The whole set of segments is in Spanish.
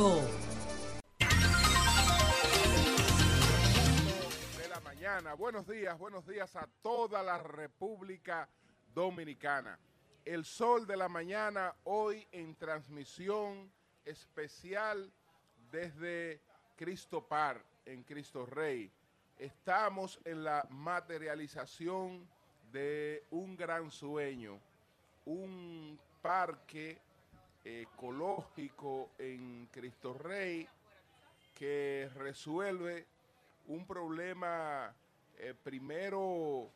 5. De la mañana. Buenos días, buenos días a toda la República Dominicana. El sol de la mañana hoy en transmisión especial desde Cristo Par, en Cristo Rey. Estamos en la materialización de un gran sueño, un parque ecológico en Cristo Rey que resuelve un problema eh, primero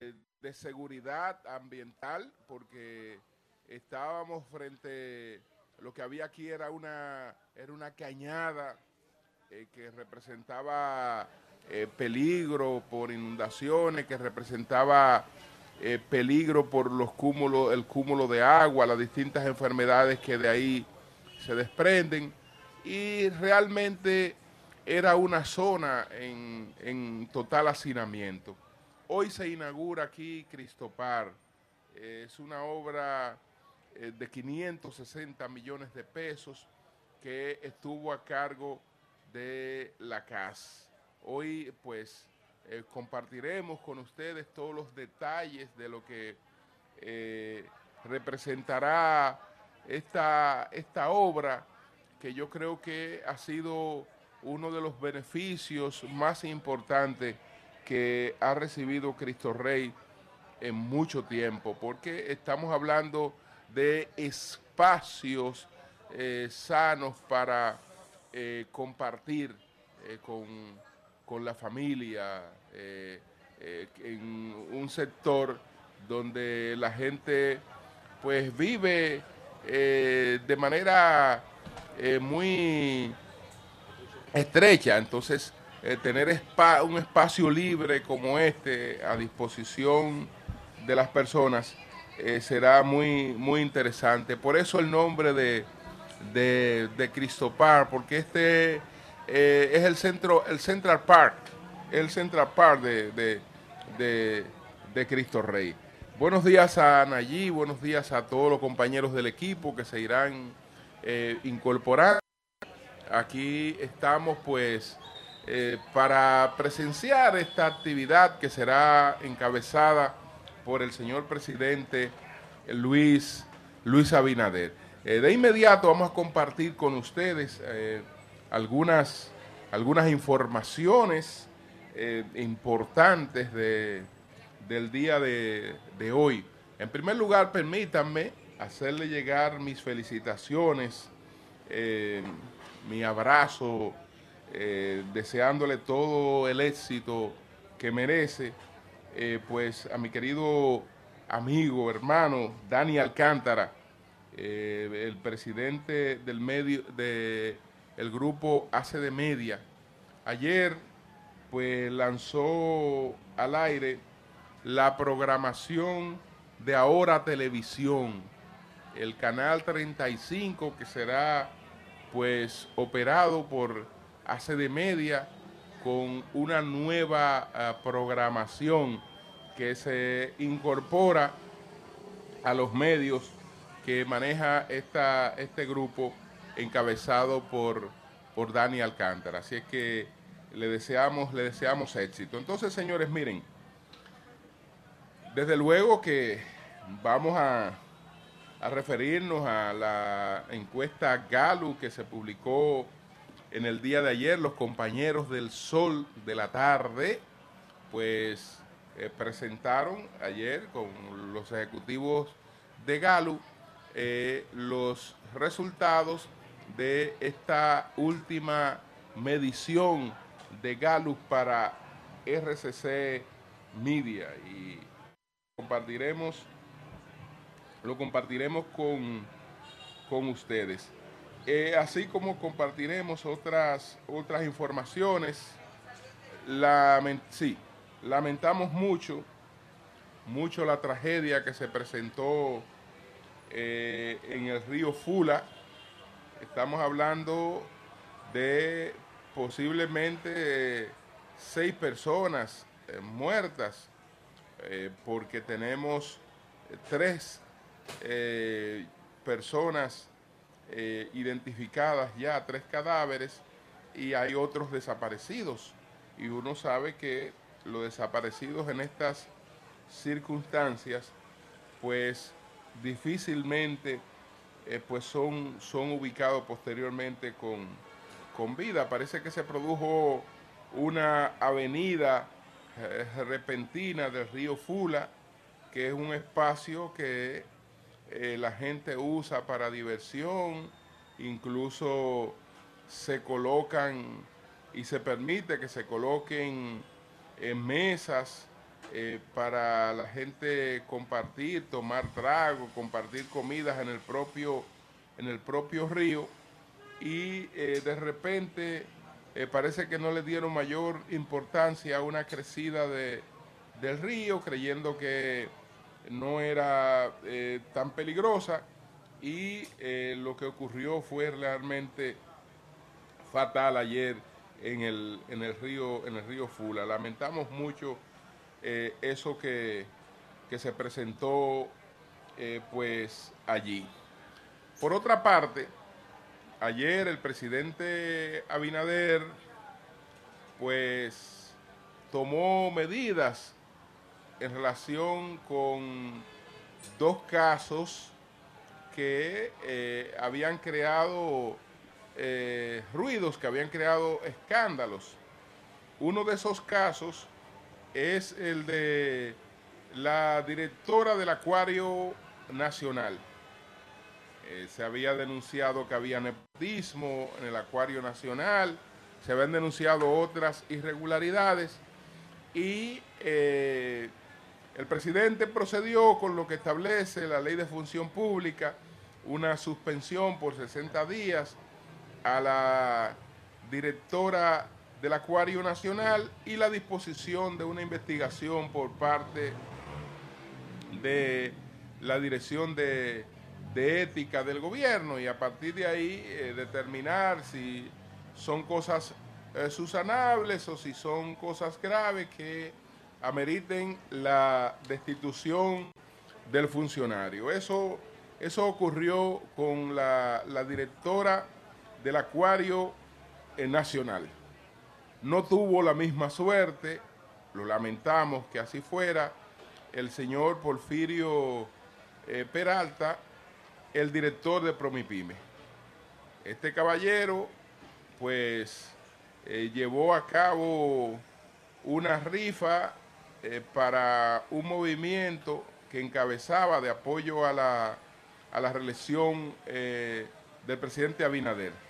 eh, de seguridad ambiental, porque estábamos frente, lo que había aquí era una, era una cañada eh, que representaba peligro por inundaciones, que representaba peligro por los cúmulos, el cúmulo de agua, las distintas enfermedades que de ahí se desprenden, y realmente era una zona en, en total hacinamiento. Hoy se inaugura aquí Cristopar. es una obra eh, de 560 millones de pesos que estuvo a cargo de la CAS. Hoy pues eh, compartiremos con ustedes todos los detalles de lo que eh, representará esta, esta obra que yo creo que ha sido uno de los beneficios más importantes que ha recibido Cristo Rey en mucho tiempo, porque estamos hablando de espacios eh, sanos para compartir con, con, la familia, en un sector donde la gente pues vive de manera muy estrecha, entonces eh, tener un espacio libre como este a disposición de las personas eh, será muy, muy interesante. Por eso el nombre de, de, de Cristopar, porque este eh, es el centro, el Central Park, el Central Park de, de, de Cristo Rey. Buenos días a Nayí, buenos días a todos los compañeros del equipo que se irán incorporando. Aquí estamos pues eh, para presenciar esta actividad que será encabezada por el señor presidente Luis, Luis Abinader. Eh, de inmediato vamos a compartir con ustedes eh, algunas, algunas informaciones importantes de, del día de, hoy. En primer lugar, permítanme hacerle llegar mis felicitaciones mi abrazo, eh, deseándole todo el éxito que merece, eh, pues a mi querido amigo, hermano, Dani Alcántara, eh, el presidente del medio, de el grupo ACD Media. Ayer, pues lanzó al aire la programación de Ahora Televisión, el canal 35 que será pues operado por ACD Media con una nueva ah, programación que se incorpora a los medios que maneja esta, este grupo encabezado por, por Dani Alcántara. Así es que le deseamos, le deseamos éxito. Entonces, señores, miren, desde luego que vamos a a referirnos a la encuesta Galu que se publicó en el día de ayer. Los compañeros del Sol de la Tarde, pues eh, presentaron ayer con los ejecutivos de Galu eh, los resultados de esta última medición de Galu para RCC Media y compartiremos lo compartiremos con, con ustedes. Eh, así como compartiremos otras, otras informaciones, sí, lamentamos mucho, mucho la tragedia que se presentó eh, en el río Fula. Estamos hablando de posiblemente seis personas eh, muertas, porque tenemos tres eh, personas eh, identificadas ya tres cadáveres y hay otros desaparecidos. Y uno sabe que los desaparecidos en estas circunstancias, pues difícilmente eh, pues son, son ubicados posteriormente con, con vida. Parece que se produjo una avenida eh, repentina del río Fula, que es un espacio que eh, la gente usa para diversión, incluso se colocan y se permite que se coloquen en mesas eh, para la gente compartir, tomar trago, compartir comidas en el propio, en el propio río y de repente eh, parece que no le dieron mayor importancia a una crecida de, del río, creyendo que no era eh, tan peligrosa y eh, lo que ocurrió fue realmente fatal ayer en el, en el río en el río Fula. Lamentamos mucho eso que, que, se presentó pues allí. Por otra parte, ayer el presidente Abinader pues tomó medidas en relación con dos casos que eh, habían creado eh, ruidos, que habían creado escándalos. Uno de esos casos es el de la directora del Acuario Nacional. Eh, se había denunciado que había nepotismo en el Acuario Nacional, se habían denunciado otras irregularidades y eh, el presidente procedió con lo que establece la ley de función pública, una suspensión por 60 días a la directora del Acuario Nacional y la disposición de una investigación por parte de la Dirección de ética del gobierno y a partir de ahí eh, determinar si son cosas eh, susanables o si son cosas graves que ameriten la destitución del funcionario. Eso, eso ocurrió con la, directora del Acuario eh, Nacional. No tuvo la misma suerte, lo lamentamos que así fuera, el señor Porfirio Peralta, el director de Promipime. Este caballero, pues, eh, llevó a cabo una rifa eh, para un movimiento que encabezaba de apoyo a la, a la reelección eh, del presidente Abinader.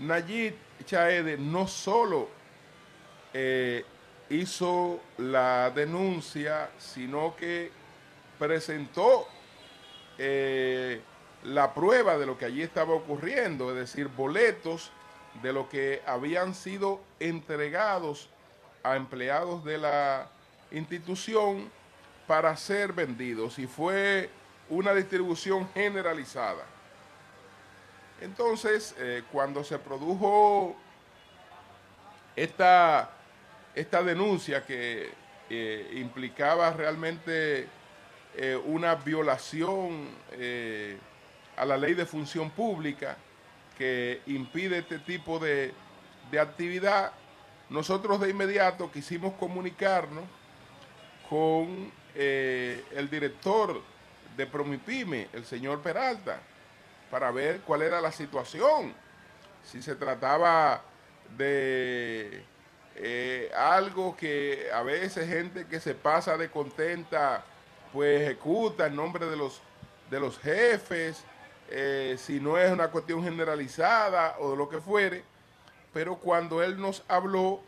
Nayib Chaede no solo hizo la denuncia, sino que presentó eh, la prueba de lo que allí estaba ocurriendo, es decir, boletos de lo que habían sido entregados a empleados de la institución para ser vendidos y fue una distribución generalizada. Entonces, eh, cuando se produjo esta, esta denuncia que eh, implicaba realmente eh, una violación a la ley de función pública que impide este tipo de, actividad, nosotros de inmediato quisimos comunicarnos con el director de Promipime, el señor Peralta, para ver cuál era la situación, si se trataba de algo que a veces gente que se pasa de contenta pues ejecuta en nombre de los, de los jefes, eh, si no es una cuestión generalizada o de lo que fuere, pero cuando él nos habló,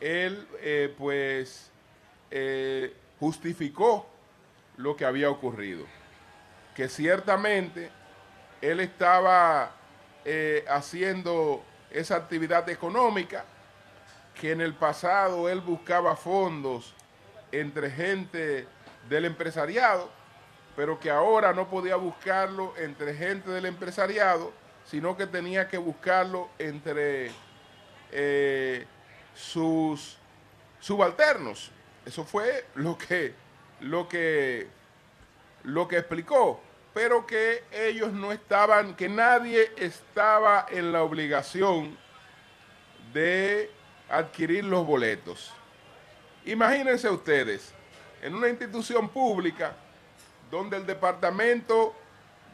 él eh, pues eh, justificó lo que había ocurrido, que ciertamente él estaba haciendo esa actividad económica, que en el pasado él buscaba fondos entre gente del empresariado, pero que ahora no podía buscarlo entre gente del empresariado, sino que tenía que buscarlo entre eh, sus subalternos. Eso fue lo que, lo que, lo que explicó. Pero que ellos no estaban, que nadie estaba en la obligación de adquirir los boletos. Imagínense ustedes, en una institución pública donde el Departamento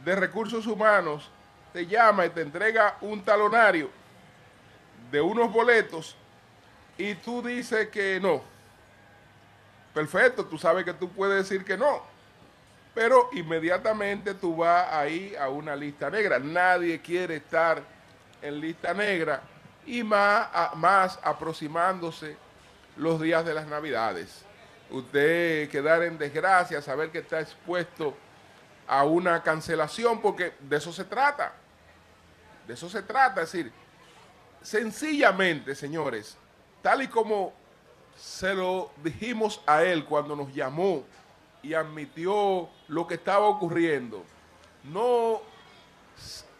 de Recursos Humanos te llama y te entrega un talonario de unos boletos y tú dices que no. Perfecto, tú sabes que tú puedes decir que no, pero inmediatamente tú vas ahí a una lista negra. Nadie quiere estar en lista negra y más, más aproximándose los días de las navidades. Usted quedar en desgracia, saber que está expuesto a una cancelación, porque de eso se trata. De eso se trata, es decir, sencillamente, señores, tal y como se lo dijimos a él cuando nos llamó y admitió lo que estaba ocurriendo, no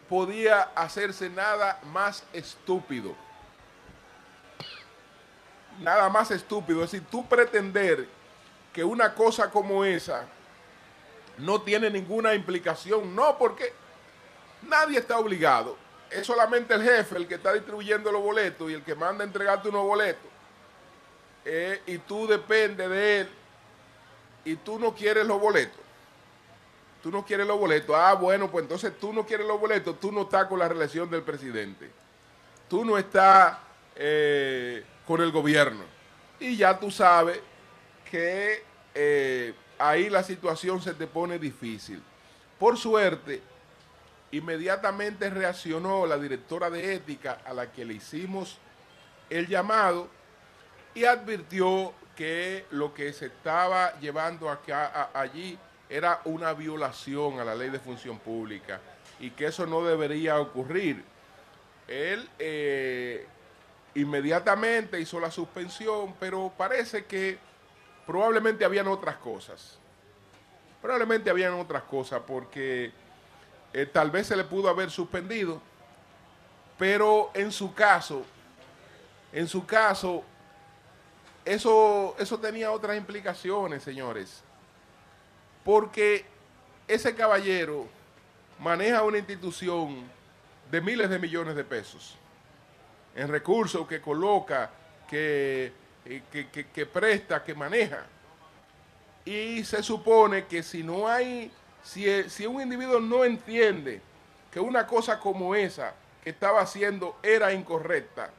podía hacerse nada más estúpido. Nada más estúpido. Es decir, tú pretender que una cosa como esa no tiene ninguna implicación. No, porque nadie está obligado. Es solamente el jefe el que está distribuyendo los boletos y el que manda a entregarte unos boletos. Eh, y tú dependes de él y tú no quieres los boletos. Tú no quieres los boletos. Ah, bueno, pues entonces tú no quieres los boletos, tú no estás con la relación del presidente. Tú no estás eh, con el gobierno. Y ya tú sabes que eh, ahí la situación se te pone difícil. Por suerte, inmediatamente reaccionó la directora de ética a la que le hicimos el llamado y advirtió que lo que se estaba llevando allí era una violación a la ley de función pública y que eso no debería ocurrir. Él eh, inmediatamente hizo la suspensión, pero parece que probablemente habían otras cosas. Probablemente habían otras cosas porque eh, tal vez se le pudo haber suspendido, pero en su caso, en su caso, eso, eso tenía otras implicaciones, señores. Porque ese caballero maneja una institución de miles de millones de pesos en recursos que coloca, que, eh, que, presta, que maneja. Y se supone que si no hay, si, si un individuo no entiende que una cosa como esa que estaba haciendo era incorrecta,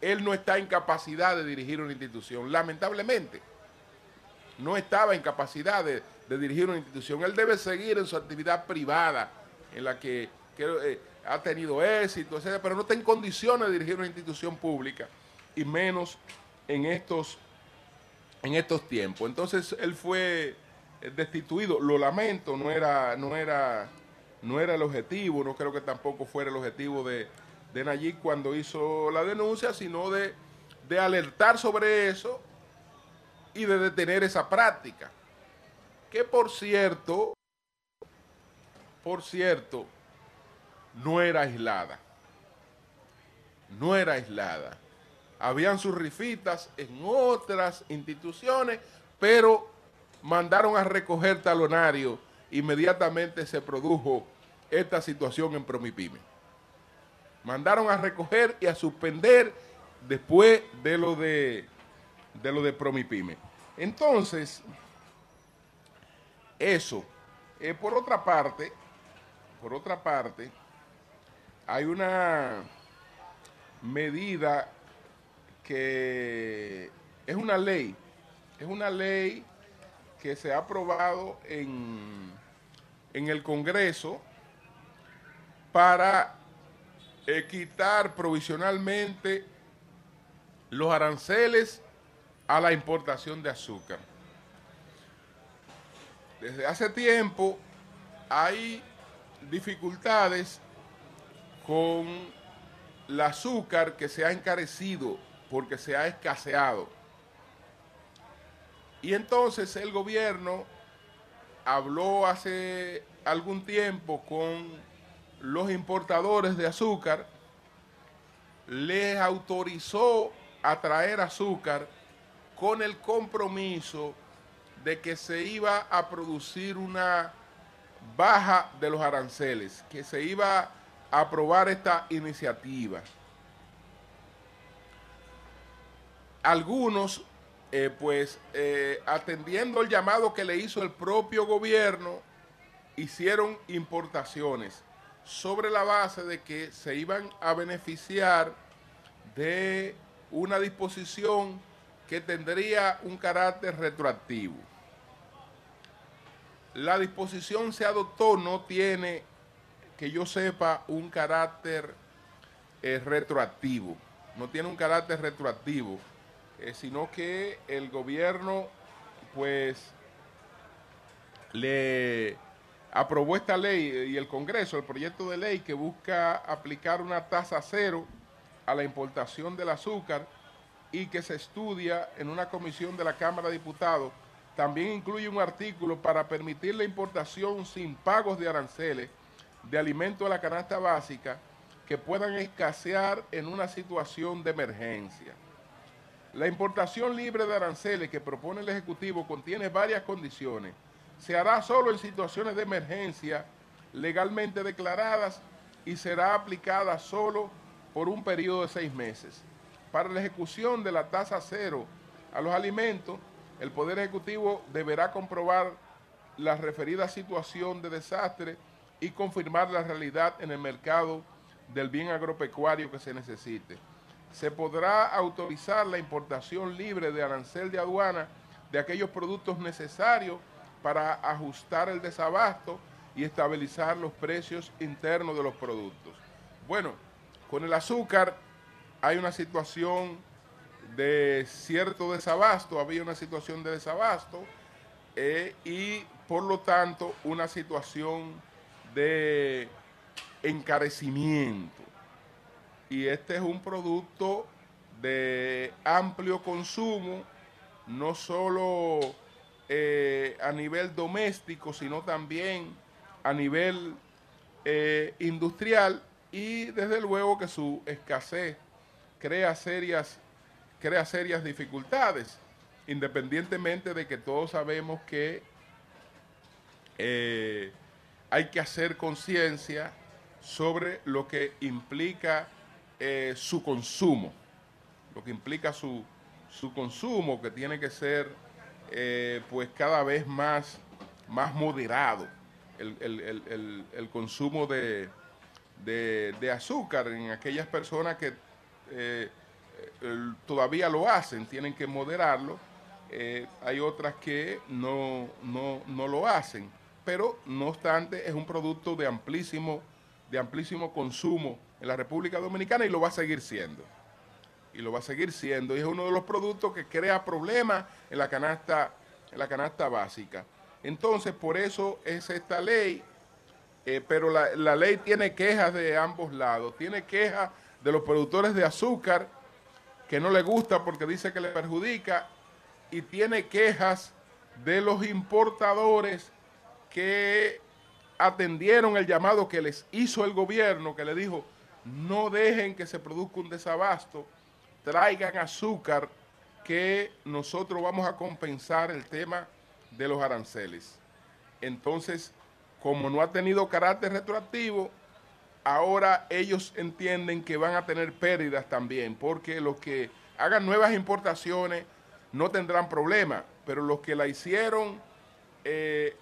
él no está en capacidad de dirigir una institución, lamentablemente. No estaba en capacidad de, dirigir una institución. Él debe seguir en su actividad privada, en la que, eh, ha tenido éxito, etc., pero no está en condiciones de dirigir una institución pública, y menos en estos, en estos tiempos. Entonces él fue destituido, lo lamento, no era, no era, no era el objetivo, no creo que tampoco fuera el objetivo de, de Nayib cuando hizo la denuncia, sino de, de alertar sobre eso y de detener esa práctica. Que por cierto, por cierto, no era aislada. No era aislada. Habían sus rifitas en otras instituciones, pero mandaron a recoger talonario. Inmediatamente se produjo esta situación en Promipime. Mandaron a recoger y a suspender después de lo de, de lo de Promipime. Entonces, eso. Eh, por otra parte, por otra parte, hay una medida que es una ley, es una ley que se ha aprobado en, en el Congreso para quitar provisionalmente los aranceles a la importación de azúcar. Desde hace tiempo hay dificultades con el azúcar que se ha encarecido porque se ha escaseado. Y entonces el gobierno habló hace algún tiempo con los importadores de azúcar, les autorizó a traer azúcar con el compromiso de que se iba a producir una baja de los aranceles, que se iba a aprobar esta iniciativa. Algunos, eh, pues, eh, atendiendo el llamado que le hizo el propio gobierno, hicieron importaciones sobre la base de que se iban a beneficiar de una disposición que tendría un carácter retroactivo. La disposición se adoptó, no tiene, que yo sepa, un carácter eh, retroactivo, no tiene un carácter retroactivo, eh, sino que el gobierno, pues, le aprobó esta ley y el Congreso, el proyecto de ley que busca aplicar una tasa cero a la importación del azúcar y que se estudia en una comisión de la Cámara de Diputados, también incluye un artículo para permitir la importación sin pagos de aranceles de alimentos de la canasta básica que puedan escasear en una situación de emergencia. La importación libre de aranceles que propone el Ejecutivo contiene varias condiciones. Se hará solo en situaciones de emergencia legalmente declaradas y será aplicada solo por un periodo de seis meses. Para la ejecución de la tasa cero a los alimentos, el Poder Ejecutivo deberá comprobar la referida situación de desastre y confirmar la realidad en el mercado del bien agropecuario que se necesite. Se podrá autorizar la importación libre de arancel de aduana de aquellos productos necesarios para ajustar el desabasto y estabilizar los precios internos de los productos. Bueno, con el azúcar hay una situación de cierto desabasto, había una situación de desabasto eh, y por lo tanto una situación de encarecimiento. Y este es un producto de amplio consumo, no solo eh, a nivel doméstico, sino también a nivel eh, industrial y desde luego que su escasez crea serias, crea serias dificultades, independientemente de que todos sabemos que eh, hay que hacer conciencia sobre lo que implica su consumo, lo que implica su, su consumo, que tiene que ser eh, pues cada vez más, más moderado, el consumo de, de, azúcar en aquellas personas que eh, todavía lo hacen, tienen que moderarlo. Eh, hay otras que no, no, lo hacen, pero no obstante es un producto de amplísimo, de amplísimo consumo en la República Dominicana y lo va a seguir siendo. Y lo va a seguir siendo. Y es uno de los productos que crea problemas en la canasta, en la canasta básica. Entonces, por eso es esta ley eh, pero la, ley tiene quejas de ambos lados. Tiene quejas de los productores de azúcar, que no le gusta porque dice que le perjudica, y tiene quejas de los importadores que atendieron el llamado que les hizo el gobierno, que le dijo, no dejen que se produzca un desabasto, traigan azúcar que nosotros vamos a compensar el tema de los aranceles. Entonces, como no ha tenido carácter retroactivo, ahora ellos entienden que van a tener pérdidas también, porque los que hagan nuevas importaciones no tendrán problema, pero los que la hicieron, eh,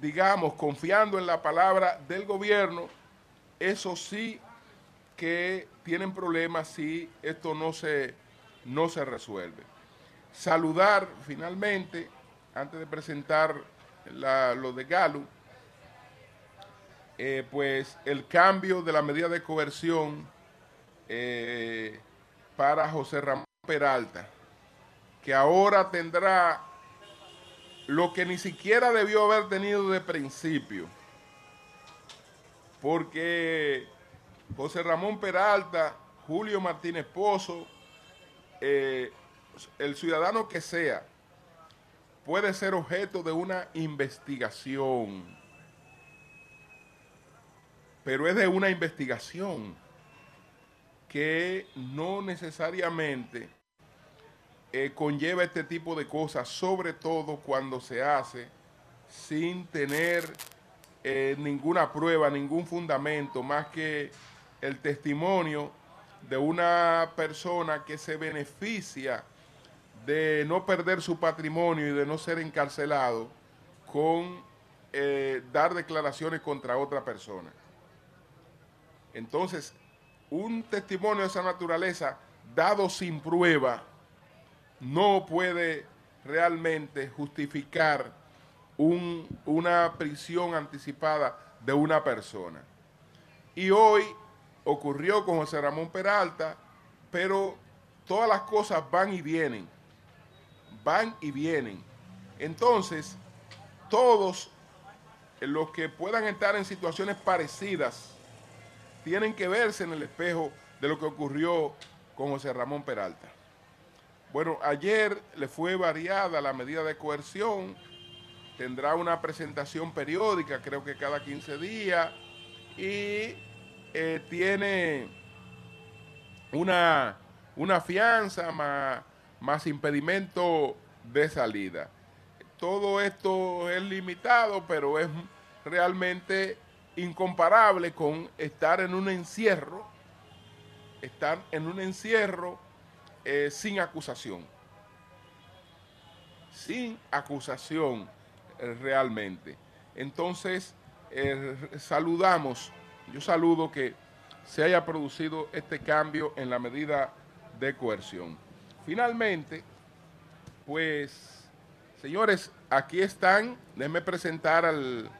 digamos, confiando en la palabra del gobierno, eso sí que tienen problemas si esto no se, no se resuelve. Saludar finalmente, antes de presentar lo de Galo, eh, pues el cambio de la medida de coerción eh, para José Ramón Peralta, que ahora tendrá lo que ni siquiera debió haber tenido de principio, porque José Ramón Peralta, Julio Martínez Pozo, eh, el ciudadano que sea, puede ser objeto de una investigación. Pero es de una investigación que no necesariamente eh, conlleva este tipo de cosas, sobre todo cuando se hace sin tener eh, ninguna prueba, ningún fundamento, más que el testimonio de una persona que se beneficia de no perder su patrimonio y de no ser encarcelado con eh, dar declaraciones contra otra persona. Entonces, un testimonio de esa naturaleza, dado sin prueba, no puede realmente justificar una prisión anticipada de una persona. Y hoy ocurrió con José Ramón Peralta, pero todas las cosas van y vienen, van y vienen. Entonces, todos los que puedan estar en situaciones parecidas tienen que verse en el espejo de lo que ocurrió con José Ramón Peralta. Bueno, ayer le fue variada la medida de coerción, tendrá una presentación periódica, creo que cada 15 días, y eh, tiene una, una fianza más, más impedimento de salida. Todo esto es limitado, pero es realmente incomparable con estar en un encierro, estar en un encierro eh, sin acusación. Sin acusación eh, realmente. Entonces, saludamos, yo saludo que se haya producido este cambio en la medida de coerción. Finalmente, pues, señores, aquí están, déjenme presentar al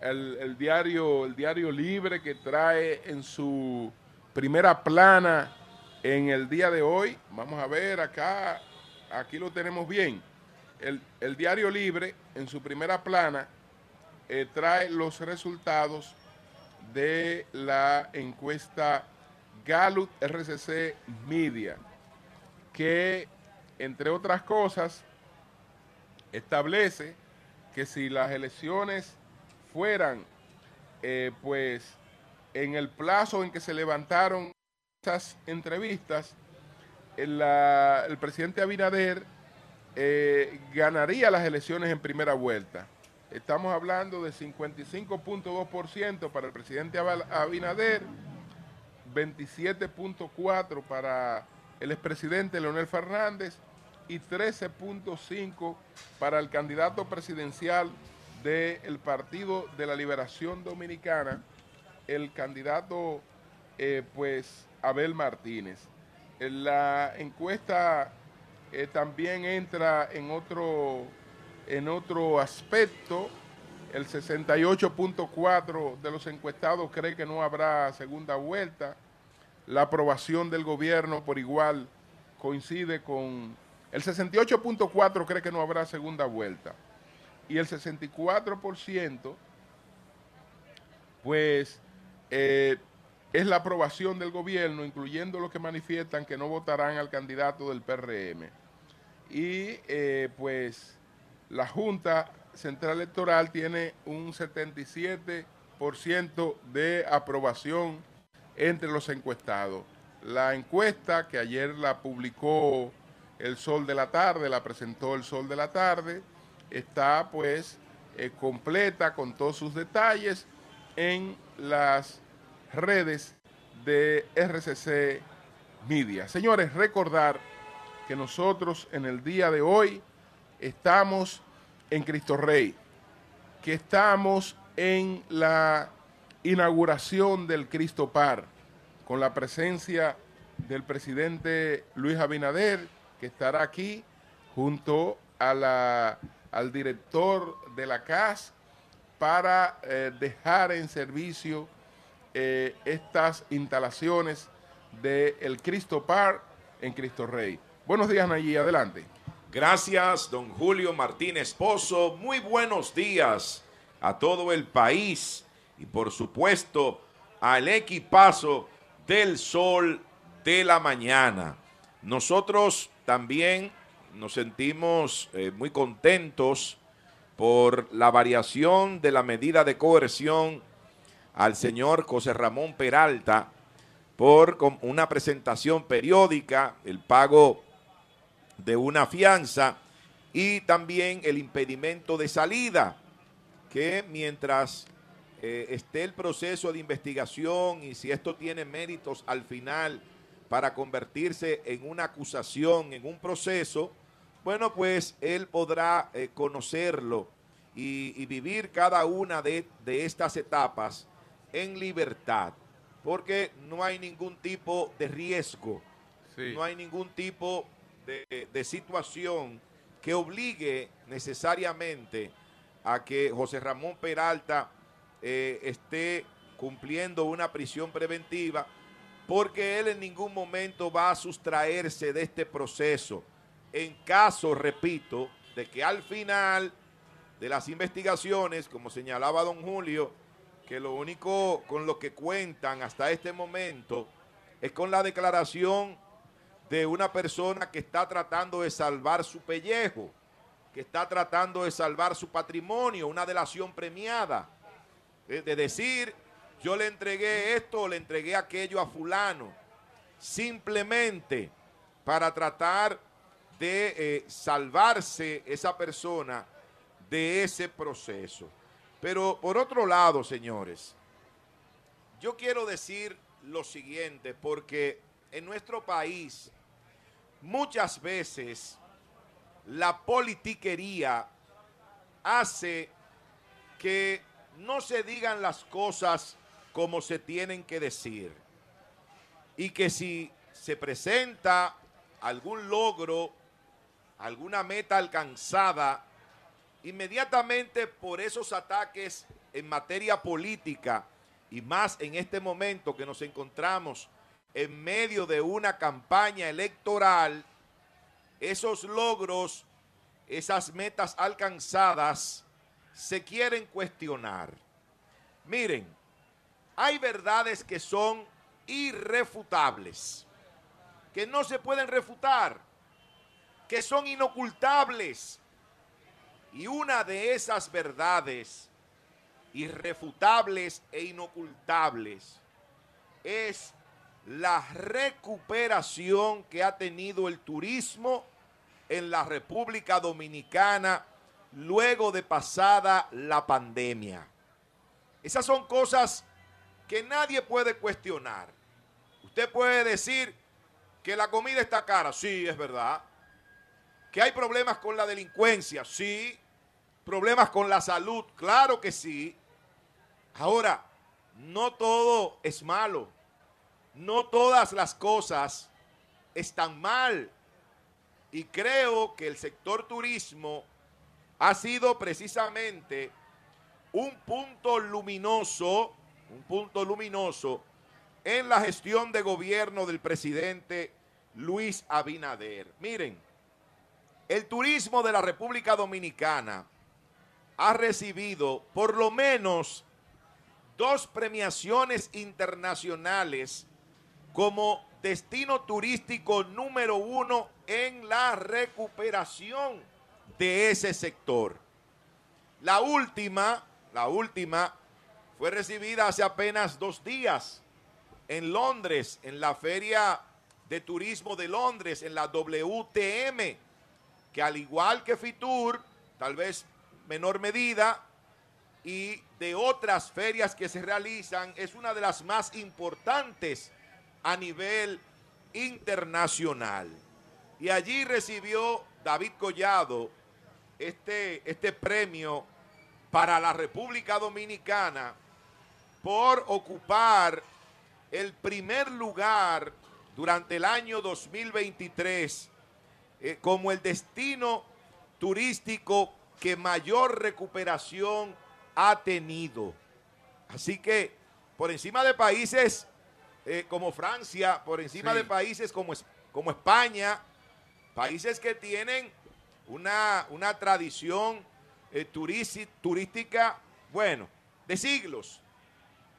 el, diario, el diario libre que trae en su primera plana en el día de hoy. Vamos a ver acá, aquí lo tenemos bien el, diario Libre, en su primera plana, eh, trae los resultados de la encuesta Gallup RCC Media, que, entre otras cosas, establece que si las elecciones fueran, eh, pues, en el plazo en que se levantaron esas entrevistas, el, el presidente Abinader eh, ganaría las elecciones en primera vuelta. Estamos hablando de 55.2% para el presidente Abinader, 27.4% para el expresidente Leonel Fernández y 13.5% para el candidato presidencial del Partido de la Liberación Dominicana, el candidato eh, pues Abel Martínez. En la encuesta eh, también entra en otro, en otro aspecto. El 68.4 de los encuestados cree que no habrá segunda vuelta. La aprobación del gobierno por igual coincide con... El 68.4 cree que no habrá segunda vuelta. Y el 64% pues eh, es la aprobación del gobierno, incluyendo los que manifiestan que no votarán al candidato del PRM y eh, pues la Junta Central Electoral tiene un 77% de aprobación entre los encuestados. La encuesta que ayer la publicó El Sol de la Tarde, la presentó El Sol de la Tarde, está pues eh, completa con todos sus detalles en las redes de RCC Media. Señores, recordar que nosotros en el día de hoy estamos en Cristo Rey, que estamos en la inauguración del Cristo Par, con la presencia del presidente Luis Abinader, que estará aquí junto al director de la CAS para eh, dejar en servicio eh, estas instalaciones del Cristo Par en Cristo Rey. Buenos días, Nayí, adelante. Gracias, don Julio Martínez Pozo. Muy buenos días a todo el país y por supuesto al equipazo del sol de la mañana. Nosotros también nos sentimos eh, muy contentos por la variación de la medida de coerción al señor José Ramón Peralta por una presentación periódica, el pago de una fianza y también el impedimento de salida, que mientras eh, esté el proceso de investigación y si esto tiene méritos al final para convertirse en una acusación, en un proceso, bueno, pues él podrá eh, conocerlo y, vivir cada una de, estas etapas en libertad, porque no hay ningún tipo de riesgo, no hay ningún tipo de situación que obligue necesariamente a que José Ramón Peralta eh, esté cumpliendo una prisión preventiva, porque él en ningún momento va a sustraerse de este proceso. En caso, repito, de que al final de las investigaciones, como señalaba don Julio, que lo único con lo que cuentan hasta este momento es con la declaración de una persona que está tratando de salvar su pellejo, que está tratando de salvar su patrimonio, una delación premiada de decir, yo le entregué esto o le entregué aquello a fulano, simplemente para tratar de eh, salvarse esa persona de ese proceso. Pero por otro lado, señores, yo quiero decir lo siguiente, porque en nuestro país muchas veces la politiquería hace que no se digan las cosas como se tienen que decir. Y que si se presenta algún logro, alguna meta alcanzada, inmediatamente por esos ataques en materia política y más en este momento que nos encontramos en medio de una campaña electoral, esos logros, esas metas alcanzadas, se quieren cuestionar. Miren, hay verdades que son irrefutables, que no se pueden refutar, que son inocultables. Y una de esas verdades irrefutables e inocultables es la recuperación que ha tenido el turismo en la República Dominicana luego de pasada la pandemia. Esas son cosas que nadie puede cuestionar. Usted puede decir que la comida está cara, sí, es verdad. Que hay problemas con la delincuencia, sí. Problemas con la salud, claro que sí. Ahora, no todo es malo. No todas las cosas están mal. Y creo que el sector turismo ha sido precisamente un punto luminoso, un punto luminoso en la gestión de gobierno del presidente Luis Abinader. Miren, el turismo de la República Dominicana ha recibido por lo menos dos premiaciones internacionales como destino turístico número uno en la recuperación de ese sector. La última, la última fue recibida hace apenas dos días en Londres, en la Feria de Turismo de Londres, en la WTM, que al igual que Fitur, tal vez menor medida, y de otras ferias que se realizan, es una de las más importantes a nivel internacional. Y allí recibió David Collado este, este premio para la República Dominicana por ocupar el primer lugar durante el año 2023 eh, como el destino turístico que mayor recuperación ha tenido. Así que por encima de países eh, como Francia, por encima de países como, como España, países que tienen una, una tradición eh, turística, bueno, de siglos,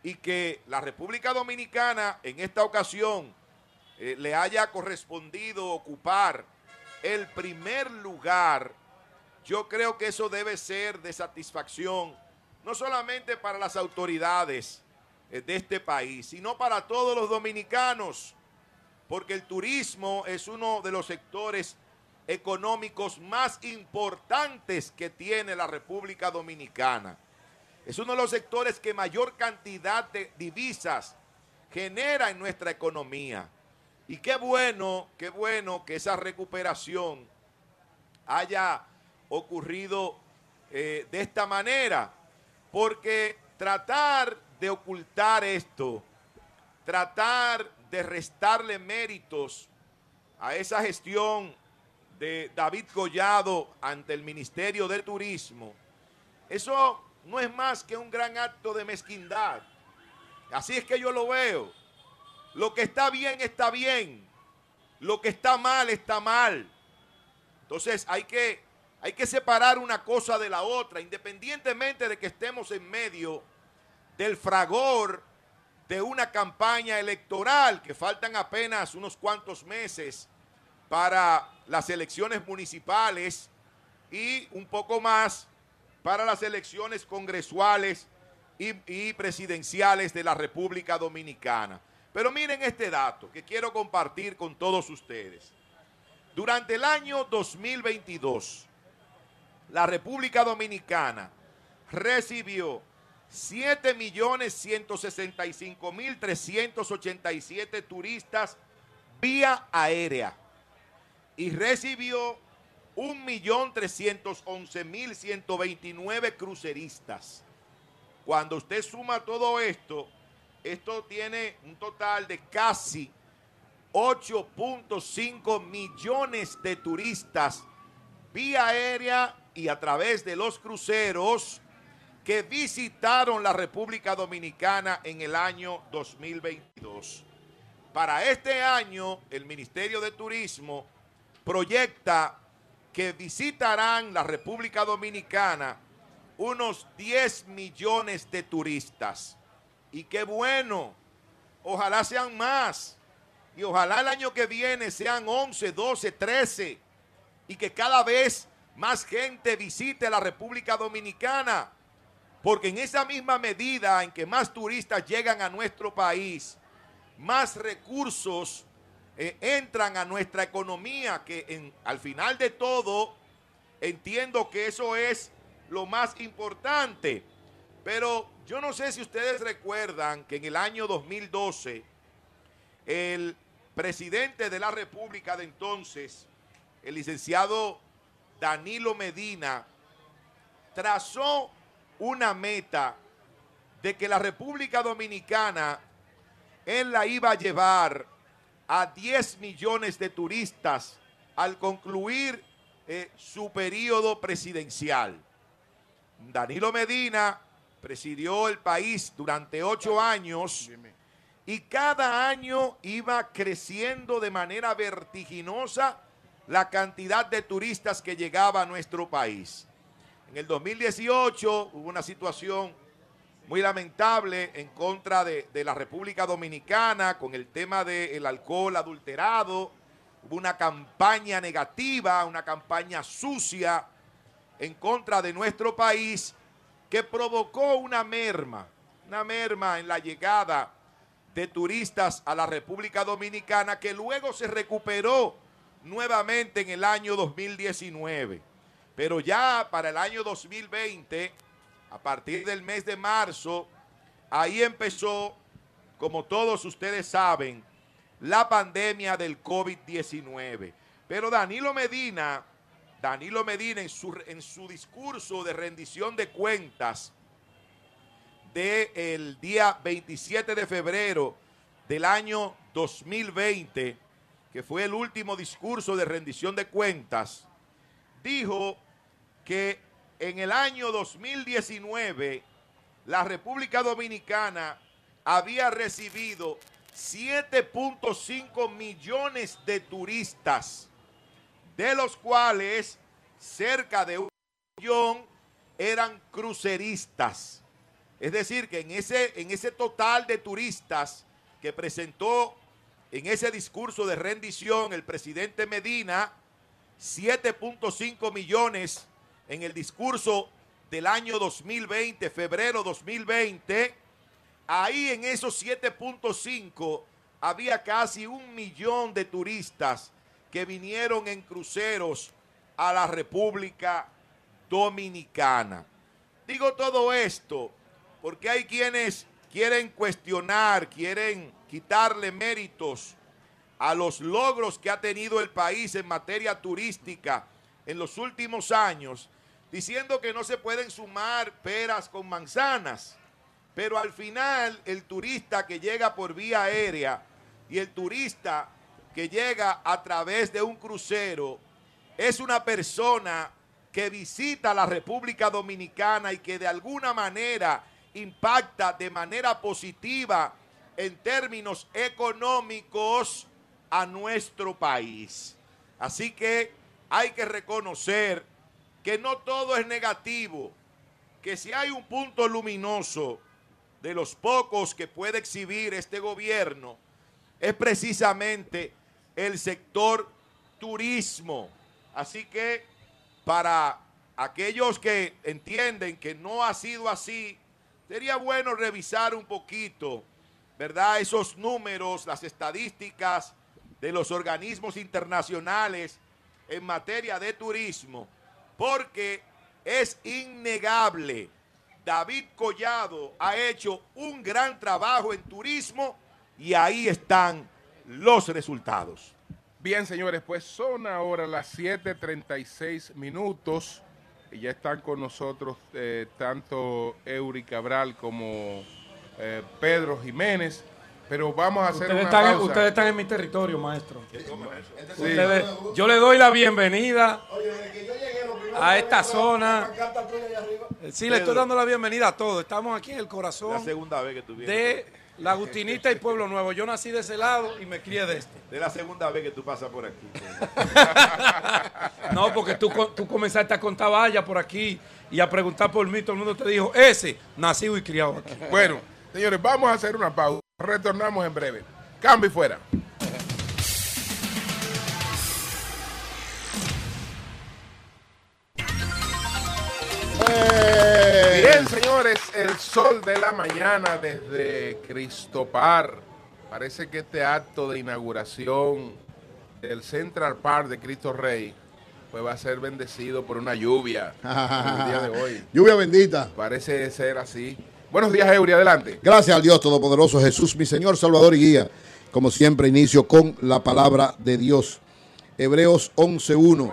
y que la República Dominicana en esta ocasión eh, le haya correspondido ocupar el primer lugar, yo creo que eso debe ser de satisfacción, no solamente para las autoridades de este país, sino para todos los dominicanos, porque el turismo es uno de los sectores económicos más importantes que tiene la República Dominicana. Es uno de los sectores que mayor cantidad de divisas genera en nuestra economía. Y qué bueno, qué bueno que esa recuperación haya ocurrido eh, de esta manera, porque tratar de ocultar esto, tratar de restarle méritos a esa gestión de David Collado ante el Ministerio de Turismo, eso no es más que un gran acto de mezquindad. Así es que yo lo veo. Lo que está bien está bien. Lo que está mal está mal. Entonces hay que, hay que separar una cosa de la otra, independientemente de que estemos en medio del fragor de una campaña electoral, que faltan apenas unos cuantos meses para las elecciones municipales y un poco más para las elecciones congresuales y, presidenciales de la República Dominicana. Pero miren este dato que quiero compartir con todos ustedes. Durante el año 2022, la República Dominicana recibió 7.165.387 turistas vía aérea y recibió 1.311.129 cruceristas. Cuando usted suma todo esto, esto tiene un total de casi 8.5 millones de turistas vía aérea y a través de los cruceros que visitaron la República Dominicana en el año 2022. Para este año, el Ministerio de Turismo proyecta que visitarán la República Dominicana unos 10 millones de turistas. Y qué bueno, ojalá sean más. Y ojalá el año que viene sean 11, 12, 13. Y que cada vez más gente visite la República Dominicana. Porque en esa misma medida en que más turistas llegan a nuestro país, más recursos eh, entran a nuestra economía, que al final de todo entiendo que eso es lo más importante. Pero yo no sé si ustedes recuerdan que en el año 2012 el presidente de la República de entonces, el licenciado Danilo Medina, trazó una meta de que la República Dominicana él la iba a llevar a 10 millones de turistas al concluir eh, su periodo presidencial. Danilo Medina presidió el país durante ocho años y cada año iba creciendo de manera vertiginosa la cantidad de turistas que llegaba a nuestro país. En el 2018 hubo una situación muy lamentable en contra de, la República Dominicana con el tema del alcohol adulterado. Hubo una campaña negativa, una campaña sucia en contra de nuestro país que provocó una merma, una merma en la llegada de turistas a la República Dominicana que luego se recuperó nuevamente en el año 2019. Pero ya para el año 2020 a partir del mes de marzo, ahí empezó, como todos ustedes saben, la pandemia del COVID-19. Pero Danilo Medina, Danilo Medina en su, en su discurso de rendición de cuentas del día 27 de febrero del año 2020, que fue el último discurso de rendición de cuentas, dijo que en el año 2019 la República Dominicana había recibido 7.5 millones de turistas, de los cuales cerca de un millón eran cruceristas. Es decir, que en ese, en ese total de turistas que presentó en ese discurso de rendición el presidente Medina, 7.5 millones en el discurso del año 2020, febrero 2020, ahí en esos 7.5 había casi un millón de turistas que vinieron en cruceros a la República Dominicana. Digo todo esto porque hay quienes quieren cuestionar, quieren quitarle méritos a los logros que ha tenido el país en materia turística en los últimos años, diciendo que no se pueden sumar peras con manzanas. Pero al final el turista que llega por vía aérea y el turista que llega a través de un crucero es una persona que visita la República Dominicana y que de alguna manera impacta de manera positiva en términos económicos a nuestro país. Así que hay que reconocer que no todo es negativo, que si hay un punto luminoso de los pocos que puede exhibir este gobierno, es precisamente el sector turismo. Así que para aquellos que entienden que no ha sido así, sería bueno revisar un poquito, ¿verdad? Esos números, las estadísticas de los organismos internacionales en materia de turismo, porque es innegable. David Collado ha hecho un gran trabajo en turismo y ahí están los resultados. Bien, señores, pues son ahora las 7.36 minutos y ya están con nosotros eh, tanto Eury Cabral como eh, Pedro Jiménez. Pero vamos a hacer ustedes una están, pausa. Ustedes están en mi territorio, maestro. Ustedes- yo le doy la bienvenida a esta zona. Sí, le estoy dando la bienvenida a todos. Estamos aquí en el La corazón segunda vez que tú vienes. de La Agustinita y Pueblo Nuevo. Yo nací de ese lado y me crié de este. Es la segunda vez que tú pasas por aquí. No, porque tú, tú comenzaste a contar vallas por aquí y a preguntar por mí. Todo el mundo te dijo, ese, nacido y criado aquí. Bueno, señores, vamos a hacer una pausa. Retornamos en breve. Cambio y fuera. Bien, señores, el sol de la mañana desde Cristopar. Parece que este acto de inauguración del Central Park de Cristo Rey pues va a ser bendecido por una lluvia el día de hoy. Lluvia bendita. Parece ser así. Buenos días, Eury, adelante. Gracias al Dios Todopoderoso, Jesús, mi Señor, Salvador y Guía. Como siempre, inicio con la palabra de Dios. Hebreos 11.1.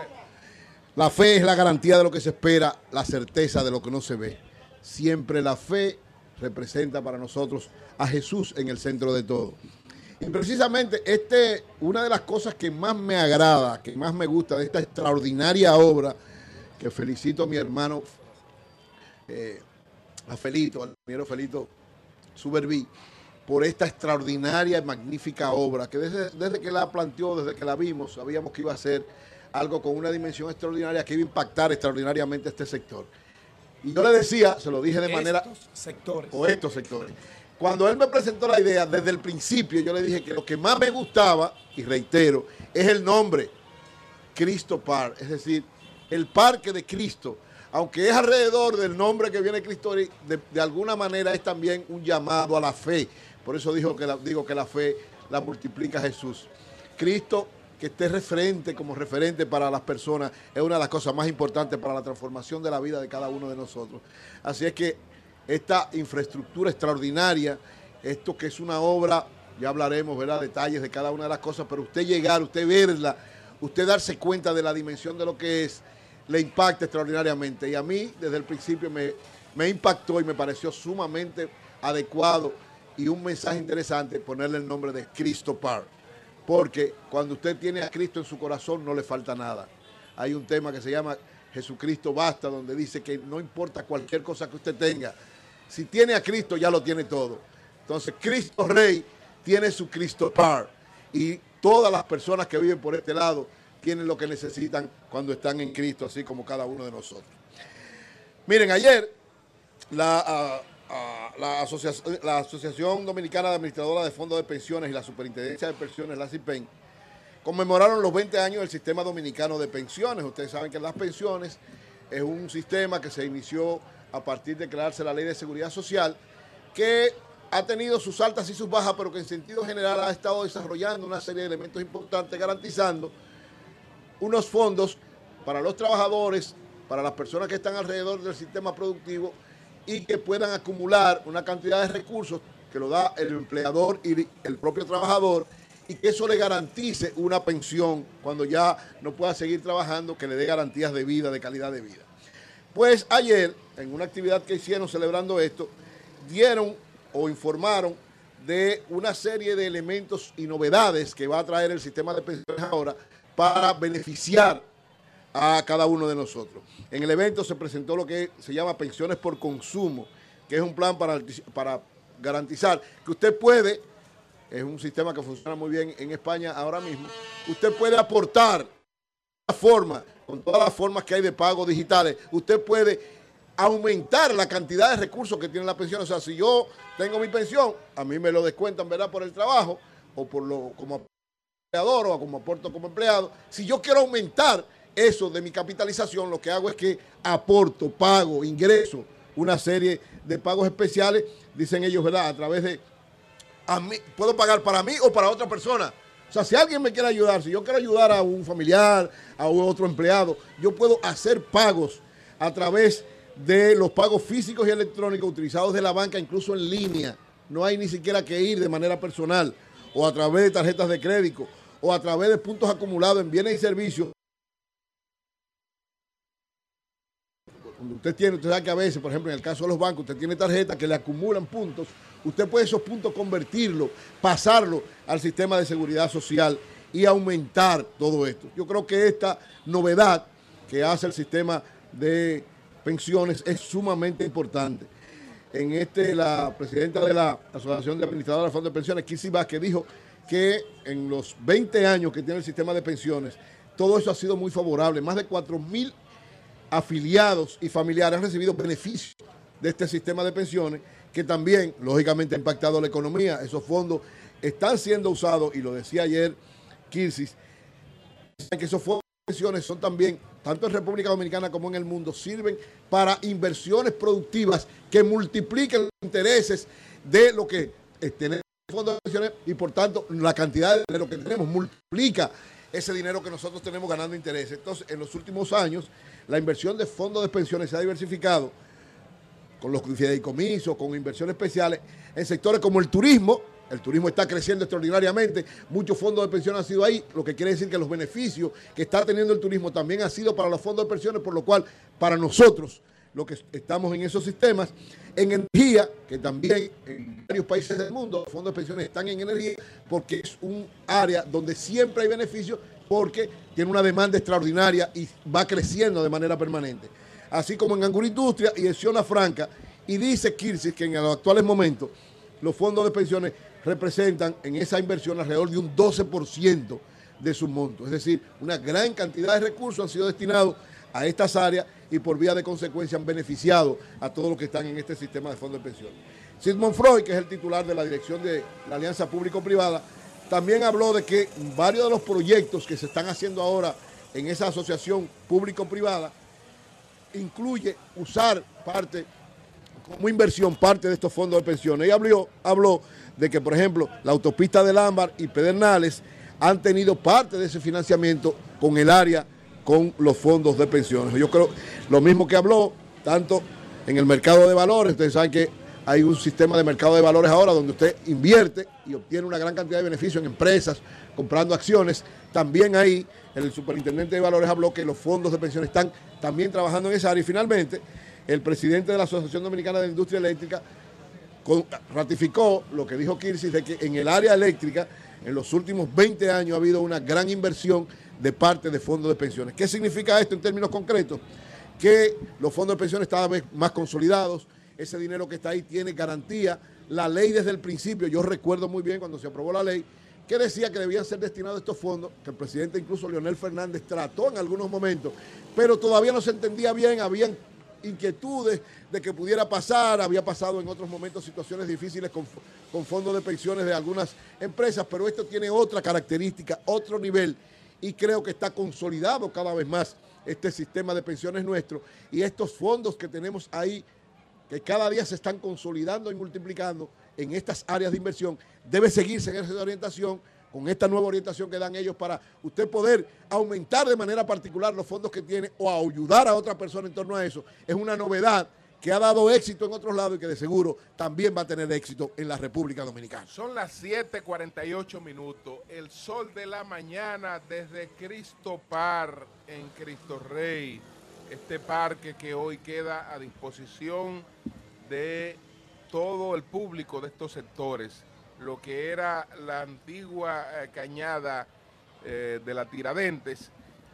La fe es la garantía de lo que se espera, la certeza de lo que no se ve. Siempre la fe representa para nosotros a Jesús en el centro de todo. Y precisamente este, una de las cosas que más me agrada, que más me gusta de esta extraordinaria obra, que felicito a mi hermano eh, a Felito, al Felito Suberví, por esta extraordinaria y magnífica obra, que desde, desde que la planteó, desde que la vimos, sabíamos que iba a ser algo con una dimensión extraordinaria, que iba a impactar extraordinariamente este sector. Y yo le decía, se lo dije de manera, Estos sectores. o estos sectores. Cuando él me presentó la idea, desde el principio yo le dije que lo que más me gustaba, y reitero, es el nombre, Cristo Park, es decir, el parque de Cristo. Aunque es alrededor del nombre que viene Cristo, de, de alguna manera es también un llamado a la fe. Por eso dijo que la- digo que la fe la multiplica Jesús. Cristo que esté referente como referente para las personas es una de las cosas más importantes para la transformación de la vida de cada uno de nosotros. Así es que esta infraestructura extraordinaria, esto que es una obra, ya hablaremos, ¿verdad? Detalles de cada una de las cosas, pero usted llegar, usted verla, usted darse cuenta de la dimensión de lo que es, le impacta extraordinariamente. Y a mí, desde el principio, me, me impactó y me pareció sumamente adecuado y un mensaje interesante ponerle el nombre de Cristo Park. Porque cuando usted tiene a Cristo en su corazón, no le falta nada. Hay un tema que se llama Jesucristo basta, donde dice que no importa cualquier cosa que usted tenga, si tiene a Cristo ya lo tiene todo. Entonces Cristo Rey tiene su Cristo Par y todas las personas que viven por este lado tienen lo que necesitan cuando están en Cristo, así como cada uno de nosotros. Miren, ayer la, la, la Asociación Dominicana de Administradora de Fondos de Pensiones y la Superintendencia de Pensiones, la CIPEN, conmemoraron los 20 años del sistema dominicano de pensiones. Ustedes saben que las pensiones es un sistema que se inició a partir de crearse la ley de seguridad social, que ha tenido sus altas y sus bajas, pero que en sentido general ha estado desarrollando una serie de elementos importantes, garantizando unos fondos para los trabajadores, para las personas que están alrededor del sistema productivo y que puedan acumular una cantidad de recursos que lo da el empleador y el propio trabajador y que eso le garantice una pensión cuando ya no pueda seguir trabajando, que le dé garantías de vida, de calidad de vida. Pues ayer, en una actividad que hicieron celebrando esto, dieron o informaron de una serie de elementos y novedades que va a traer el sistema de pensiones ahora para beneficiar a cada uno de nosotros. En el evento se presentó lo que se llama pensiones por consumo, que es un plan para, para garantizar que usted puede, es un sistema que funciona muy bien en España ahora mismo, usted puede aportar forma, con todas las formas que hay de pago digitales, usted puede aumentar la cantidad de recursos que tiene la pensión. O sea, si yo tengo mi pensión, a mí me lo descuentan, ¿verdad? Por el trabajo o por lo como empleador o como aporto como empleado. Si yo quiero aumentar eso de mi capitalización, lo que hago es que aporto, pago, ingreso una serie de pagos especiales, dicen ellos, ¿verdad? A través de, a mí, puedo pagar para mí o para otra persona. O sea, si alguien me quiere ayudar, si yo quiero ayudar a un familiar, a otro empleado, yo puedo hacer pagos a través de los pagos físicos y electrónicos utilizados de la banca, incluso en línea. No hay ni siquiera que ir de manera personal o a través de tarjetas de crédito o a través de puntos acumulados en bienes y servicios Cuando usted tiene, usted sabe que a veces, por ejemplo, en el caso de los bancos, usted tiene tarjetas que le acumulan puntos, usted puede esos puntos convertirlo, pasarlo al sistema de seguridad social y aumentar todo esto. Yo creo que esta novedad que hace el sistema de pensiones es sumamente importante. En este, la presidenta de la Asociación de Administradores de Fondos de Pensiones, Kissy Vázquez, dijo que en los 20 años que tiene el sistema de pensiones, todo eso ha sido muy favorable. Más de 4 mil afiliados y familiares han recibido beneficios de este sistema de pensiones que también, lógicamente, ha impactado la economía. Esos fondos están siendo usados, y lo decía ayer Kirsis, que esos fondos de pensiones son también, tanto en República Dominicana como en el mundo, sirven para inversiones productivas que multipliquen los intereses de lo que tenemos fondos de pensiones y por tanto la cantidad de dinero que tenemos multiplica ese dinero que nosotros tenemos ganando intereses. Entonces, en los últimos años, la inversión de fondos de pensiones se ha diversificado con los fideicomisos, con inversiones especiales en sectores como el turismo. El turismo está creciendo extraordinariamente. Muchos fondos de pensiones han sido ahí, lo que quiere decir que los beneficios que está teniendo el turismo también han sido para los fondos de pensiones, por lo cual para nosotros, los que estamos en esos sistemas, en energía, que también en varios países del mundo los fondos de pensiones están en energía, porque es un área donde siempre hay beneficios porque tiene una demanda extraordinaria y va creciendo de manera permanente. Así como en Angurindustria y en Zona Franca, y dice Kirsis que en los actuales momentos los fondos de pensiones representan en esa inversión alrededor de un 12% de su monto. Es decir, una gran cantidad de recursos han sido destinados a estas áreas y por vía de consecuencia han beneficiado a todos los que están en este sistema de fondos de pensiones. Sigmund Freud, que es el titular de la dirección de la Alianza Público-Privada, también habló de que varios de los proyectos que se están haciendo ahora en esa asociación público-privada incluye usar parte como inversión parte de estos fondos de pensiones. Y habló, habló de que, por ejemplo, la autopista del Ámbar y Pedernales han tenido parte de ese financiamiento con el área, con los fondos de pensiones. Yo creo lo mismo que habló, tanto en el mercado de valores, ustedes saben que hay un sistema de mercado de valores ahora donde usted invierte y obtiene una gran cantidad de beneficios en empresas, comprando acciones. También ahí el superintendente de valores habló que los fondos de pensiones están también trabajando en esa área. Y finalmente, el presidente de la Asociación Dominicana de Industria Eléctrica ratificó lo que dijo Kirsis de que en el área eléctrica en los últimos 20 años ha habido una gran inversión de parte de fondos de pensiones. ¿Qué significa esto en términos concretos? Que los fondos de pensiones están más consolidados, ese dinero que está ahí tiene garantía. La ley desde el principio, yo recuerdo muy bien cuando se aprobó la ley, que decía que debían ser destinados estos fondos, que el presidente incluso Leonel Fernández trató en algunos momentos, pero todavía no se entendía bien, habían inquietudes de que pudiera pasar, había pasado en otros momentos situaciones difíciles con, con fondos de pensiones de algunas empresas, pero esto tiene otra característica, otro nivel, y creo que está consolidado cada vez más este sistema de pensiones nuestro, y estos fondos que tenemos ahí que cada día se están consolidando y multiplicando en estas áreas de inversión, debe seguirse en esa orientación con esta nueva orientación que dan ellos para usted poder aumentar de manera particular los fondos que tiene o ayudar a otra persona en torno a eso, es una novedad que ha dado éxito en otros lados y que de seguro también va a tener éxito en la República Dominicana. Son las 7:48 minutos. El sol de la mañana desde Cristo Par en Cristo Rey. Este parque que hoy queda a disposición de todo el público de estos sectores. Lo que era la antigua eh, cañada eh, de la Tiradentes,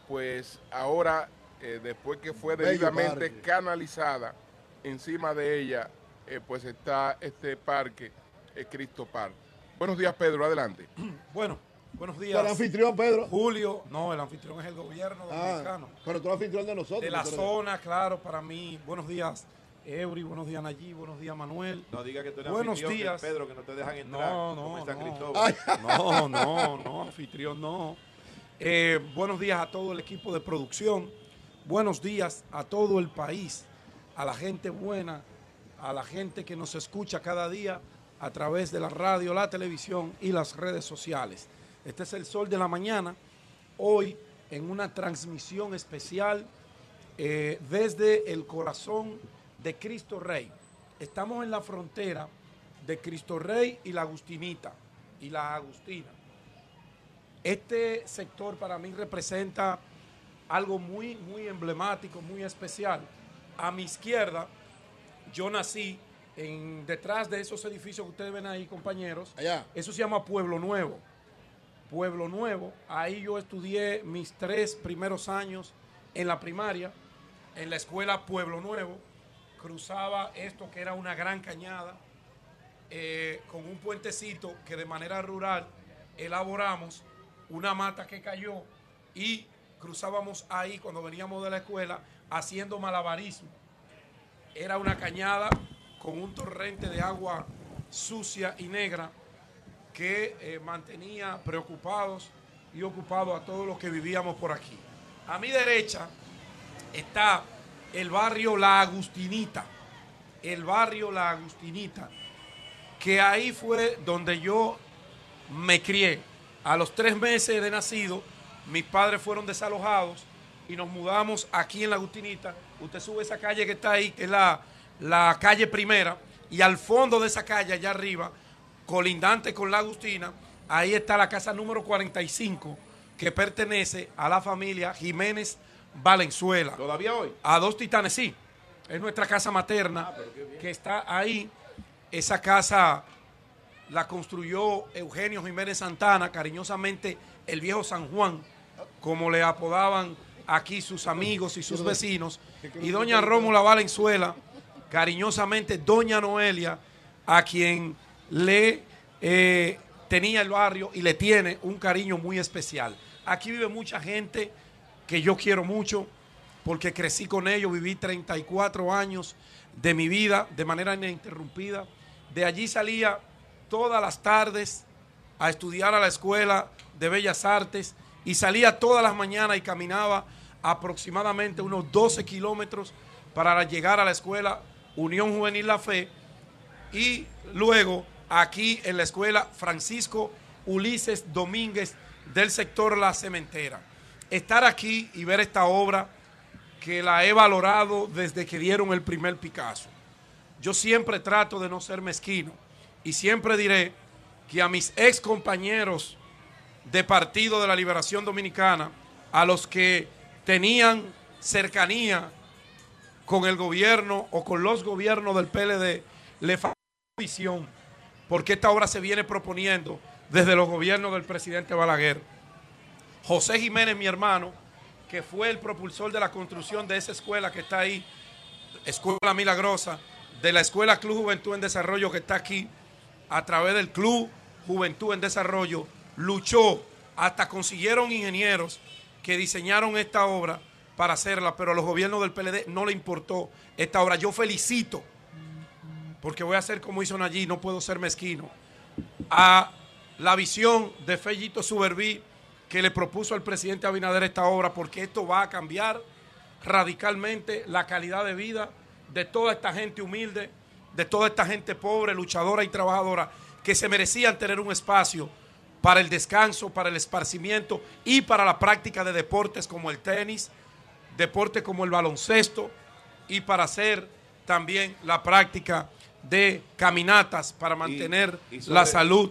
pues ahora, eh, después que fue debidamente canalizada, encima de ella, pues está este parque, Cristo Park. Buenos días, Pedro, adelante. Bueno, buenos días. ¿El anfitrión, Pedro? Julio, no, el anfitrión es el gobierno ah, dominicano. pero tú eres anfitrión de nosotros. De la zona, claro, para mí. Buenos días, Eury, buenos días, Nayí, buenos días, Manuel. No diga que tú eres buenos días. Pedro, que no te dejan entrar. No, no, no. no, no, no, anfitrión, no. Eh, buenos días a todo el equipo de producción. Buenos días a todo el país, a la gente buena, a la gente que nos escucha cada día a través de la radio, la televisión y las redes sociales. Este es el sol de la mañana, hoy en una transmisión especial eh, desde el corazón de Cristo Rey. Estamos en la frontera de Cristo Rey y la Agustinita y la Agustina. Este sector para mí representa algo muy, muy emblemático, muy especial. A mi izquierda, yo nací en, detrás de esos edificios que ustedes ven ahí, compañeros. Allá. Eso se llama Pueblo Nuevo. Pueblo Nuevo. Ahí yo estudié mis tres primeros años en la primaria, en la escuela Pueblo Nuevo cruzaba esto que era una gran cañada eh, con un puentecito que de manera rural elaboramos, una mata que cayó y cruzábamos ahí cuando veníamos de la escuela haciendo malabarismo. Era una cañada con un torrente de agua sucia y negra que eh, mantenía preocupados y ocupados a todos los que vivíamos por aquí. A mi derecha está el barrio La Agustinita, el barrio La Agustinita, que ahí fue donde yo me crié. A los tres meses de nacido, mis padres fueron desalojados y nos mudamos aquí en La Agustinita. Usted sube esa calle que está ahí, que es la, la calle primera, y al fondo de esa calle, allá arriba, colindante con La Agustina, ahí está la casa número 45, que pertenece a la familia Jiménez Valenzuela. ¿Todavía hoy? A dos titanes, sí. Es nuestra casa materna ah, que está ahí. Esa casa la construyó Eugenio Jiménez Santana, cariñosamente el viejo San Juan, como le apodaban aquí sus amigos y sus vecinos. Y doña Rómula Valenzuela, cariñosamente doña Noelia, a quien le eh, tenía el barrio y le tiene un cariño muy especial. Aquí vive mucha gente que yo quiero mucho, porque crecí con ellos, viví 34 años de mi vida de manera ininterrumpida. De allí salía todas las tardes a estudiar a la escuela de Bellas Artes y salía todas las mañanas y caminaba aproximadamente unos 12 kilómetros para llegar a la escuela Unión Juvenil La Fe y luego aquí en la escuela Francisco Ulises Domínguez del sector La Cementera estar aquí y ver esta obra que la he valorado desde que dieron el primer Picasso. Yo siempre trato de no ser mezquino y siempre diré que a mis ex compañeros de Partido de la Liberación Dominicana, a los que tenían cercanía con el gobierno o con los gobiernos del PLD, le falta visión, porque esta obra se viene proponiendo desde los gobiernos del presidente Balaguer. José Jiménez, mi hermano, que fue el propulsor de la construcción de esa escuela que está ahí, Escuela Milagrosa, de la Escuela Club Juventud en Desarrollo que está aquí, a través del Club Juventud en Desarrollo, luchó hasta consiguieron ingenieros que diseñaron esta obra para hacerla, pero a los gobiernos del PLD no le importó esta obra. Yo felicito, porque voy a hacer como hizo allí, no puedo ser mezquino, a la visión de Fellito Suberví que le propuso al presidente Abinader esta obra porque esto va a cambiar radicalmente la calidad de vida de toda esta gente humilde, de toda esta gente pobre, luchadora y trabajadora que se merecían tener un espacio para el descanso, para el esparcimiento y para la práctica de deportes como el tenis, deportes como el baloncesto y para hacer también la práctica de caminatas para mantener y sobre- la salud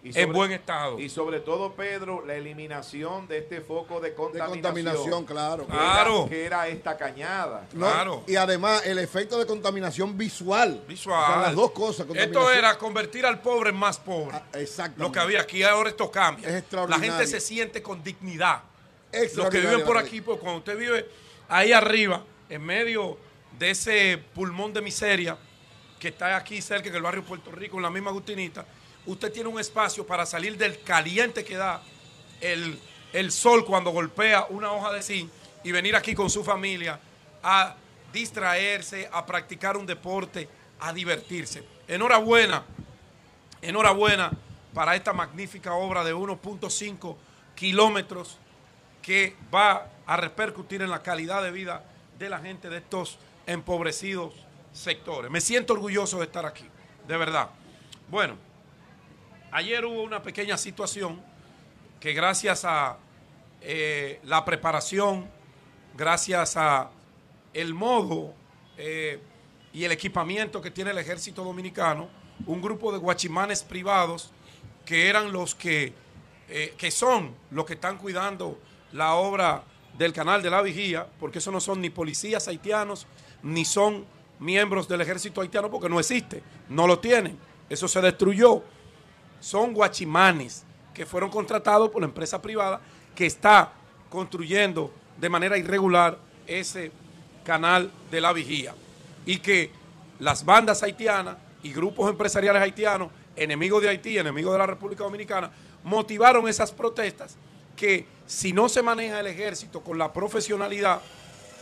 Y en buen estado. Y sobre todo, Pedro, la eliminación de este foco de De contaminación. contaminación, claro. que era- Claro. Que era esta cañada. No, Claro. Y además el efecto de contaminación visual. Visual. O sea, las dos cosas. Esto contaminación- era convertir al pobre en más pobre. Ah, Exactamente. Lo que había aquí ahora esto cambia. Es la extraordinario. gente se siente con dignidad. Los que viven por la aquí, pues cuando usted vive ahí arriba, en medio de ese pulmón de miseria que está aquí cerca, en el barrio Puerto Rico, en la misma Agustinita, usted tiene un espacio para salir del caliente que da el, el sol cuando golpea una hoja de zinc y venir aquí con su familia a distraerse, a practicar un deporte, a divertirse. Enhorabuena Enhorabuena para esta magnífica obra de 1.5 kilómetros que va a repercutir en la calidad de vida de la gente de estos empobrecidos sectores. Me siento orgulloso de estar aquí, de verdad. Bueno, ayer hubo una pequeña situación que gracias a eh, la preparación, gracias a el modo eh, y el equipamiento que tiene el ejército dominicano, un grupo de guachimanes privados que eran los que, eh, que son los que están cuidando la obra del canal de la vigía, porque eso no son ni policías haitianos, ni son miembros del ejército haitiano, porque no existe, no lo tienen, eso se destruyó son guachimanes que fueron contratados por la empresa privada que está construyendo de manera irregular ese canal de la vigía. Y que las bandas haitianas y grupos empresariales haitianos, enemigos de Haití, enemigos de la República Dominicana, motivaron esas protestas que si no se maneja el ejército con la profesionalidad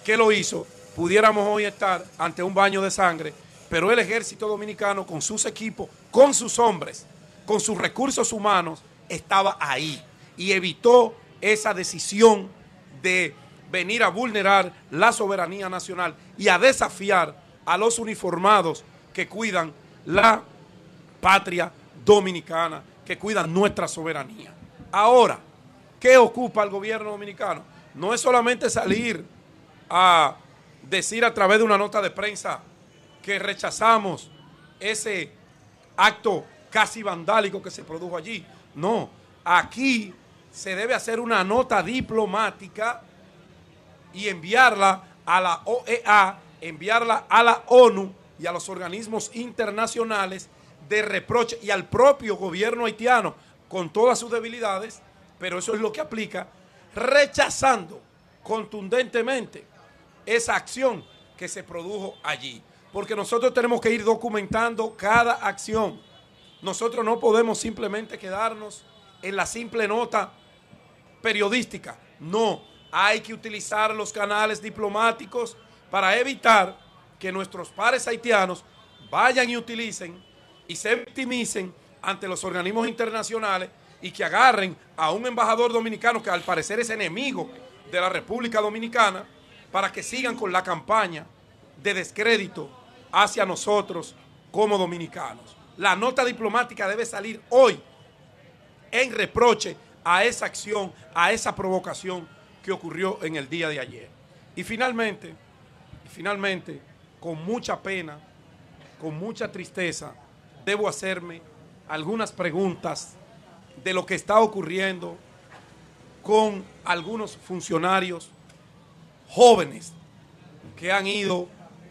que lo hizo, pudiéramos hoy estar ante un baño de sangre, pero el ejército dominicano con sus equipos, con sus hombres, con sus recursos humanos, estaba ahí y evitó esa decisión de venir a vulnerar la soberanía nacional y a desafiar a los uniformados que cuidan la patria dominicana, que cuidan nuestra soberanía. Ahora, ¿qué ocupa el gobierno dominicano? No es solamente salir a decir a través de una nota de prensa que rechazamos ese acto casi vandálico que se produjo allí. No, aquí se debe hacer una nota diplomática y enviarla a la OEA, enviarla a la ONU y a los organismos internacionales de reproche y al propio gobierno haitiano con todas sus debilidades, pero eso es lo que aplica, rechazando contundentemente esa acción que se produjo allí. Porque nosotros tenemos que ir documentando cada acción. Nosotros no podemos simplemente quedarnos en la simple nota periodística. No, hay que utilizar los canales diplomáticos para evitar que nuestros pares haitianos vayan y utilicen y se victimicen ante los organismos internacionales y que agarren a un embajador dominicano que al parecer es enemigo de la República Dominicana para que sigan con la campaña de descrédito hacia nosotros como dominicanos. La nota diplomática debe salir hoy en reproche a esa acción, a esa provocación que ocurrió en el día de ayer. Y finalmente, finalmente, con mucha pena, con mucha tristeza, debo hacerme algunas preguntas de lo que está ocurriendo con algunos funcionarios jóvenes que han ido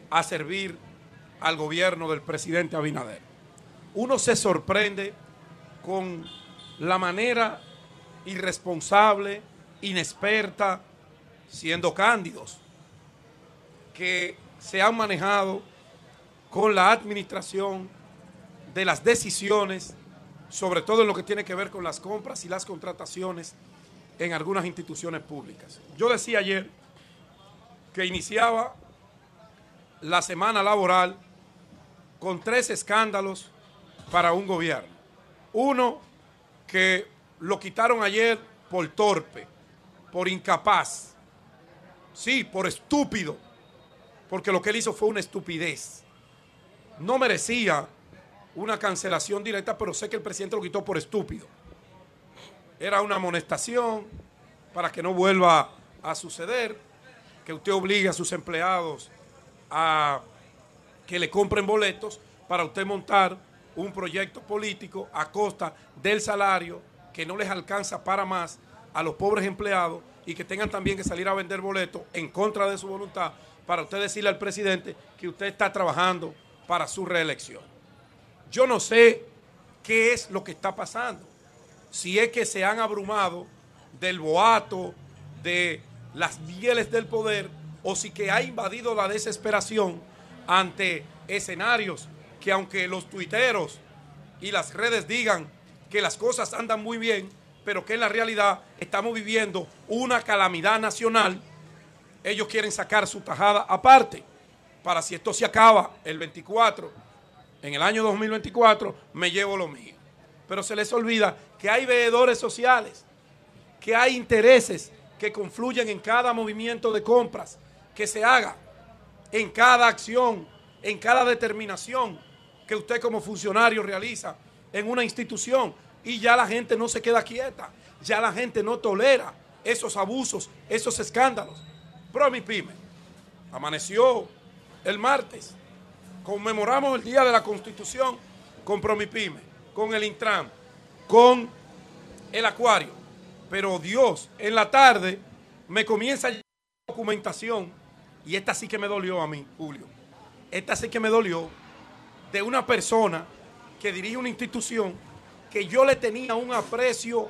a servir al gobierno del presidente Abinader. Uno se sorprende con la manera irresponsable, inexperta, siendo cándidos, que se han manejado con la administración de las decisiones, sobre todo en lo que tiene que ver con las compras y las contrataciones en algunas instituciones públicas. Yo decía ayer que iniciaba la semana laboral con tres escándalos para un gobierno. Uno, que lo quitaron ayer por torpe, por incapaz, sí, por estúpido, porque lo que él hizo fue una estupidez. No merecía una cancelación directa, pero sé que el presidente lo quitó por estúpido. era una amonestación para que no vuelva a suceder, que usted obligue a sus empleados a que le compren boletos para usted montar un proyecto político a costa del salario que no les alcanza para más a los pobres empleados y que tengan también que salir a vender boletos en contra de su voluntad para usted decirle al presidente que usted está trabajando para su reelección. Yo no sé qué es lo que está pasando. Si es que se han abrumado del boato, de las mieles del poder, o si que ha invadido la desesperación ante escenarios que aunque los tuiteros y las redes digan que las cosas andan muy bien, pero que en la realidad estamos viviendo una calamidad nacional, ellos quieren sacar su tajada aparte para si esto se acaba el 24, en el año 2024, me llevo lo mío. Pero se les olvida que hay veedores sociales, que hay intereses que confluyen en cada movimiento de compras que se haga, en cada acción, en cada determinación que usted como funcionario realiza en una institución y ya la gente no se queda quieta, ya la gente no tolera esos abusos, esos escándalos. Promi Pyme amaneció el martes, conmemoramos el Día de la Constitución con Promipyme, con el Intram, con el Acuario, pero Dios en la tarde me comienza a llegar documentación y esta sí que me dolió a mí, Julio. Esta sí que me dolió de una persona que dirige una institución que yo le tenía un aprecio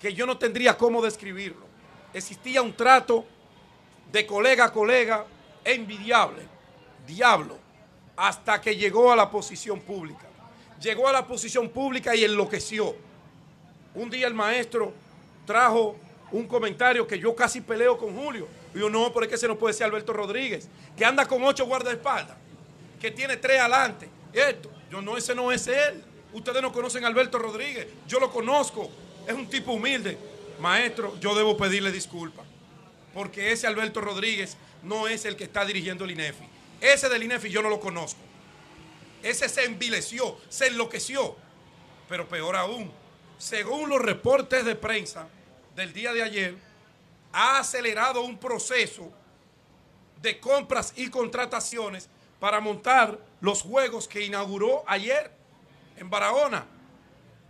que yo no tendría cómo describirlo. Existía un trato de colega a colega envidiable, diablo, hasta que llegó a la posición pública. Llegó a la posición pública y enloqueció. Un día el maestro trajo un comentario que yo casi peleo con Julio. Y yo, no, porque ese no puede ser Alberto Rodríguez, que anda con ocho guardaespaldas, que tiene tres adelante. Esto, yo no, ese no es él. Ustedes no conocen a Alberto Rodríguez, yo lo conozco, es un tipo humilde. Maestro, yo debo pedirle disculpas, porque ese Alberto Rodríguez no es el que está dirigiendo el INEFI. Ese del INEFI yo no lo conozco. Ese se envileció, se enloqueció. Pero peor aún, según los reportes de prensa del día de ayer, ha acelerado un proceso de compras y contrataciones para montar los juegos que inauguró ayer en Barahona.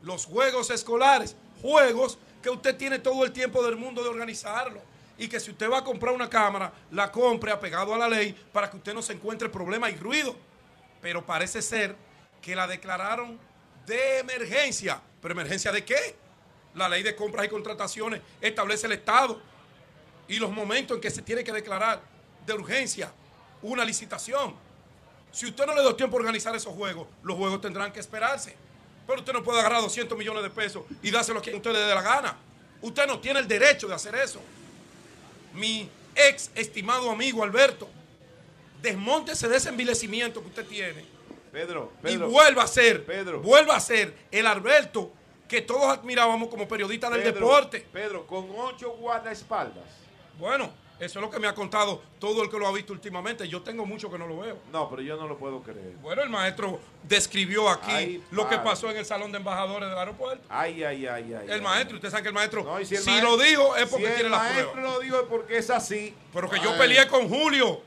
Los juegos escolares, juegos que usted tiene todo el tiempo del mundo de organizarlo y que si usted va a comprar una cámara, la compre apegado a la ley para que usted no se encuentre problema y ruido. Pero parece ser que la declararon de emergencia. ¿Pero emergencia de qué? La ley de compras y contrataciones establece el Estado y los momentos en que se tiene que declarar de urgencia una licitación. Si usted no le da tiempo a organizar esos juegos, los juegos tendrán que esperarse. Pero usted no puede agarrar 200 millones de pesos y dárselo a quien usted le dé la gana. Usted no tiene el derecho de hacer eso mi ex estimado amigo Alberto, desmontese de ese envilecimiento que usted tiene. Pedro, y vuelva a ser, Pedro. vuelva a ser el Alberto que todos admirábamos como periodista del Pedro, deporte. Pedro, con ocho guardaespaldas. Bueno, eso es lo que me ha contado todo el que lo ha visto últimamente. Yo tengo mucho que no lo veo. No, pero yo no lo puedo creer. Bueno, el maestro describió aquí Ay, lo que pasó en el salón de embajadores del aeropuerto. Ay, ay, ay, ay. El ay. maestro, usted sabe que el maestro, No, si, el maestro- lo dijo es porque si tiene el las maestro pruebas. lo dijo es porque es así. Pero que yo peleé con Julio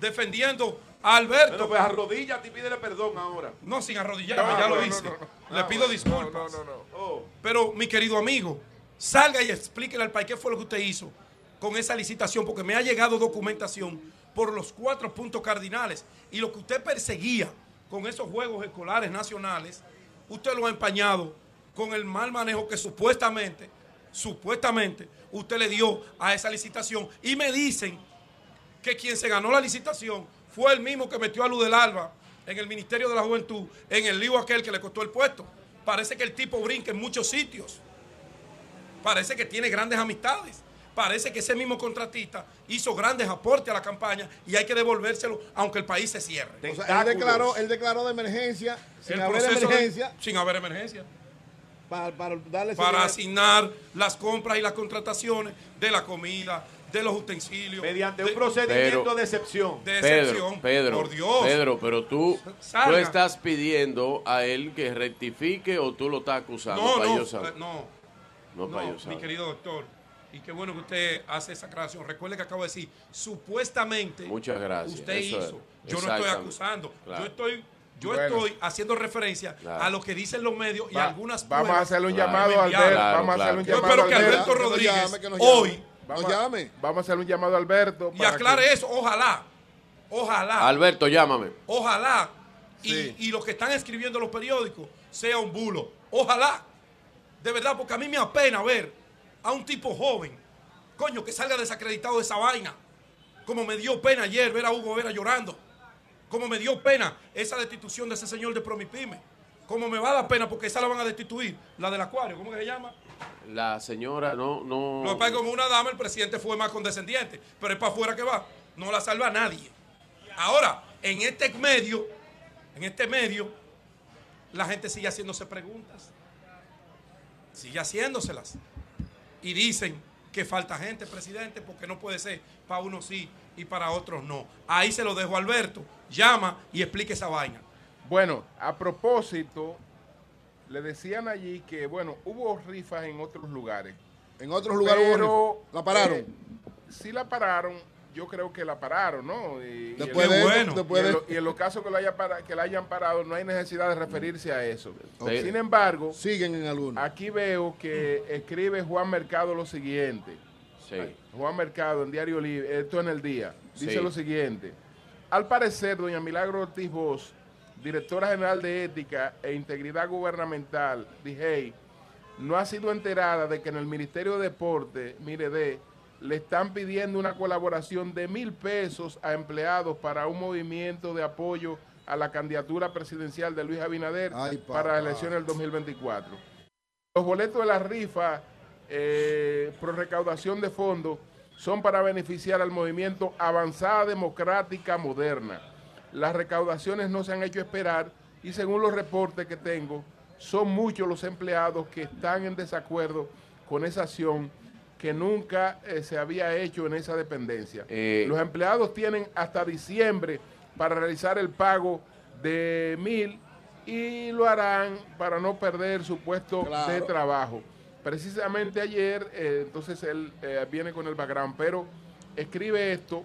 defendiendo Alberto. Bueno, pues arrodíllate y pídele perdón ahora. No, sin arrodillarme, No, ya no, lo hice. no. Le pido disculpas. No, no, no. no. Oh, Pero, mi querido amigo, salga y explíquele al país qué fue lo que usted hizo con esa licitación, porque me ha llegado documentación por los cuatro puntos cardinales. Y lo que usted perseguía con esos juegos escolares nacionales, usted lo ha empañado con el mal manejo que supuestamente, supuestamente, usted le dio a esa licitación. Y me dicen que quien se ganó la licitación fue el mismo que metió a Luz del Alba en el Ministerio de la Juventud, en el lío aquel que le costó el puesto. Parece que el tipo brinca en muchos sitios. Parece que tiene grandes amistades. Parece que ese mismo contratista hizo grandes aportes a la campaña y hay que devolvérselo aunque el país se cierre. O sea, él declaró, él declaró de emergencia, sin El haber de- emergencia, sin haber emergencia. para, para darle Para asignar las compras y las contrataciones de la comida, de los utensilios. Mediante de- un procedimiento Pero- de excepción. de Pedro, excepción. Pedro, por Dios. Pedro, pero tú, tú estás pidiendo a él que rectifique o tú lo estás acusando. no, eh, no, no, no, mi querido doctor. Y qué bueno que usted hace esa aclaración. Recuerde que acabo de decir, supuestamente Muchas gracias. usted Eso es. hizo. Yo no estoy acusando. Claro. Yo estoy yo Bueno. estoy haciendo referencia Claro. a lo que dicen los medios y Va- algunas vamos a pruebas hacerle un Claro. llamado a Claro, Alberto. claro, vamos a hacerle un Yo llamado espero que Alberto. Alberto Que nos Rodríguez llame, que nos llame. hoy Vamos llame. Vamos a hacerle un llamado a Alberto. y aclare que- eso, ojalá, ojalá, Alberto, llámame. ojalá, y, Sí. y lo que están escribiendo los periódicos sea un bulo, ojalá, de verdad, porque a mí me apena ver a un tipo joven, coño, que salga desacreditado de esa vaina, como me dio pena ayer ver a Hugo Vera llorando, como me dio pena esa destitución de ese señor de Promipyme, como me va a dar pena porque esa la van a destituir, la del acuario, ¿cómo que se llama? La señora no, no. Lo que pasa es que como una dama, el presidente fue más condescendiente, pero es para afuera que va. No la salva nadie. Ahora, en este medio, en este medio, la gente sigue haciéndose preguntas. Sigue haciéndoselas. Y dicen que falta gente, presidente, porque no puede ser para unos sí y para otros no. Ahí se lo dejo a Alberto. Llama y explique esa vaina. Bueno, a propósito, le decían allí que, bueno, hubo rifas en otros lugares. En otros lugares hubo pero. La pararon. eh, sí la pararon, yo creo que la pararon, ¿no? Y, y después en- de bueno. y después en, de lo- y en los casos que, lo haya para- que la hayan parado, no hay necesidad de referirse a eso. Sin embargo, siguen en algunos. aquí veo que escribe Juan Mercado lo siguiente. Sí. Juan Mercado en Diario Libre, esto en el día, dice Sí. lo siguiente. Al parecer, doña Milagro Ortiz Bosch, directora general de Ética e Integridad Gubernamental, DIGEI, no ha sido enterada de que en el Ministerio de Deporte, mire, de, le están pidiendo una colaboración de mil pesos a empleados para un movimiento de apoyo a la candidatura presidencial de Luis Abinader Ay, para las elecciones del 2024. Los boletos de la rifa eh, por recaudación de fondos son para beneficiar al movimiento Avanzada Democrática Moderna. Las recaudaciones no se han hecho esperar y según los reportes que tengo, son muchos los empleados que están en desacuerdo con esa acción que nunca eh, se había hecho en esa dependencia. Eh, los empleados tienen hasta diciembre para realizar el pago de mil y lo harán para no perder su puesto Claro. de trabajo. Precisamente ayer, eh, entonces él viene con el background, pero escribe esto,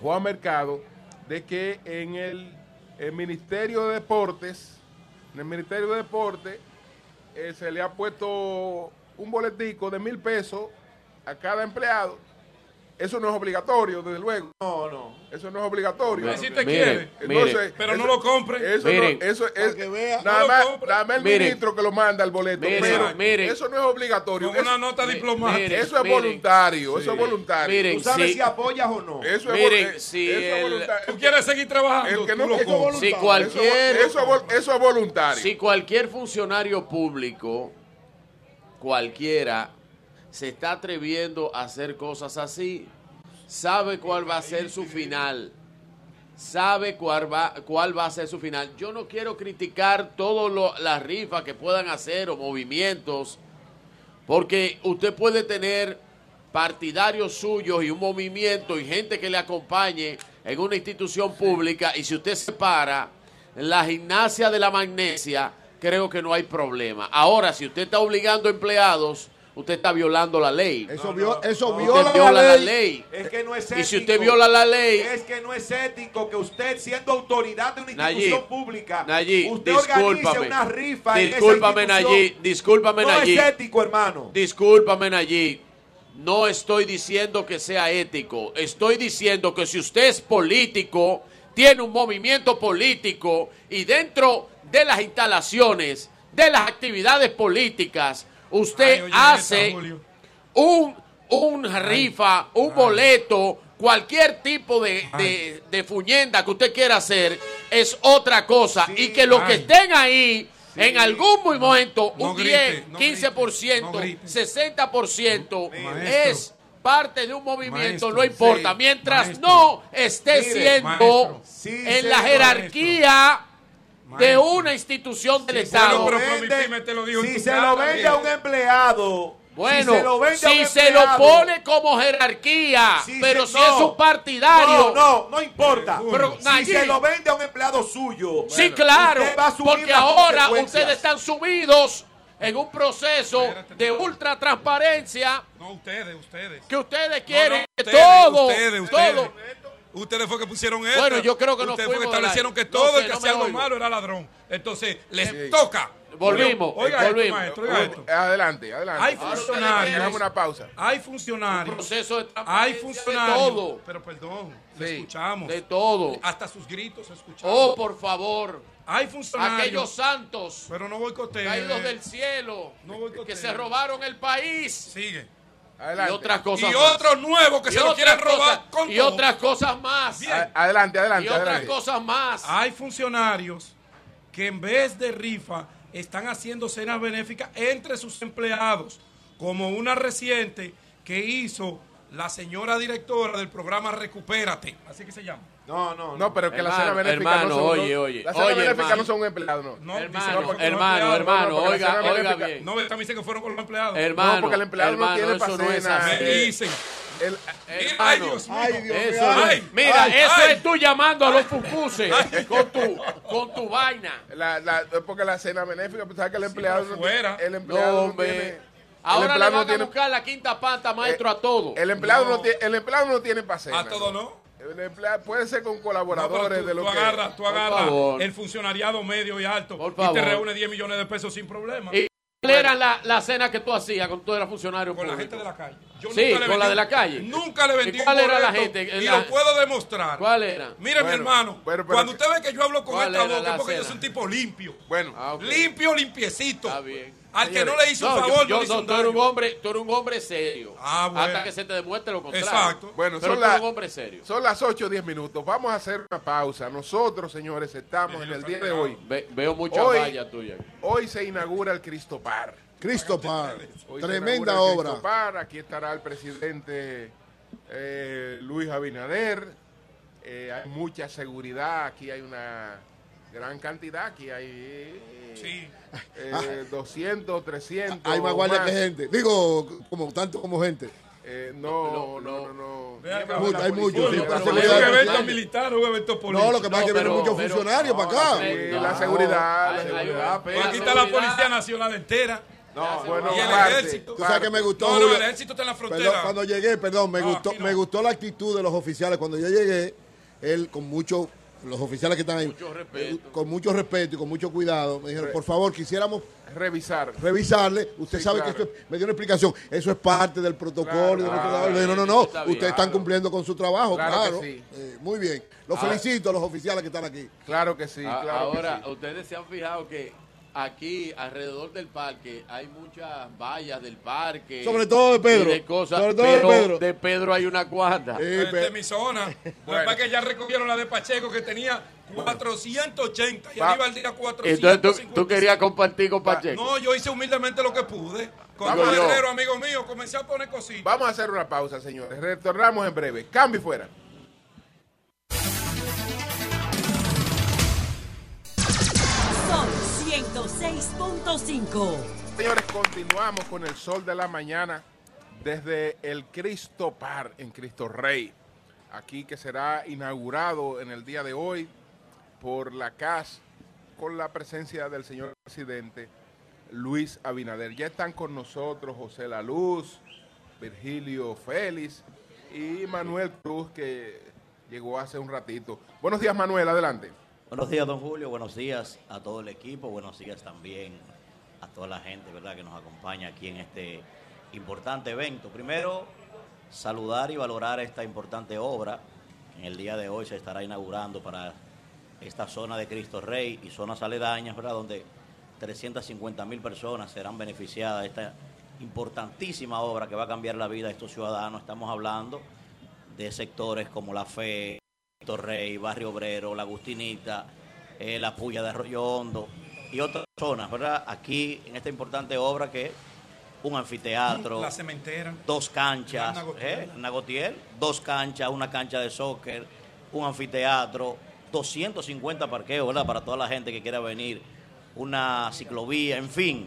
Juan Mercado, de que en el, el Ministerio de Deportes, en el Ministerio de Deportes, eh, se le ha puesto un boletico de mil pesos a cada empleado. Eso no es obligatorio, desde luego. No, no. Eso no es obligatorio. Pero si usted Mire, quiere. mire. Entonces, Pero no lo compre. Eso, Miren. no, eso es que vea. nada No lo más, compre. nada más el Miren. ministro que lo manda el boleto. Miren, pero miren. eso no es obligatorio. Con una nota diplomática. eso es miren. voluntario. Eso es voluntario. Miren, ¿Tú sabes sí. si apoyas o no? Eso es Miren, vol- si eso es el- voluntario. ¿Tú quieres seguir trabajando? El que Tú no- lo eso. Si cualquier, eso es voluntario. si cualquier funcionario público, cualquiera, se está atreviendo a hacer cosas así, sabe cuál va a ser su final. Sabe cuál va, cuál va a ser su final. Yo no quiero criticar todas las rifas que puedan hacer o movimientos, porque usted puede tener partidarios suyos y un movimiento y gente que le acompañe en una institución pública y si usted se para la gimnasia de la magnesia, creo que no hay problema. Ahora, si usted está obligando empleados, usted está violando la ley. Eso, vio- eso no. viola, usted viola la la ley. ley. Es que no es ético. Y si usted viola la ley, Es que no es ético que usted, siendo autoridad de una Nayib, institución pública, Nayib, usted organice discúlpame. una rifa en esa Discúlpame. Nayib, discúlpame, No Nayib. es ético, hermano. Discúlpame, Nayib. No estoy diciendo que sea ético. Estoy diciendo que si usted es político, tiene un movimiento político y dentro de las instalaciones, de las actividades políticas, usted Ay, oye, hace un, un rifa, un boleto, cualquier tipo de, de, de fuñenda que usted quiera hacer, es otra cosa. Sí, y que los que estén ahí, en algún momento, No un grite, 10, no 15%, grite, no grite. 60% Maestro. es parte de un movimiento, Maestro, no importa. sí, Mientras maestro. no esté Mire, siendo maestro. Sí, en la jerarquía de una institución del Sí, Estado. Vende- te lo si se lo vende a un empleado, Bueno, si se lo, vende a un si se lo empleado, pone como jerarquía, si pero se- si no, es un partidario. No, no, no importa. Pero, si Nayib, se lo vende a un empleado suyo. Sí, claro, usted va a asumir porque ahora ustedes están sumidos en un proceso de ultra transparencia No, ustedes, ustedes. que ustedes No, quieren no, que ustedes, todo, ustedes, ustedes. todo. Ustedes fue que pusieron esto. Bueno, yo creo que Ustedes fue que establecieron que No todo sé, el que no hacía algo oigo. malo era ladrón. Entonces, les Sí. toca. Volvimos, Oiga esto, maestro, oiga esto. Adelante, adelante. Hay funcionarios. Hagamos una pausa. Hay Un funcionarios. proceso de Hay funcionarios. de todo, Pero perdón, le Sí, escuchamos. de todo. Hasta sus gritos escuchamos. Oh, por favor, Hay funcionarios. aquellos santos Pero no boicotee. caídos del cielo No boicotee. que se robaron el país Sigue. Adelante. y otras cosas Y más. otros nuevos que Y se lo quieren robar cosas- con y todo. otras cosas más Bien. Adelante, adelante. y otras adelante. cosas más Hay funcionarios que en vez de rifa están haciendo cenas benéficas entre sus empleados, como una reciente que hizo la señora directora del programa Recupérate, así que se llama. No, no, no. No, pero que la cena benéfica hermano, no son. oye, oye, La cena oye, benéfica hermano. no son un empleado, no. No, hermano, hermano, empleados- hermano, oiga, oiga bien. No, también dicen que fueron con los empleados. Hermano, No, porque el empleado no tiene cena. Me dicen. El- Ay, Dios mío. Ay, Dios Eso Ay, mira, ay, eso ay. es tú llamando a los fucuses con tu, con tu vaina. la, la, porque la cena benéfica, pues sabes que el empleado no fuera. el empleado no tiene, Ahora le van no tiene- a buscar la quinta pata, maestro, a todo. el empleado no, No. tiene, el empleado no tiene para cena. A todo no. Puede ser con colaboradores tú, de lo tú que agarras, tú agarras el funcionariado medio y alto Por y te reúne 10 millones de pesos sin problema. ¿Y cuál era la, la cena que tú hacías con todo el funcionario con la gente de la calle. Yo Sí, nunca le con la vendí- de la calle. Nunca le vendí ¿Y cuál un era la gente? Y La- lo puedo demostrar. ¿Cuál era? Mire, mi hermano, pero cuando usted ve que yo hablo con ¿Cuál esta boca la es porque yo cena? soy un tipo limpio. Bueno, Ah. Limpio, limpiecito. Está bien. Al que no le hizo No, un favor, yo- no le hizo no, un tú eres un hombre, tú eres un hombre serio. Ah, bueno. Hasta que se te demuestre lo contrario. Exacto. bueno Pero son, tú eres las- un hombre serio. son las 8 o 10 minutos. Vamos a hacer una pausa. Nosotros, señores, estamos en el día de hoy. Ve- veo mucha Hoy- valla tuya. Hoy se inaugura el Cristo Par. Cristo Par. Hoy se Tremenda obra. Aquí estará el presidente eh, Luis Abinader. Eh, hay mucha seguridad. Aquí hay una gran cantidad. Aquí hay Sí. eh, 200, 300. Hay más o guardia que gente. Digo, como tanto como gente. Eh, no, no, no, no. Hay muchos, sí, ¿Es un evento militar un evento político? No, lo que pasa es que No, vienen muchos funcionarios no, para acá. no, Sí, no, la no, seguridad. la seguridad. Pues aquí está la. Policía Nacional entera. No, bueno, y el parte, ejército. Tú sabes que me gustó, No, no, el ejército está en la frontera. Perdón, cuando llegué, perdón, me No, gustó, no. me gustó la actitud de los oficiales. Cuando yo llegué, él con mucho, los oficiales que están ahí, Mucho respeto. eh, con mucho respeto y con mucho cuidado, me dijeron, por favor, quisiéramos Revisar. revisarle. Usted Sí, sabe claro. que esto es- me dio una explicación. Eso es parte del protocolo. y de Claro, no, no, no. bien, Ustedes están claro. cumpliendo con su trabajo, Claro claro. que sí. Eh, muy bien. Los Ah. felicito a los oficiales que están aquí. Claro que sí, A- claro que Ahora, sí. ustedes se han fijado que aquí, alrededor del parque, hay muchas vallas del parque. Sobre todo de Pedro. y de cosas, Sobre todo de Pedro. de Pedro hay una cuanta. Esta pe- es mi zona. Bueno. pasa es que ya recogieron la de Pacheco que tenía 480 y arriba el día Entonces 450. tú, tú querías compartir con Pacheco. No, yo hice humildemente lo que pude. Con un herrero, amigo mío, comencé a poner cositas. Vamos a hacer una pausa, señores. Retornamos en breve. Cambio y fuera. 106.5. Señores, continuamos con el sol de la mañana desde el Cristo Par en Cristo Rey. Aquí que será inaugurado en el día de hoy por la CAS con la presencia del señor presidente Luis Abinader. Ya están con nosotros José La Luz, Virgilio Félix y Manuel Cruz que llegó hace un ratito. Buenos días Manuel, adelante. Buenos días, don Julio. Buenos días a todo el equipo. Buenos días también a toda la gente, ¿verdad?, que nos acompaña aquí en este importante evento. Primero, saludar y valorar esta importante obra que en el día de hoy se estará inaugurando para esta zona de Cristo Rey y zonas aledañas, ¿verdad?, donde 350 mil personas serán beneficiadas de esta importantísima obra que va a cambiar la vida de estos ciudadanos. Estamos hablando de sectores como la fe, Torrey, Barrio Obrero, La Agustinita, eh, La Puya de Arroyo Hondo y otras zonas, ¿verdad? Aquí en esta importante obra que es un anfiteatro, La cementera. dos canchas, La Nagotier. ¿eh? Dos canchas, una cancha de soccer, un anfiteatro, 250 parqueos, ¿verdad? Para toda la gente que quiera venir, una ciclovía, en fin,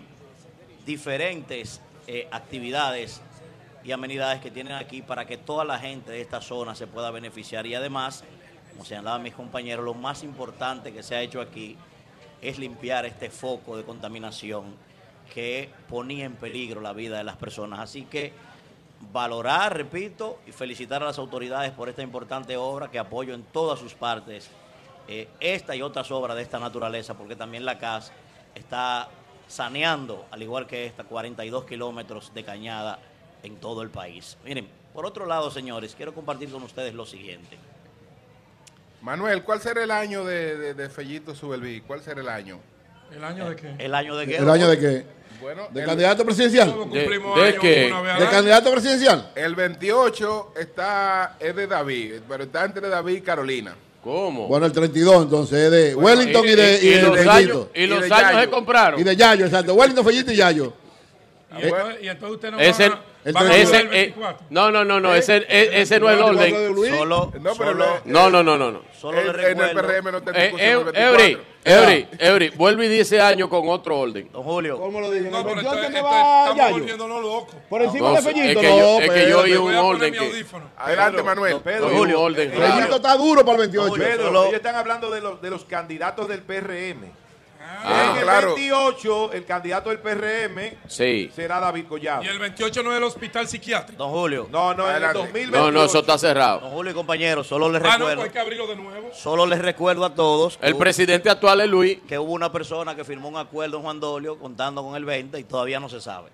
diferentes eh, actividades y amenidades que tienen aquí para que toda la gente de esta zona se pueda beneficiar. Y además, como señalaban mis compañeros, lo más importante que se ha hecho aquí es limpiar este foco de contaminación que ponía en peligro la vida de las personas. Así que valorar, repito, y felicitar a las autoridades por esta importante obra que apoyo en todas sus partes, eh, esta y otras obras de esta naturaleza, porque también la CAS está saneando, al igual que esta, 42 kilómetros de cañada en todo el país. Miren, por otro lado, señores, quiero compartir con ustedes lo siguiente. Manuel, ¿cuál será el año de, de, de Fellito Subelví? ¿Cuál será el año? ¿El año de qué? ¿El año de qué? ¿El año de qué? Bueno, ¿De el, candidato presidencial? ¿De- qué? ¿De candidato presidencial? el 28 está, es de David, pero está entre David y Carolina. ¿Cómo? Bueno, el 32 entonces es de Wellington y, de, y, y de los Fellito. años, y los Y de años Yayo. se compraron. Y de Yayo, exacto. Wellington, Fellito y Yayo. Y entonces, y entonces usted no Ese, va, el van a ese- ese, el eh, 24. no, no, no, no, ese, eh, ese no es el 24 de orden. Luis. Solo, No, pero solo, no- No, no, no, solo En, le en el PRM no está en Eh, discusión el Eu- 24. Eury, Eury, Eury, vuelve y dice año con otro orden. don Julio, ¿Cómo lo dije? No, pero esto, 28 esto- que va estamos Yayo. volviéndonos locos. Por encima No, de es Fellito. que no, yo- es que yo oí un orden mi que- audífono. Adelante, Manuel. Pedro, Julio, orden eh. Fellito está duro para el 28. Julio, Pedro, ellos están hablando de los, de los candidatos del PRM. Ah, en el claro. 28, el candidato del PRM Sí. será David Collado. Y el 28 no es el hospital psiquiátrico. don Julio, No, no, en el Adelante. 2028. No, no, eso está cerrado. don Julio y compañeros, solo les Ah, no, pues recuerdo, hay que abrirlo de nuevo. solo les recuerdo a todos que El hubo- presidente actual es Luis. que hubo una persona que firmó un acuerdo en Juan Dolio contando con el 20 y todavía no se sabe.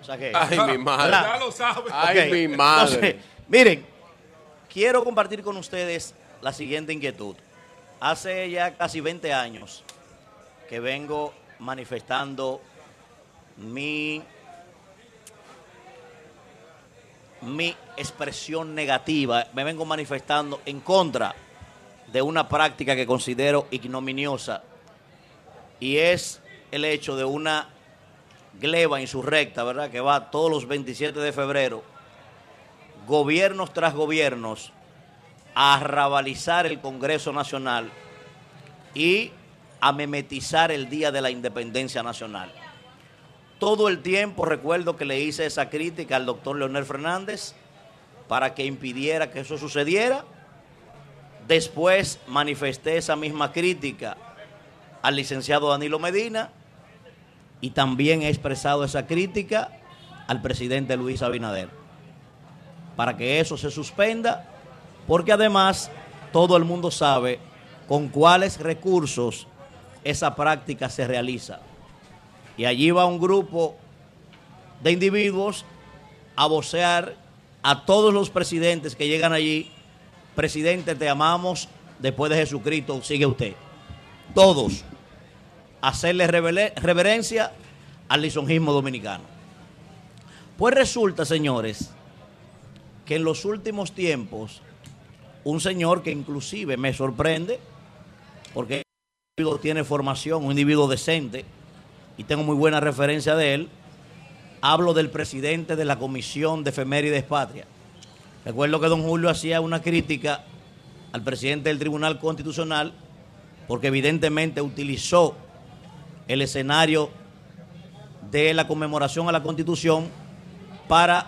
O sea que, Ay, mi madre. Ya lo sabe. Ay, Ok, mi madre. entonces, miren, quiero compartir con ustedes la siguiente inquietud. Hace ya casi 20 años que vengo manifestando mi, mi expresión negativa, me vengo manifestando en contra de una práctica que considero ignominiosa y es el hecho de una gleba insurrecta, ¿verdad? Que va todos los 27 de febrero, gobiernos tras gobiernos, a arrabalizar el Congreso Nacional y a memetizar el Día de la Independencia Nacional. Todo el tiempo recuerdo que le hice esa crítica al doctor Leonel Fernández para que impidiera que eso sucediera. Después manifesté esa misma crítica al licenciado Danilo Medina y también he expresado esa crítica al presidente Luis Abinader para que eso se suspenda, porque además todo el mundo sabe con cuáles recursos esa práctica se realiza. Y allí va un grupo de individuos a vocear a todos los presidentes que llegan allí, presidente, te amamos, después de Jesucristo, sigue usted. Todos hacerle reverencia al lisonjismo dominicano. Pues resulta, señores, que en los últimos tiempos, un señor que inclusive me sorprende, porque tiene formación, un individuo decente, y tengo muy buena referencia de él, hablo del presidente de la Comisión de Efemérides Patria. Recuerdo que don Julio hacía una crítica al presidente del Tribunal Constitucional porque evidentemente utilizó el escenario de la conmemoración a la Constitución para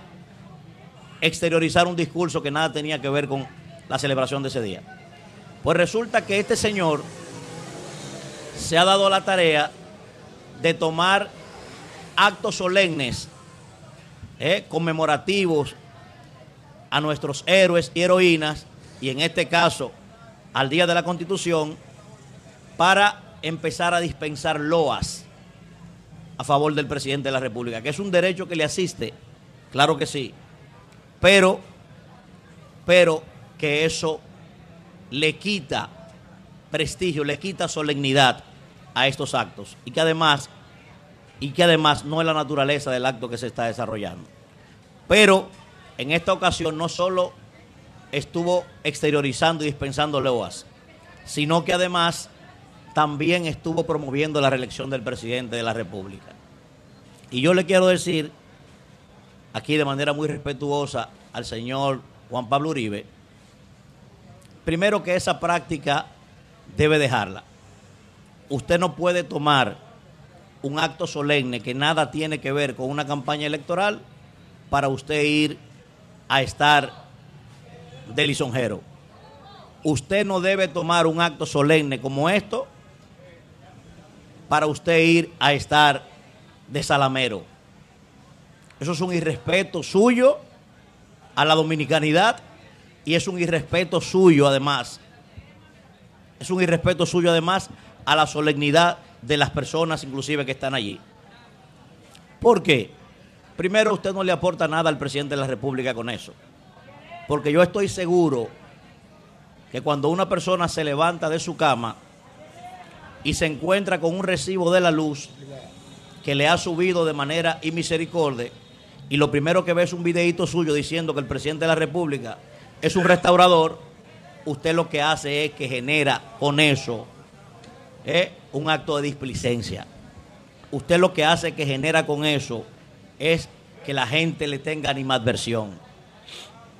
exteriorizar un discurso que nada tenía que ver con la celebración de ese día. Pues resulta que este señor se ha dado la tarea de tomar actos solemnes, eh, conmemorativos a nuestros héroes y heroínas, y en este caso al Día de la Constitución, para empezar a dispensar loas a favor del presidente de la República, que es un derecho que le asiste, claro que sí, pero, pero que eso le quita prestigio, le quita solemnidad a estos actos y que además y que además no es la naturaleza del acto que se está desarrollando. Pero en esta ocasión no solo estuvo exteriorizando y dispensando loas, sino que además también estuvo promoviendo la reelección del presidente de la República. Y yo le quiero decir aquí de manera muy respetuosa al señor Juan Pablo Uribe, primero que esa práctica debe dejarla. Usted no puede tomar un acto solemne que nada tiene que ver con una campaña electoral para usted ir a estar de lisonjero. Usted no debe tomar un acto solemne como esto para usted ir a estar de salamero. Eso es un irrespeto suyo a la dominicanidad y es un irrespeto suyo además. Es un irrespeto suyo además a la solemnidad de las personas inclusive que están allí. ¿Por qué? Primero, usted no le aporta nada al presidente de la República con eso. Porque yo estoy seguro que cuando una persona se levanta de su cama y se encuentra con un recibo de la luz que le ha subido de manera inmisericordia y lo primero que ve es un videíto suyo diciendo que el presidente de la República es un restaurador, usted lo que hace es que genera con eso ¿eh? un acto de displicencia. Usted lo que hace que genera con eso es que la gente le tenga animadversión.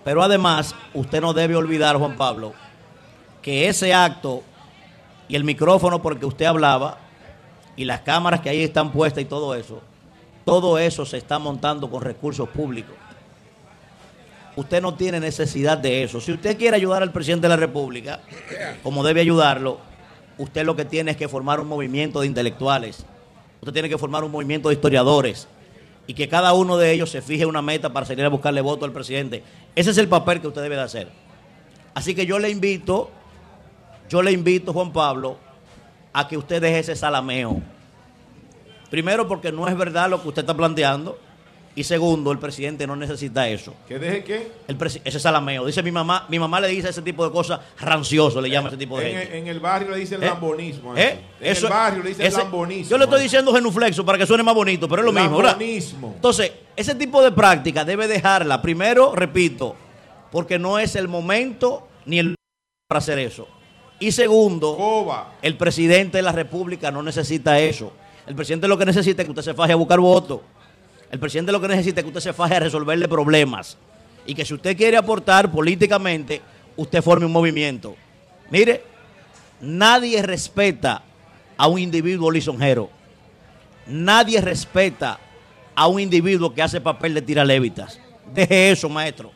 Pero además, usted no debe olvidar, Juan Pablo, que ese acto y el micrófono por el que usted hablaba y las cámaras que ahí están puestas y todo eso, todo eso se está montando con recursos públicos. Usted no tiene necesidad de eso. Si usted quiere ayudar al presidente de la República, como debe ayudarlo, usted lo que tiene es que formar un movimiento de intelectuales. Usted tiene que formar un movimiento de historiadores y que cada uno de ellos se fije una meta para salir a buscarle voto al presidente. Ese es el papel que usted debe de hacer. Así que yo le invito, yo le invito, Juan Pablo, a que usted deje ese salameo. Primero, porque no es verdad lo que usted está planteando. Y segundo, el presidente no necesita eso. ¿Que deje qué? El ese salameo. Dice mi mamá, mi mamá le dice ese tipo de cosas rancioso, le llama ese tipo de En, gente. en el barrio le ¿Eh? lambonismo. a ¿Eh? eso. En Eso- el barrio le dicen ese- lambonismo. Yo le estoy diciendo genuflexo para que suene más bonito, pero es lo mismo, ¿verdad? Entonces, ese tipo de práctica debe dejarla. Primero, repito, porque no es el momento ni el para hacer eso. Y segundo, Coba. el presidente de la República no necesita eso. El presidente lo que necesita es que usted se faje a buscar votos. El presidente lo que necesita es que usted se faje a resolverle problemas. Y que si usted quiere aportar políticamente, usted forme un movimiento. Mire, nadie respeta a un individuo lisonjero. Nadie respeta a un individuo que hace papel de tiralévitas. Deje eso, maestro.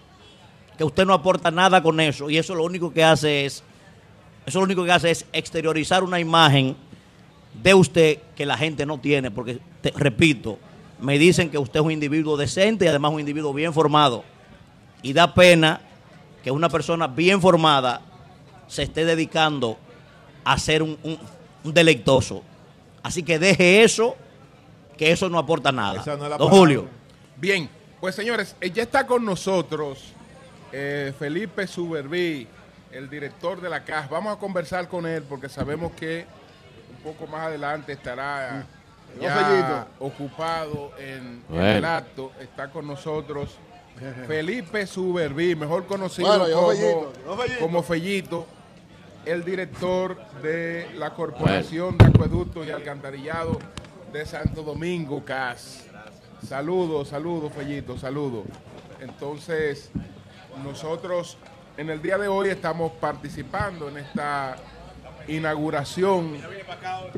Que usted no aporta nada con eso. Y eso lo único que hace es eso lo único que hace es exteriorizar una imagen de usted que la gente no tiene, porque, te- repito, me dicen que usted es un individuo decente y además un individuo bien formado. Y da pena que una persona bien formada se esté dedicando a ser un, un- un deleitoso. Así que deje eso, que eso no aporta nada. Esa no es la Don palabra. Julio. Bien, pues señores, ya está con nosotros eh, Felipe Suberví, el director de la CAS. Vamos a conversar con él porque sabemos que un poco más adelante estará ya ocupado en, el acto. Está con nosotros Felipe Suberví, mejor conocido Bueno, como, Fellito, como Fellito, el director de la Corporación de Acueductos y Alcantarillado de Santo Domingo, CAS. Saludos, saludos, Fellito, saludos. Entonces, nosotros en el día de hoy estamos participando en esta inauguración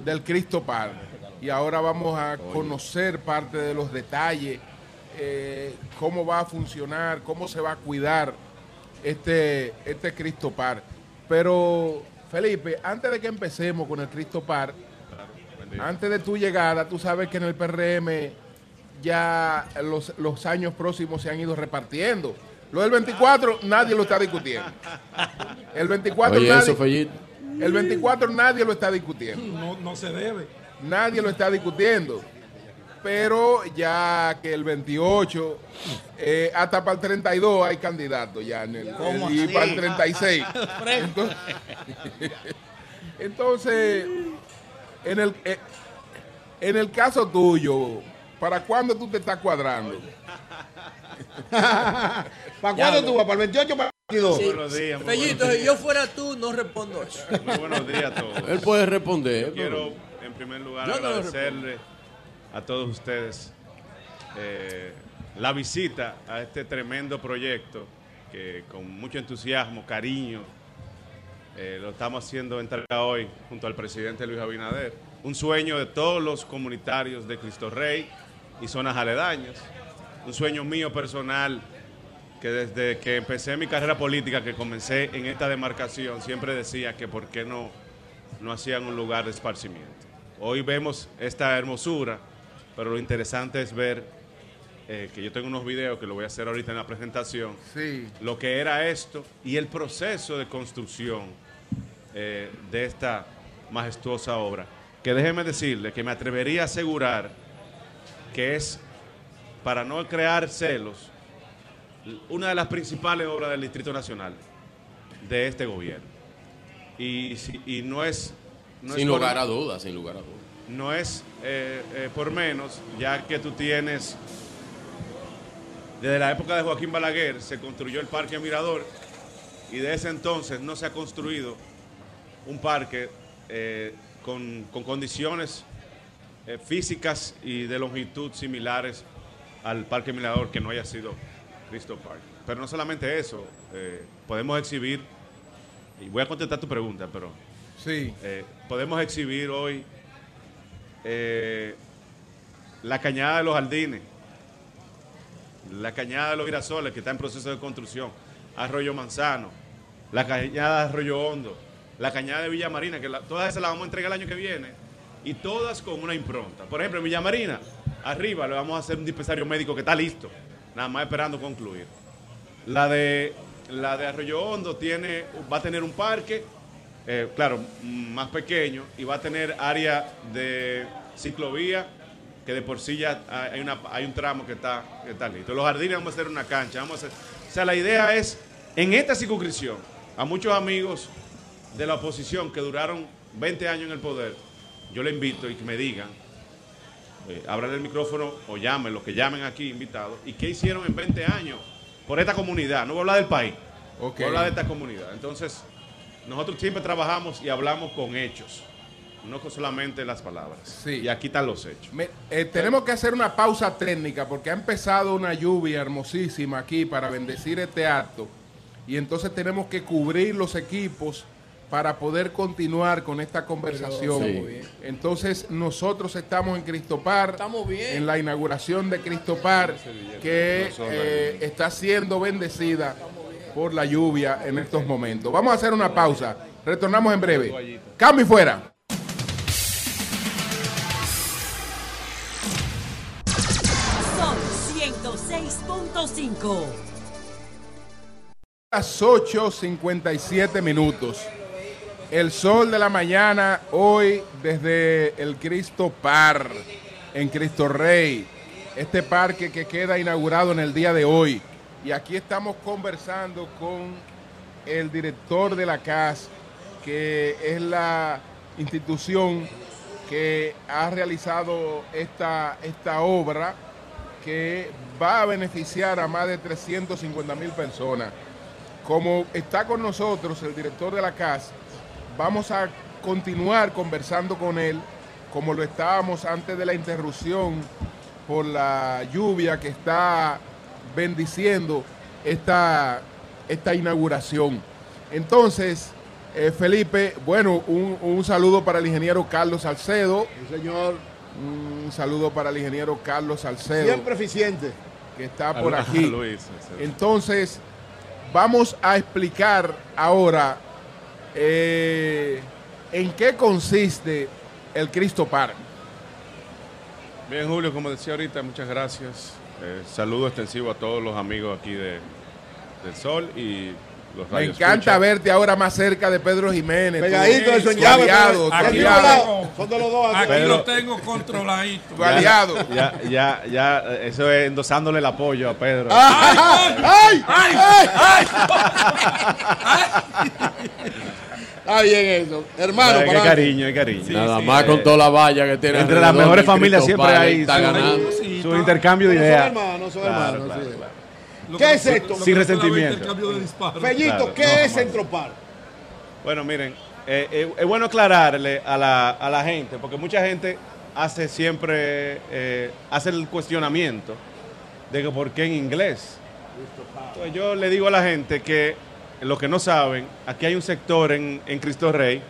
del Cristo Par. Y ahora vamos a conocer parte de los detalles, eh, cómo va a funcionar, cómo se va a cuidar este, este Cristo Par. Pero, Felipe, antes de que empecemos con el Cristo Par, antes de tu llegada, tú sabes que en el PRM ya los, los años próximos se han ido repartiendo. Lo del 24 nadie lo está discutiendo. El 24 Oye, nadie, eso, el 24 nadie lo está discutiendo. No, no se debe. Nadie lo está discutiendo. Pero ya que el 28, eh, hasta para el 32 hay candidatos ya. En el, ¿Cómo y así? para el 36. Entonces, entonces, en el, eh, en el caso tuyo, ¿para cuándo tú te estás cuadrando? ¿Para cuándo tú vas? ¿Para el 28 o para el 22? Buenos días, Fellito, si yo fuera tú, no respondo eso. buenos, muy buenos días a todos. Él puede responder. Quiero, en primer lugar, Yo no agradecerle a todos ustedes eh, la visita a este tremendo proyecto que con mucho entusiasmo, cariño, eh, lo estamos haciendo entrega hoy junto al presidente Luis Abinader. un sueño de todos los comunitarios de Cristo Rey y zonas aledañas, un sueño mío personal que desde que empecé mi carrera política, que comencé en esta demarcación, siempre decía que por qué no, no hacían un lugar de esparcimiento. Hoy vemos esta hermosura, pero lo interesante es ver eh, que yo tengo unos videos que lo voy a hacer ahorita en la presentación, Sí. lo que era esto y el proceso de construcción eh, de esta majestuosa obra. Que déjeme decirle que me atrevería a asegurar que es, para no crear celos, una de las principales obras del Distrito Nacional de este gobierno. Y, no es... no sin por- lugar a dudas, sin lugar a dudas. no es eh, eh, por menos, ya que tú tienes, desde la época de Joaquín Balaguer se construyó el Parque Mirador y de ese entonces no se ha construido un parque eh, con, con condiciones físicas y de longitud similares al Parque Mirador que no haya sido Cristo Park. Pero no solamente eso, podemos exhibir, y voy a contestar tu pregunta, pero Sí. eh, podemos exhibir hoy eh, la cañada de los jardines, la cañada de los girasoles que está en proceso de construcción, Arroyo Manzano, la cañada de Arroyo Hondo, la cañada de Villa Marina, que todas esas las vamos a entregar el año que viene, y todas con una impronta. Por ejemplo, en Villa Marina, arriba le vamos a hacer un dispensario médico que está listo, nada más esperando concluir. La de, la de Arroyo Hondo tiene, va a tener un parque, eh, claro, más pequeño, y va a tener área de ciclovía, que de por sí ya hay, una, hay un tramo que está, que está listo. Los jardines vamos a hacer una cancha, vamos a hacer... O sea, la idea es, en esta circunscripción, a muchos amigos de la oposición que duraron 20 años en el poder, yo le invito y que me digan, eh, abran el micrófono o llamen, los que llamen aquí invitados, y qué hicieron en 20 años por esta comunidad. No voy a hablar del país, voy a hablar de esta comunidad. Entonces, nosotros siempre trabajamos y hablamos con hechos, no con solamente las palabras. Sí. Y aquí están los hechos. Me- eh, tenemos que hacer una pausa técnica porque ha empezado una lluvia hermosísima aquí para bendecir este acto y entonces tenemos que cubrir los equipos para poder continuar con esta conversación. Sí. Entonces nosotros estamos en Cristopar, Estamos bien. en la inauguración de Cristopar que eh, está siendo bendecida por la lluvia en estos momentos. Vamos a hacer una pausa, retornamos en breve. Cambio y fuera. Son 106.5. Las 8.57 minutos. El sol de la mañana hoy desde el Cristo Par en Cristo Rey. Este parque que queda inaugurado en el día de hoy. Y aquí estamos conversando con el director de la CAS, que es la institución que ha realizado esta, esta obra que va a beneficiar a más de 350 mil personas. Como está con nosotros el director de la CAS, vamos a continuar conversando con él como lo estábamos antes de la interrupción por la lluvia que está bendiciendo esta, esta inauguración. Entonces, eh, Felipe, bueno, un, un saludo para el ingeniero Carlos Salcedo. Sí, señor. Un saludo para el ingeniero Carlos Salcedo, Siempre eficiente. que está por aquí. Luis, Entonces, vamos a explicar ahora eh, en qué consiste el Cristo Park. Bien, Julio, como decía ahorita, muchas gracias. Eh, saludo extensivo a todos los amigos aquí de, del Sol y los Me encanta verte ahora más cerca de Pedro Jiménez. Pegadito, tu llave, aliado, aquí aliado, Son de los dos. aquí. Pedro- lo tengo controladito. tu aliado. Ya, ya, ya, eso es endosándole el apoyo a Pedro. ¡Ay! ¡Ay! ¡Ay! Está bien eso. Hermano, para cariño, hay cariño. Nada más con toda la valla que tiene. Entre las mejores familias siempre hay está su, ganando. Sí, su intercambio de ideas. hermanos, son Claro, hermanos, claro, claro. ¿Qué que- es esto? Sin no resentimiento. Fellito, ¿qué no, es. Centropar? Bueno, miren, eh, eh, es bueno aclararle a la, a la gente, porque mucha gente hace siempre, eh, hace el cuestionamiento de que por qué en inglés. Entonces, yo le digo a la gente que los que no saben, aquí hay un sector en, en Cristo Rey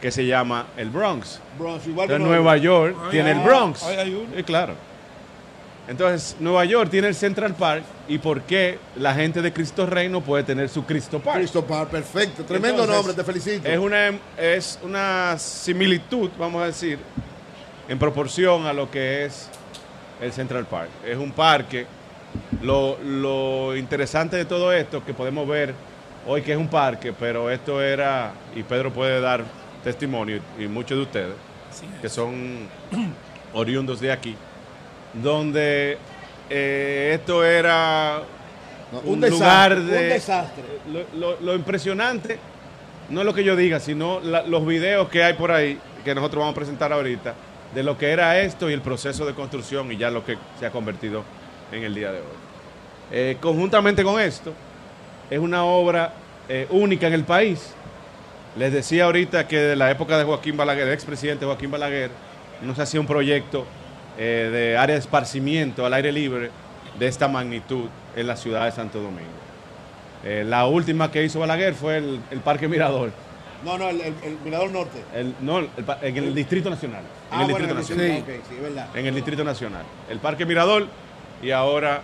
que se llama el Bronx. Bronx, igual que Entonces, Nueva Nueva York tiene el Bronx. ay, hay uno. Sí, claro. Entonces, Nueva York tiene el Central Park. ¿Y por qué la gente de Cristo Rey no puede tener su Cristo Park? Cristo Park, perfecto. Tremendo Entonces, nombre, te felicito. Es una, es una similitud, vamos a decir, en proporción a lo que es el Central Park. Es un parque. Lo, lo interesante de todo esto que podemos ver hoy que es un parque, pero esto era, y Pedro puede dar testimonio, y muchos de ustedes, que son oriundos de aquí, donde eh, esto era No, un, un desastre, lugar un de... desastre. Lo, lo- lo impresionante, no es lo que yo diga, sino la- los videos que hay por ahí, que nosotros vamos a presentar ahorita, de lo que era esto y el proceso de construcción y ya lo que se ha convertido en el día de hoy. Eh, conjuntamente con esto, es una obra eh, única en el país. Les decía ahorita que de la época de Joaquín Balaguer, del expresidente Joaquín Balaguer, no se hacía un proyecto eh, de área de esparcimiento al aire libre de esta magnitud en la ciudad de Santo Domingo. Eh, la última que hizo Balaguer fue el, el Parque Mirador, No, no, el, el- el Mirador Norte. el- no, el en el Distrito Nacional. En Ah, el bueno, Distrito el Nacional. Sí, verdad. En el Distrito Nacional. El Parque Mirador y ahora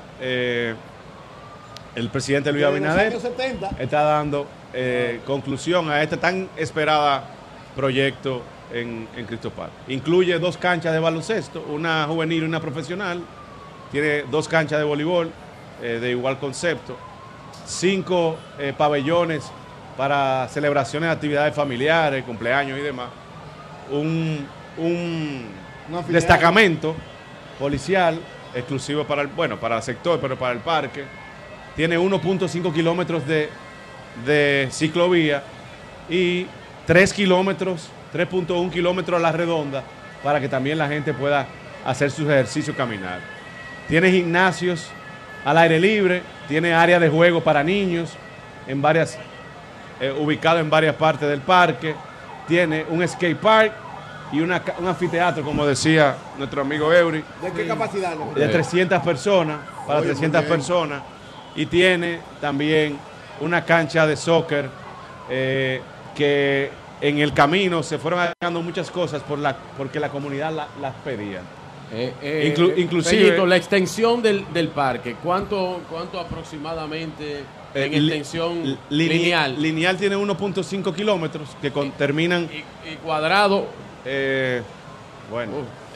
el presidente Luis Abinader años 70. está dando eh, conclusión a este tan esperada proyecto en, en Cristo Park. Incluye dos canchas de baloncesto, una juvenil y una profesional. Tiene dos canchas de voleibol eh, de igual concepto. Cinco eh, pabellones para celebraciones de actividades familiares, cumpleaños y demás. Un, un destacamento policial exclusivo para el, bueno, para el sector, pero para el parque. Tiene 1.5 kilómetros de, de ciclovía y 3 kilómetros, 3.1 kilómetros a la redonda para que también la gente pueda hacer sus ejercicios caminar. Tiene gimnasios al aire libre, tiene área de juego para niños en varias, eh, ubicado en varias partes del parque, tiene un skate park y una un anfiteatro, como decía nuestro amigo Eury, ¿De qué capacidad? de 300 personas, para Oye, muy 300 bien. personas, y tiene también una cancha de soccer eh, que en el camino se fueron agregando muchas cosas por la, porque la comunidad la- las pedía. Eh, eh, Inclu- eh, inclusive- Fellito, la extensión del, del parque, ¿cuánto, cuánto aproximadamente en Eh, li- extensión li- lineal? Lineal tiene 1.5 kilómetros que con- terminan, y, y cuadrado, eh, bueno,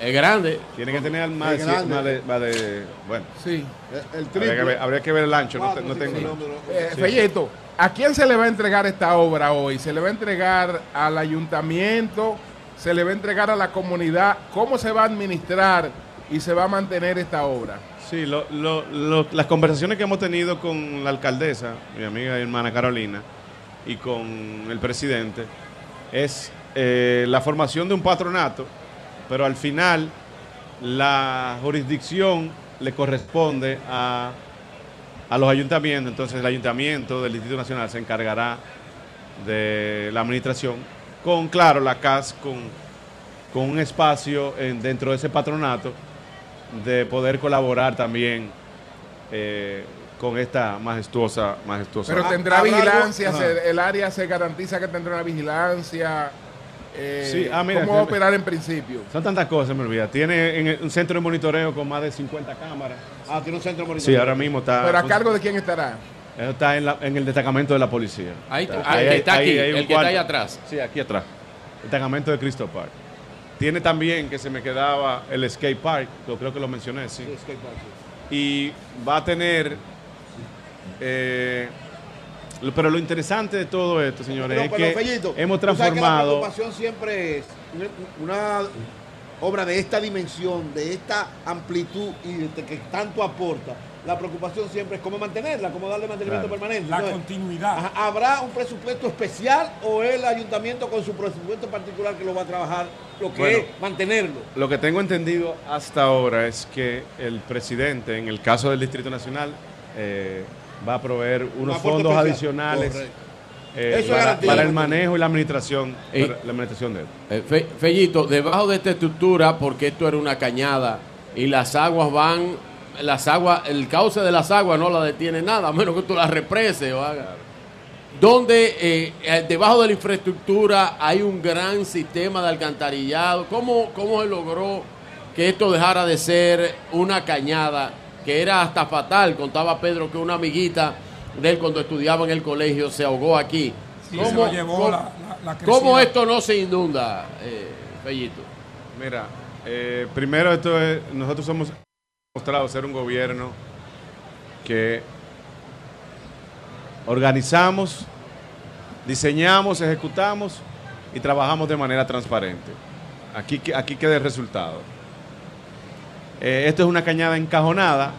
es grande. tiene que tener más de, Es cien- grande. más de- más de- bueno, Sí. El habría que, ver, habría que ver el ancho, no, Cuatro, tengo. Eh, Sí. Felleto, ¿a quién se le va a entregar esta obra hoy? ¿Se le va a entregar al ayuntamiento? ¿Se le va a entregar a la comunidad? ¿Cómo se va a administrar y se va a mantener esta obra? Sí, lo- lo- lo- las conversaciones que hemos tenido con la alcaldesa, mi amiga y hermana Carolina, y con el presidente, es eh, la formación de un patronato, pero al final la jurisdicción le corresponde a, a los ayuntamientos, entonces el ayuntamiento del Distrito Nacional se encargará de la administración, con, claro, la CAS, con, con un espacio en- dentro de ese patronato de poder colaborar también eh, con esta majestuosa, majestuosa. Pero Ah, tendrá vigilancia, se- el área se garantiza que tendrá una vigilancia. Eh, Sí, ah, mira, ¿Cómo va a operar en principio? Son tantas cosas, me olvida. Tiene un centro de monitoreo con más de 50 cámaras. Ah, tiene un centro Sí, monitoreo. ahora mismo está. ¿Pero a cargo de quién estará? Eso está en, la- en el destacamento de la policía. Ahí, Está- ah, el que está ahí- aquí, ahí el que está ahí atrás. Sí, aquí atrás. El destacamento de Cristo Park. Tiene también, que se me quedaba, el skate park, lo creo que lo mencioné, sí. Sí, skate park, sí. y va a tener eh, pero lo interesante de todo esto señores es pero, que Fellito, hemos que la transformado preocupación siempre es una, obra de esta dimensión, de esta amplitud y de que tanto aporta. La preocupación siempre es cómo mantenerla, cómo darle mantenimiento Claro. permanente. La Entonces, continuidad. ¿Habrá un presupuesto especial o el ayuntamiento con su presupuesto particular que lo va a trabajar, lo que Bueno. es mantenerlo? lo que tengo entendido hasta ahora es que el presidente en el caso del Distrito Nacional eh, va a proveer unos fondos especial. adicionales eh, para, el manejo y la administración la administración de él Eh, Fe- Fellito, debajo de esta estructura, porque esto era una cañada y las aguas van, las aguas, el cauce de las aguas no la detiene nada, a menos que tú las represes o hagas. donde eh, eh, debajo de la infraestructura hay un gran sistema de alcantarillado. ¿Cómo, ¿Cómo se logró que esto dejara de ser una cañada que era hasta fatal? Contaba Pedro que una amiguita de él cuando estudiaba en el colegio se ahogó aquí. Sí, se lo llevó cómo- la- la- la cómo esto no se inunda, eh, Fellito? Mira, eh, primero esto es, nosotros hemos mostrado ser un gobierno que organizamos, diseñamos, ejecutamos y trabajamos de manera transparente. Aquí, que- aquí queda el resultado. Eh, esto es una cañada encajonada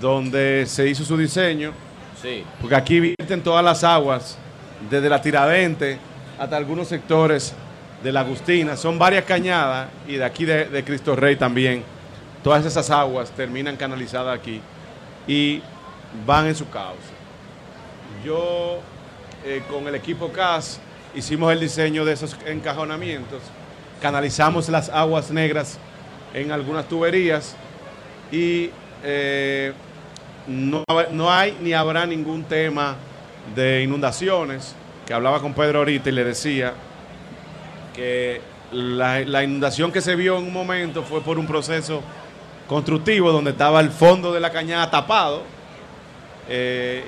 donde se hizo su diseño, Sí. porque aquí vierten todas las aguas, desde la Tiradente hasta algunos sectores de la Agustina. Son varias cañadas y de aquí de, de Cristo Rey también. Todas esas aguas terminan canalizadas aquí y van en su cauce. Yo, eh, con el equipo CAS, hicimos el diseño de esos encajonamientos, canalizamos las aguas negras en algunas tuberías y eh, no, no hay ni habrá ningún tema de inundaciones, que hablaba con Pedro ahorita y le decía que la, la inundación que se vio en un momento fue por un proceso constructivo donde estaba el fondo de la cañada tapado eh,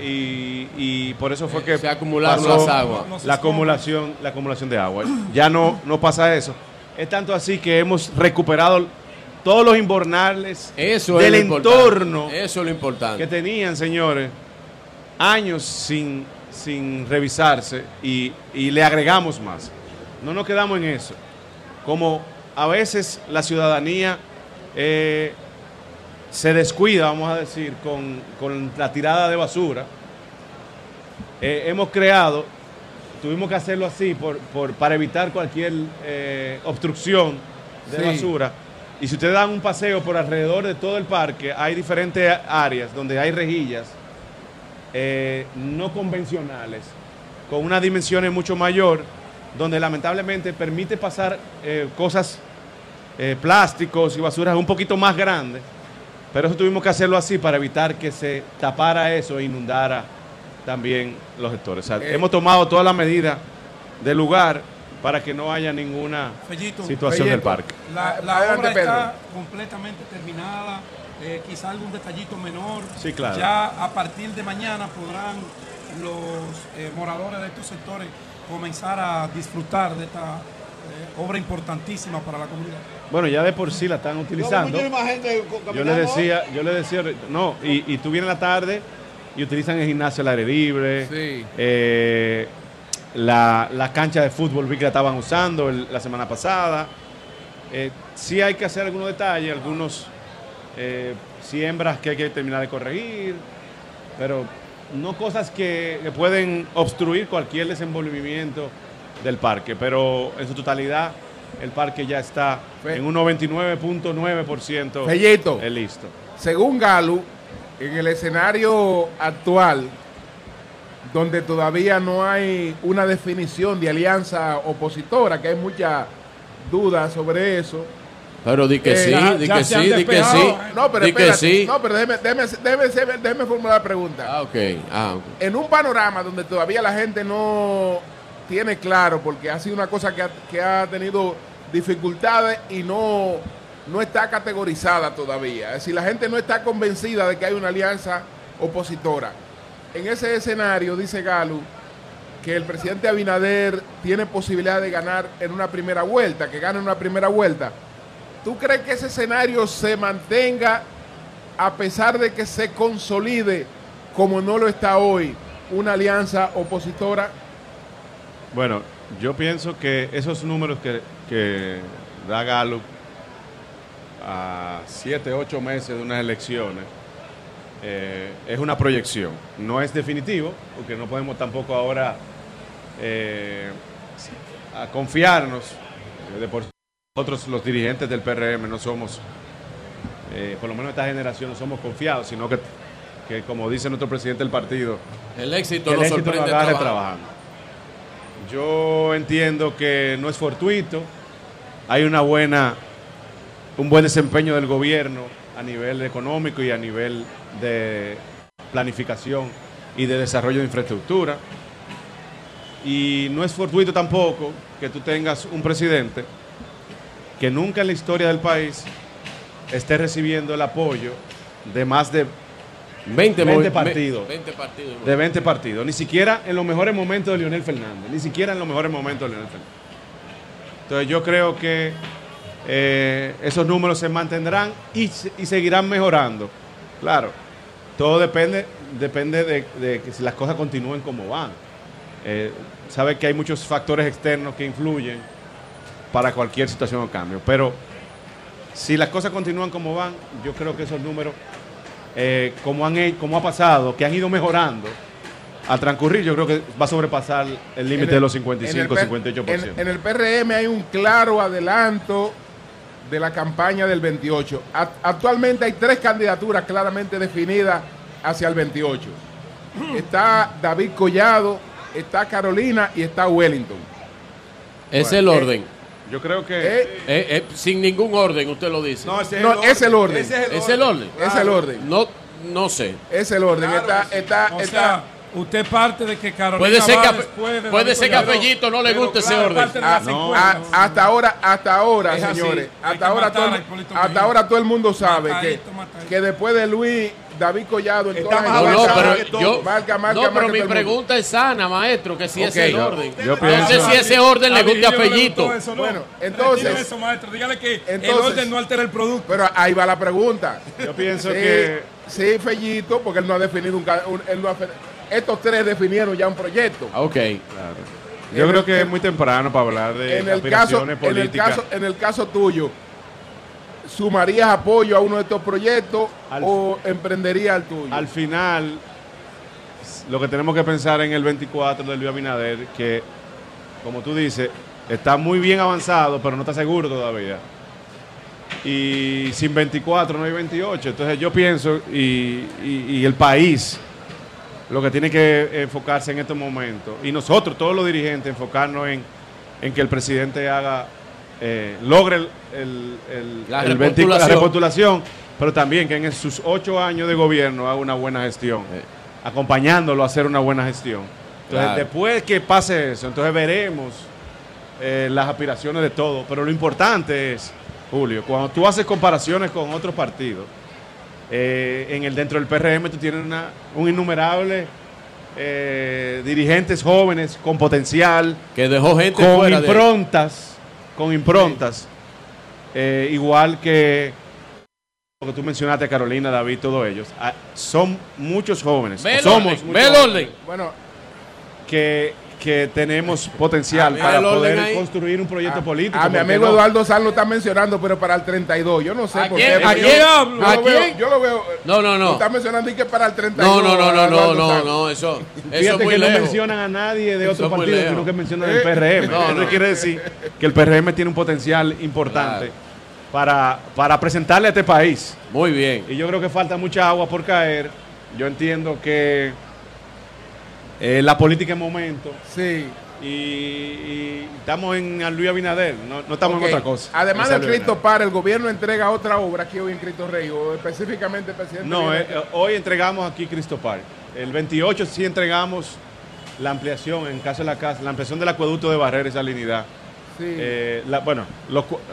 y, y por eso fue que Se acumularon pasó las aguas. la acumulación la acumulación de agua. Ya no no pasa eso. Es tanto así que hemos recuperado todos los inbornales Eso del es lo importante. entorno Eso es lo importante. que tenían, señores, años sin, sin revisarse y, y le agregamos más. No nos quedamos en eso. Como a veces la ciudadanía eh, se descuida, vamos a decir, con, con la tirada de basura, eh, hemos creado, tuvimos que hacerlo así por, por- para evitar cualquier eh, obstrucción de Sí. basura. Y si ustedes dan un paseo por alrededor de todo el parque, hay diferentes áreas donde hay rejillas eh, no convencionales, con unas dimensiones mucho mayor, donde lamentablemente permite pasar eh, cosas, eh, plásticos y basuras un poquito más grandes. Pero eso tuvimos que hacerlo así para evitar que se tapara eso e inundara también los sectores. O sea, hemos tomado todas las medidas del lugar para que no haya ninguna Fellito, situación del Fellito. parque. La, la Adelante, obra está Pedro. completamente terminada, eh, quizá algún detallito menor. Sí, claro. Ya a partir de mañana podrán los eh, moradores de estos sectores comenzar a disfrutar de esta eh, obra importantísima para la comunidad. Bueno, ya de por sí la están utilizando. Yo les decía, yo les decía, no, y, y tú vienes en la tarde y utilizan el gimnasio al aire libre, Sí. eh, la, la cancha de fútbol vi que la estaban usando el- la semana pasada. Eh, sí hay que hacer algunos detalles, algunos eh, siembras que hay que terminar de corregir, pero no cosas que, que pueden obstruir cualquier desenvolvimiento del parque, pero en su totalidad el parque ya está en un 99.9% Fellito. eh, listo. Según Galo, en el escenario actual, donde todavía no hay una definición de alianza opositora, que hay mucha duda sobre eso. Pero di que Eh, sí, ya- di que sí, di que sí. No, pero di que sí. No, pero déjeme, déjeme, déjeme- déjeme formular la pregunta. Ah, ok. Ah, ok. En un panorama donde todavía la gente no tiene claro, porque ha sido una cosa que ha, que ha tenido dificultades y no, no está categorizada todavía. Es decir, la gente no está convencida de que hay una alianza opositora. En ese escenario, dice Galo, que el presidente Abinader tiene posibilidad de ganar en una primera vuelta, que gane en una primera vuelta. ¿Tú crees que ese escenario se mantenga a pesar de que se consolide, como no lo está hoy, una alianza opositora? Bueno, yo pienso que esos números que, da Gallup a siete, ocho meses de unas elecciones eh, es una proyección. No es definitivo, porque no podemos tampoco ahora eh, a confiarnos. De por nosotros los dirigentes del PRM no somos, eh, por lo menos esta generación, no somos confiados, sino que, que como dice nuestro presidente del partido, El éxito el nos éxito sorprende trabajando. Yo entiendo que no es fortuito, hay una buena, un buen desempeño del gobierno a nivel económico y a nivel de planificación y de desarrollo de infraestructura. Y no es fortuito tampoco que tú tengas un presidente que nunca en la historia del país esté recibiendo el apoyo de más de 20, 20 movi- partidos. 20 partidos. de 20 partidos. Ni siquiera en los mejores momentos de Leonel Fernández. Ni siquiera en los mejores momentos de Leonel Fernández. Entonces yo creo que eh, esos números se mantendrán y, se- y seguirán mejorando. Claro, todo depende, depende de, de que si las cosas continúen como van. Eh, sabe que hay muchos factores externos que influyen para cualquier situación o cambio. Pero si las cosas continúan como van, yo creo que esos números, eh, como, han, como ha pasado, que han ido mejorando, al transcurrir, yo creo que va a sobrepasar el límite de los 55, en el 58%. P- En, en el PRM hay un claro adelanto de la campaña del 28. A- actualmente hay tres candidaturas claramente definidas hacia el 28. Está David Collado, está Carolina y está Wellington. Es Bueno, el eh, orden. Yo creo que Eh, Eh, eh, sin ningún orden, usted lo dice. No, ese es, No, el, orden. es el orden. Ese es el ¿Es el orden? es el orden. No, no sé. Es el orden. Claro está, está, O está- sea, usted parte de que Carolina Puede ser que, puede ser que a. Fellito no le guste ese claro, orden. Ah, la no, 50. a- hasta ahora, hasta ahora, Es señores, hasta ahora, todo, hasta ahora todo el mundo sabe que, que después de Luis, David Collado, en todas No, no, pero todo. yo. marca, marca, no, pero mi el pregunta es sana, maestro, que si Ok. es el Yo- orden. yo no sé si ese orden le gusta a Fellito. eso, ¿no? Bueno, entonces- eso, maestro. Dígale que el Entonces- orden no altera el producto. Pero ahí va la pregunta. yo pienso Sí, que sí, Fellito, porque él no ha definido un, él no ha estos tres definieron ya un proyecto. Ah, Ok. yo En creo el- que es muy temprano para hablar de en el caso, aspiraciones en el políticas. caso, en el caso tuyo, ¿sumarías apoyo a uno de estos proyectos Al- o emprenderías el tuyo? Al final, lo que tenemos que pensar en el 24 del Luis Abinader, que, como tú dices, está muy bien avanzado, pero no está seguro todavía. Y sin 24 no hay 28. Entonces yo pienso, y, y- y el país, lo que tiene que enfocarse en estos momentos, y nosotros, todos los dirigentes, enfocarnos en, en que el presidente haga, eh, logre el, el- el- La el 20 la repostulación. repostulación, pero también que en sus ocho años de gobierno haga una buena gestión, acompañándolo a hacer una buena gestión. Entonces, Claro. después que pase eso, entonces veremos eh, las aspiraciones de todos. Pero lo importante es, Julio, cuando tú haces comparaciones con otros partidos, eh, en el dentro del PRM tú tienes una, un innumerable eh, dirigentes jóvenes con potencial, Que dejó gente con fuera de improntas, con improntas, eh, igual que lo que tú mencionaste, Carolina, David, todos ellos, ah, son muchos jóvenes, Ve el somos orden, muchos ve el jóvenes. Orden. Bueno, que, que tenemos potencial Ah, para poder ahí. construir un proyecto a, político. a mi ¿por qué amigo no? Eduardo Sal lo está mencionando, pero para el 32. Yo no sé ¿A por quién? qué. ¿A quién yo- hablo? Yo, ¿A lo veo, quién? yo lo veo. No, no, no. Lo está mencionando y que para el 32. No, no, no, no, no, no, no, eso, eso es muy que no lejos. mencionan a nadie de Eso otro partido, sino que mencionan Eh, el PRM. no, Eso no. quiere decir que el PRM tiene un potencial importante para, para presentarle a este país. Muy bien. Y yo creo que falta mucha agua por caer. Yo entiendo que eh, la política es momento Sí. y, y estamos en Luis Abinader, no, no estamos en otra cosa. Además En del Luis Cristo Par, el gobierno entrega otra obra aquí hoy en Cristo Rey, o específicamente el presidente. No, eh, hoy entregamos aquí Cristo Park. El 28 sí entregamos la ampliación, en caso de la casa, la ampliación del acueducto de Barrera y Salinidad. sí. Eh, la, bueno,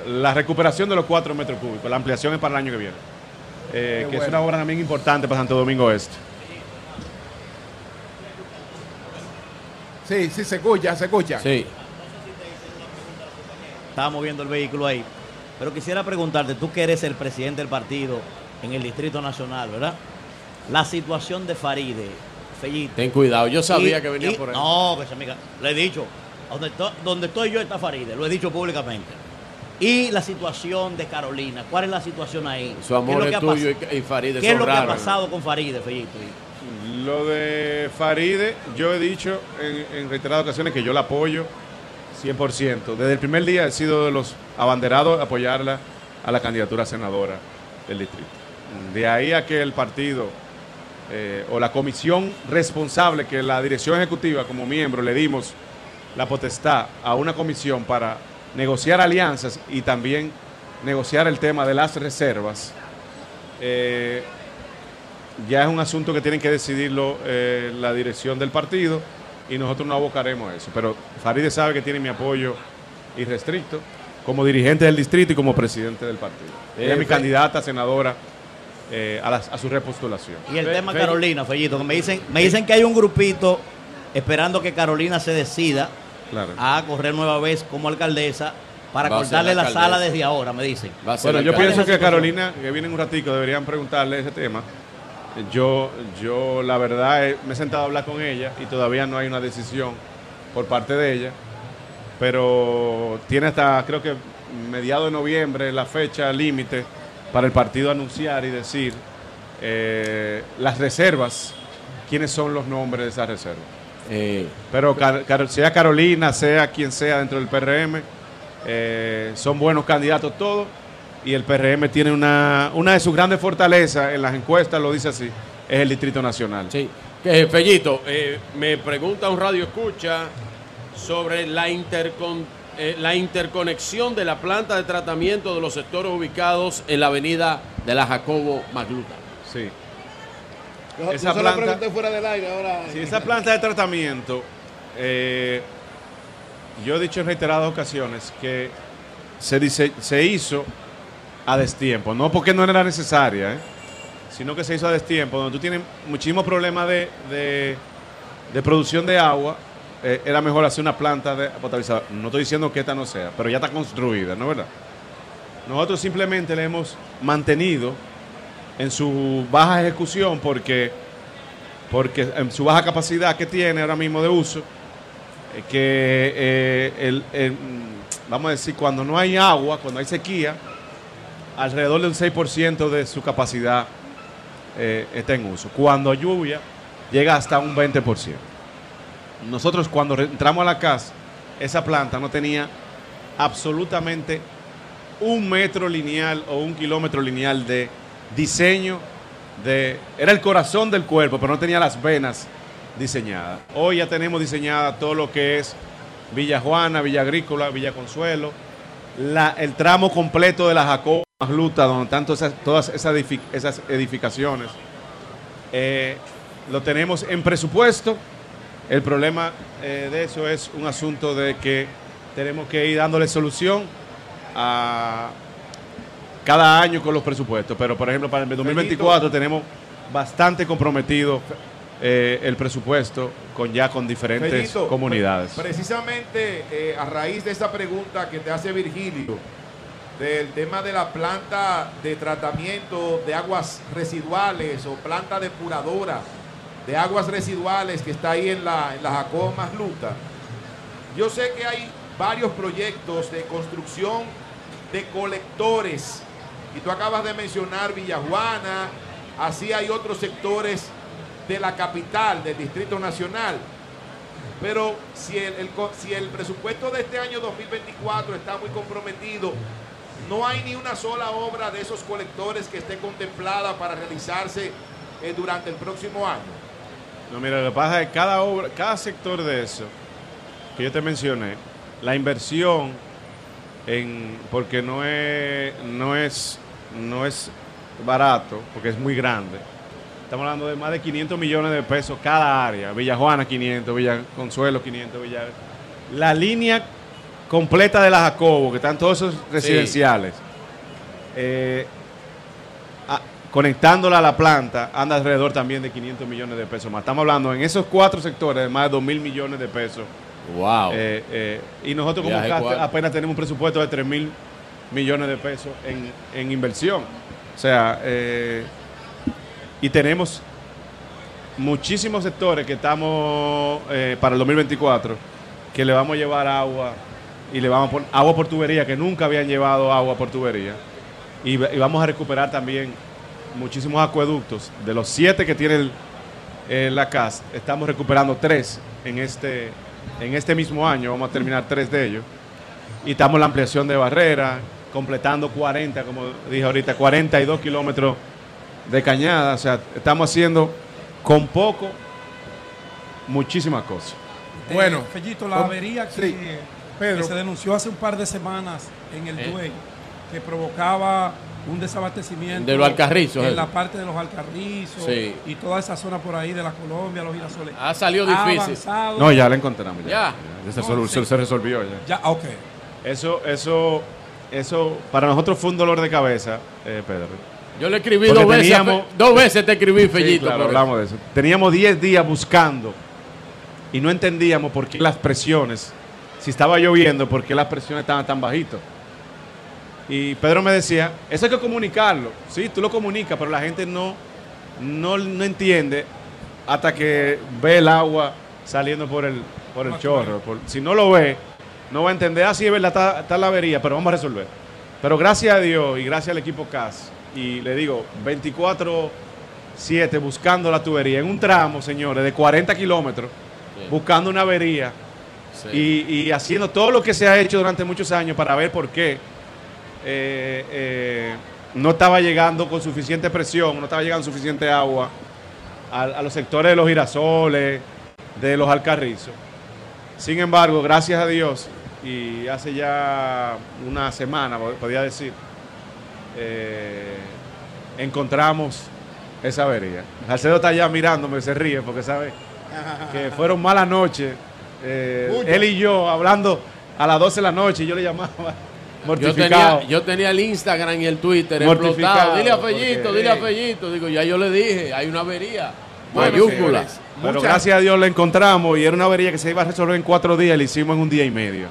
la recuperación de los 4 metros cúbicos, la ampliación es para el año que viene. Eh, que es una obra también importante para Santo Domingo Este. Sí, sí, se escucha, se escucha. Sí. Estábamos viendo el vehículo ahí. Pero quisiera preguntarte, tú que eres el presidente del partido en el Distrito Nacional, ¿verdad? La situación de Faride, Fellito. Ten cuidado. Yo sabía Y- que venía y- por ahí. No, que se amiga. Le he dicho, donde, to- donde estoy yo está Faride, lo he dicho públicamente. Y la situación de Carolina, ¿cuál es la situación ahí? Su ¿Qué amor es, tuyo y, y Farideh ¿Qué es lo que ha pasado con Faride, Fellito? Lo de Faride, yo he dicho en, reiteradas ocasiones que yo la apoyo 100%. Desde el primer día he sido de los abanderados a apoyarla a la candidatura a senadora del distrito. De ahí a que el partido eh, o la comisión responsable, que la dirección ejecutiva como miembro le dimos la potestad a una comisión para negociar alianzas y también negociar el tema de las reservas, eh, ya es un asunto que tienen que decidirlo eh, la dirección del partido y nosotros no abocaremos a eso. Pero Faride sabe que tiene mi apoyo irrestricto como dirigente del distrito y como presidente del partido. Ella es mi Fe- candidata senadora eh, a, la- a su repostulación. Y el Fe- tema Fe- Carolina, Fellito, que me dicen, me dicen que hay un grupito esperando que Carolina se decida Claro. a correr nueva vez como alcaldesa para Va cortarle la la sala desde ahora, me dicen. Bueno, yo pienso que Carolina, que viene en un ratico, deberían preguntarle ese tema. Yo, yo la verdad, eh, me he sentado a hablar con ella y todavía no hay una decisión por parte de ella. Pero tiene hasta, creo que mediado de noviembre, la fecha límite para el partido anunciar y decir eh, las reservas, quiénes son los nombres de esas reservas. Eh, Pero Car- Car- sea Carolina, sea quien sea dentro del PRM, eh, son buenos candidatos todos. Y el PRM tiene una, una de sus grandes fortalezas, en las encuestas lo dice así, es el Distrito Nacional. sí. Que, Fellito, eh, me pregunta un radio escucha sobre la, intercon- eh, la interconexión de la planta de tratamiento de los sectores ubicados en la avenida de la Jacobo Magluta. Sí. Yo, Esa planta- fuera del aire ahora. Si esa planta de tratamiento, eh, yo he dicho en reiteradas ocasiones que se, dice, se hizo a destiempo, no porque no era necesaria, ¿eh? sino que se hizo a destiempo, donde tú tienes muchísimos problemas de, de- producción de agua, eh, era mejor hacer una planta de potabilizador. No estoy diciendo que esta no sea, pero ya está construida, ¿no es verdad? Nosotros simplemente le hemos mantenido en su baja ejecución porque porque en su baja capacidad que tiene ahora mismo de uso, eh, que eh, el- vamos a decir, cuando no hay agua, cuando hay sequía, alrededor del 6% de su capacidad eh, está en uso. Cuando lluvia, llega hasta un 20%. Nosotros cuando entramos a la casa, esa planta no tenía absolutamente un metro lineal o un kilómetro lineal de diseño de era el corazón del cuerpo, pero no tenía las venas diseñadas. Hoy ya tenemos diseñada todo lo que es Villa Juana, Villa Agrícola, Villa Consuelo, el tramo completo de la Jacob Luta, donde están todas esas, todas esas edific- esas edificaciones. Eh, lo tenemos en presupuesto. El problema eh, de eso es un asunto de que tenemos que ir dándole solución a cada año con los presupuestos. Pero, por ejemplo, para el 2024 tenemos bastante comprometido eh, el presupuesto con ya con diferentes comunidades. pre- Precisamente a raíz de esa pregunta que te hace Virgilio, del tema de la planta de tratamiento de aguas residuales o planta depuradora de aguas residuales que está ahí en la, en la Masluta. Yo sé que hay varios proyectos de construcción de colectores y tú acabas de mencionar Villajuana, así hay otros sectores de la capital, del Distrito Nacional. Pero si el, el si el presupuesto de este año 2024 está muy comprometido, no hay ni una sola obra de esos colectores que esté contemplada para realizarse eh, durante el próximo año. No, mira, lo que pasa es que cada obra, cada sector de eso que yo te mencioné, la inversión en porque no es no es no es barato, porque es muy grande. Estamos hablando de más de 500 millones de pesos cada área. Villa Juana 500, Villa Consuelo 500, Villa La línea completa de la Jacobo, que están todos esos residenciales. eh, a- conectándola a la planta, anda alrededor también de 500 millones de pesos más. Estamos hablando en esos cuatro sectores de más de 2 mil millones de pesos. Wow. Eh, eh, y nosotros como Viaje CAST cual- apenas tenemos un presupuesto de 3 mil millones de pesos en, en inversión. O sea, y tenemos muchísimos sectores que estamos para el 2024 que le vamos a llevar agua y le vamos a poner agua por tubería que nunca habían llevado agua por tubería. Y, y vamos a recuperar también muchísimos acueductos. De los siete que tiene el- eh, la CAS estamos recuperando tres en este en este mismo año. Vamos a terminar tres de ellos. Y estamos en la ampliación de barrera completando 40 como dije ahorita 42 kilómetros de cañada. O sea estamos haciendo con poco muchísimas cosas. Bueno, Fellito, la avería que, Sí, Pedro. que se denunció hace un par de semanas en el Eh. Duey, que provocaba un desabastecimiento. De los Alcarrizos, En eh. la parte de los Alcarrizos Sí. y toda esa zona por ahí de la Colombia, los girasoles. Ha salido difícil. avanzado. No, ya la encontramos. Ya. Ya. Ya se, No, sol- sí. se resolvió ya. Ya, ok. Eso, eso, eso, para nosotros fue un dolor de cabeza, eh, Pedro. Yo le escribí Porque dos veces. a teníamos- Fe- dos veces te escribí, Sí, Fellito. claro, por eso. hablamos de eso. Teníamos 10 días buscando y no entendíamos por qué las presiones, si estaba lloviendo, por qué las presiones estaban tan bajitas. Y Pedro me decía, eso hay que comunicarlo. Sí, tú lo comunicas, pero la gente no, no, no entiende hasta que ve el agua saliendo por el, por el chorro. Por- si no lo ve, no va a entender, así es verdad, está, está la avería, pero vamos a resolver. Pero gracias a Dios y gracias al equipo CAS, y le digo, 24-7 buscando la tubería en un tramo, señores, de 40 kilómetros, buscando una avería Sí. y, y haciendo todo lo que se ha hecho durante muchos años para ver por qué eh, eh, no estaba llegando con suficiente presión, no estaba llegando suficiente agua a, a los sectores de los girasoles, de los alcarrizos. Sin embargo, gracias a Dios, y hace ya una semana, pod- podría decir, eh, encontramos esa avería. Alcedo está allá mirándome, se ríe porque sabe que fueron malas noches. Eh, él y yo hablando a las 12 de la noche y yo le llamaba Yo mortificado. tenía, yo tenía el Instagram y el Twitter Mortificado, explotado. Dile a Fellito, porque, dile a hey. Fellito. Digo, ya yo le dije, hay una avería. Mayúscula. Pero muchas- gracias a Dios la encontramos y era una avería que se iba a resolver en cuatro días y la hicimos en un día y medio.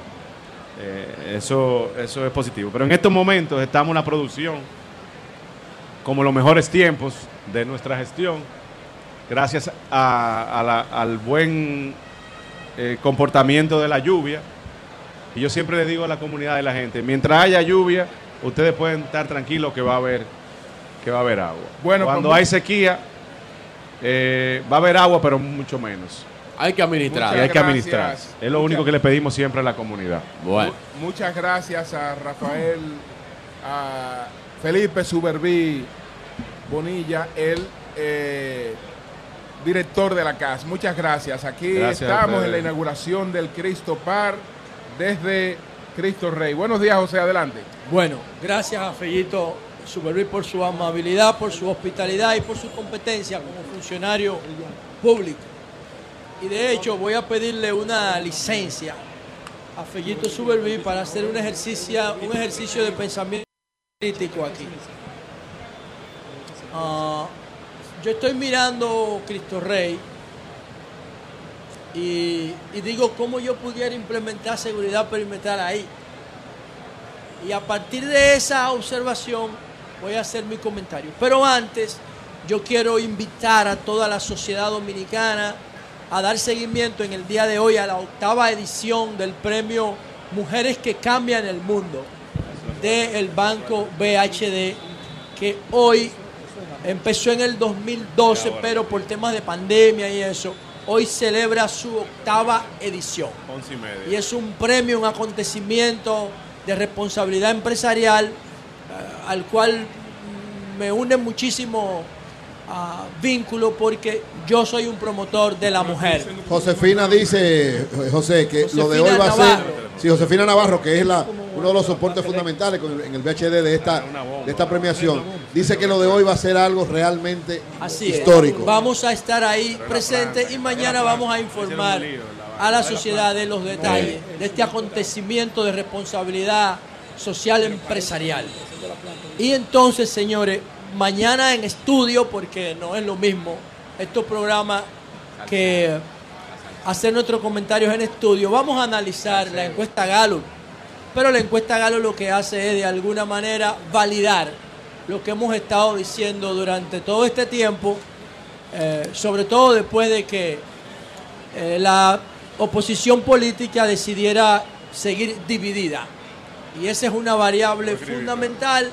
Eh, eso, eso es positivo. Pero en estos momentos estamos en la producción como los mejores tiempos de nuestra gestión, gracias a- a la- al buen eh, comportamiento de la lluvia. Y yo siempre le digo a la comunidad de la gente, mientras haya lluvia, ustedes pueden estar tranquilos que va a haber, que va a haber agua. Bueno, Cuando pues, hay sequía, eh, va a haber agua, pero mucho menos. Hay que administrar. Hay que administrar. Es lo único que le pedimos siempre a la comunidad. Bueno, Mu- Muchas gracias a Rafael, a Felipe Suberví Bonilla, el eh, director de la CAS. Muchas gracias. Aquí Gracias estamos en la inauguración del Cristo Par desde Cristo Rey. Buenos días, José, adelante. Bueno, gracias a Fellito Supervi por su amabilidad, por su hospitalidad y por su competencia como funcionario público. Y de hecho voy a pedirle una licencia a Fellito Supervi para hacer un ejercicio, un ejercicio de pensamiento crítico aquí. Ah, yo estoy mirando Cristo Rey y, digo cómo yo pudiera implementar seguridad perimetral ahí. Y a partir de esa observación voy a hacer mi comentario. Pero antes yo quiero invitar a toda la sociedad dominicana a dar seguimiento en el día de hoy a la octava edición del premio Mujeres que Cambian el Mundo del Banco BHD, que hoy empezó en el 2012, pero por temas de pandemia y eso, hoy celebra su octava edición. Once y media. Y es un premio, un acontecimiento de responsabilidad empresarial eh, al cual me une muchísimo ah, vínculo porque yo soy un promotor de la mujer. Josefina dice, eh, José, que lo de hoy va a ser. Navarro. Sí, Josefina Navarro, que es la, uno de los soportes fundamentales con el- en el VHD de esta, de esta premiación, dice que lo de hoy va a ser algo realmente Así es. histórico. Vamos a estar ahí presentes y mañana vamos a informar a la sociedad de los detalles de este acontecimiento de responsabilidad social empresarial. Y entonces, señores, mañana en estudio, porque no es lo mismo estos programas que hacer nuestros comentarios en estudio, vamos a analizar la encuesta Gallup. Pero la encuesta Gallup lo que hace es de alguna manera validar lo que hemos estado diciendo durante todo este tiempo, eh, sobre todo después de que eh, la oposición política decidiera seguir dividida. Y esa es una variable fundamental.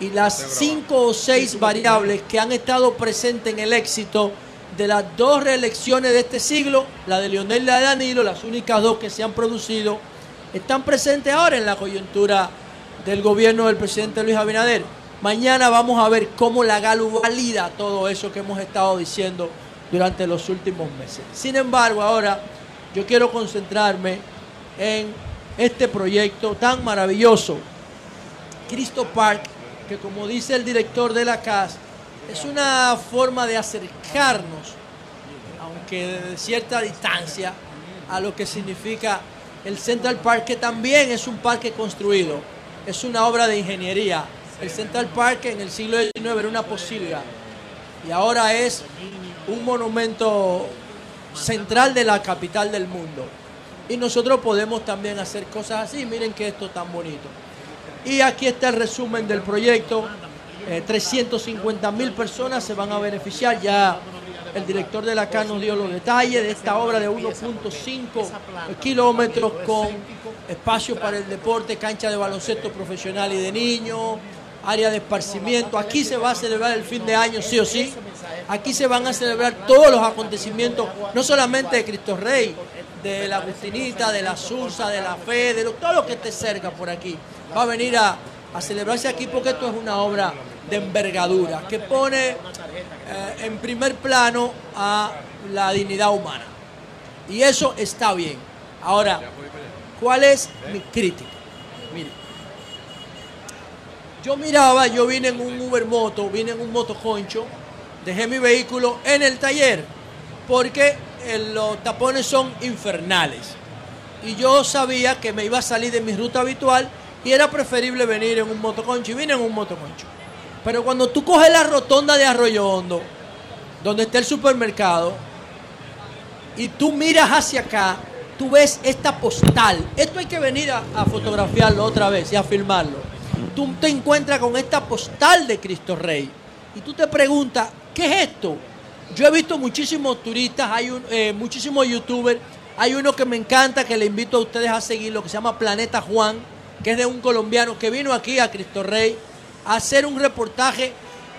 Y las cinco o seis variables que han estado presentes en el éxito de las dos reelecciones de este siglo, la de Leonel y la de Danilo, las únicas dos que se han producido, están presentes ahora en la coyuntura del gobierno del presidente Luis Abinader. Mañana vamos a ver cómo la Galo valida todo eso que hemos estado diciendo durante los últimos meses. Sin embargo, ahora yo quiero concentrarme en este proyecto tan maravilloso, Cristo Park, que como dice el director de la CAS, es una forma de acercarnos, aunque de cierta distancia, a lo que significa el Central Park, que también es un parque construido, es una obra de ingeniería. El Central Park en el siglo XIX era una posilga y ahora es un monumento central de la capital del mundo. Y nosotros podemos también hacer cosas así. Miren que esto tan bonito. Y aquí está el resumen del proyecto. Eh, 350 mil personas se van a beneficiar. Ya el director de la CAN nos dio los detalles de esta obra de 1.5 kilómetros con espacio para el deporte, cancha de baloncesto profesional y de niños, área de esparcimiento. Aquí se va a celebrar el fin de año, sí o sí. Aquí se van a celebrar todos los acontecimientos, no solamente de Cristo Rey, de la Agustinita, de la Sursa, de la Fe, de todo lo que esté cerca por aquí. Va a venir a, a celebrarse aquí porque esto es una obra de envergadura que pone eh, en primer plano a la dignidad humana. Y eso está bien. Ahora, ¿cuál es mi crítica? Mire, yo miraba, yo vine en un Uber Moto, vine en un motoconcho, dejé mi vehículo en el taller porque eh, los tapones son infernales. Y yo sabía que me iba a salir de mi ruta habitual y era preferible venir en un motoconcho y vine en un motoconcho. Pero cuando tú coges la rotonda de Arroyo Hondo, donde está el supermercado, y tú miras hacia acá, tú ves esta postal. Esto hay que venir a, fotografiarlo otra vez y a filmarlo. Tú te encuentras con esta postal de Cristo Rey y tú te preguntas, ¿qué es esto? Yo he visto muchísimos turistas, hay un, eh, muchísimos youtubers, hay uno que me encanta, que le invito a ustedes a seguir, lo que se llama Planeta Juan, que es de un colombiano que vino aquí a Cristo Rey hacer un reportaje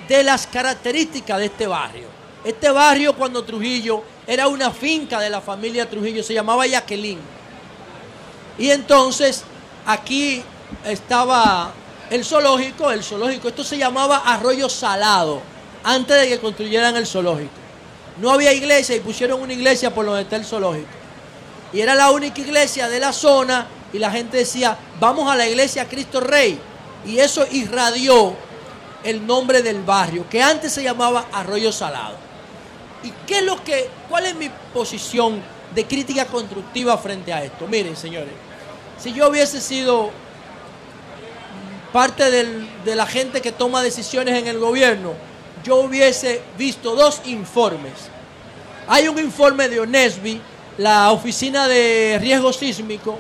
de las características de este barrio. Este barrio cuando Trujillo era una finca de la familia Trujillo, se llamaba Jacqueline. Y entonces aquí estaba el zoológico, el zoológico, esto se llamaba Arroyo Salado, antes de que construyeran el zoológico. No había iglesia y pusieron una iglesia por donde está el zoológico. Y era la única iglesia de la zona y la gente decía, vamos a la iglesia Cristo Rey. Y eso irradió el nombre del barrio, que antes se llamaba Arroyo Salado. ¿Y qué es lo que, cuál es mi posición de crítica constructiva frente a esto? Miren, señores, si yo hubiese sido parte de la gente que toma decisiones en el gobierno, yo hubiese visto dos informes. Hay un informe de ONESBI, la Oficina de Riesgo Sísmico,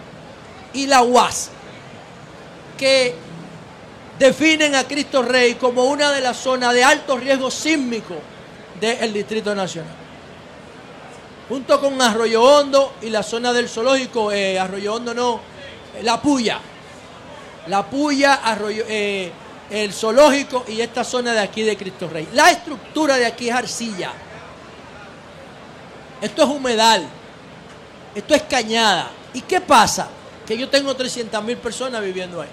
y la UAS, que definen a Cristo Rey como una de las zonas de alto riesgo sísmico del Distrito Nacional. Junto con Arroyo Hondo y la zona del zoológico, eh, Arroyo Hondo no, eh, La Puya. La Puya, Arroyo, eh, el zoológico y esta zona de aquí de Cristo Rey. La estructura de aquí es arcilla. Esto es humedal. Esto es cañada. ¿Y qué pasa? Que yo tengo 300 mil personas viviendo ahí.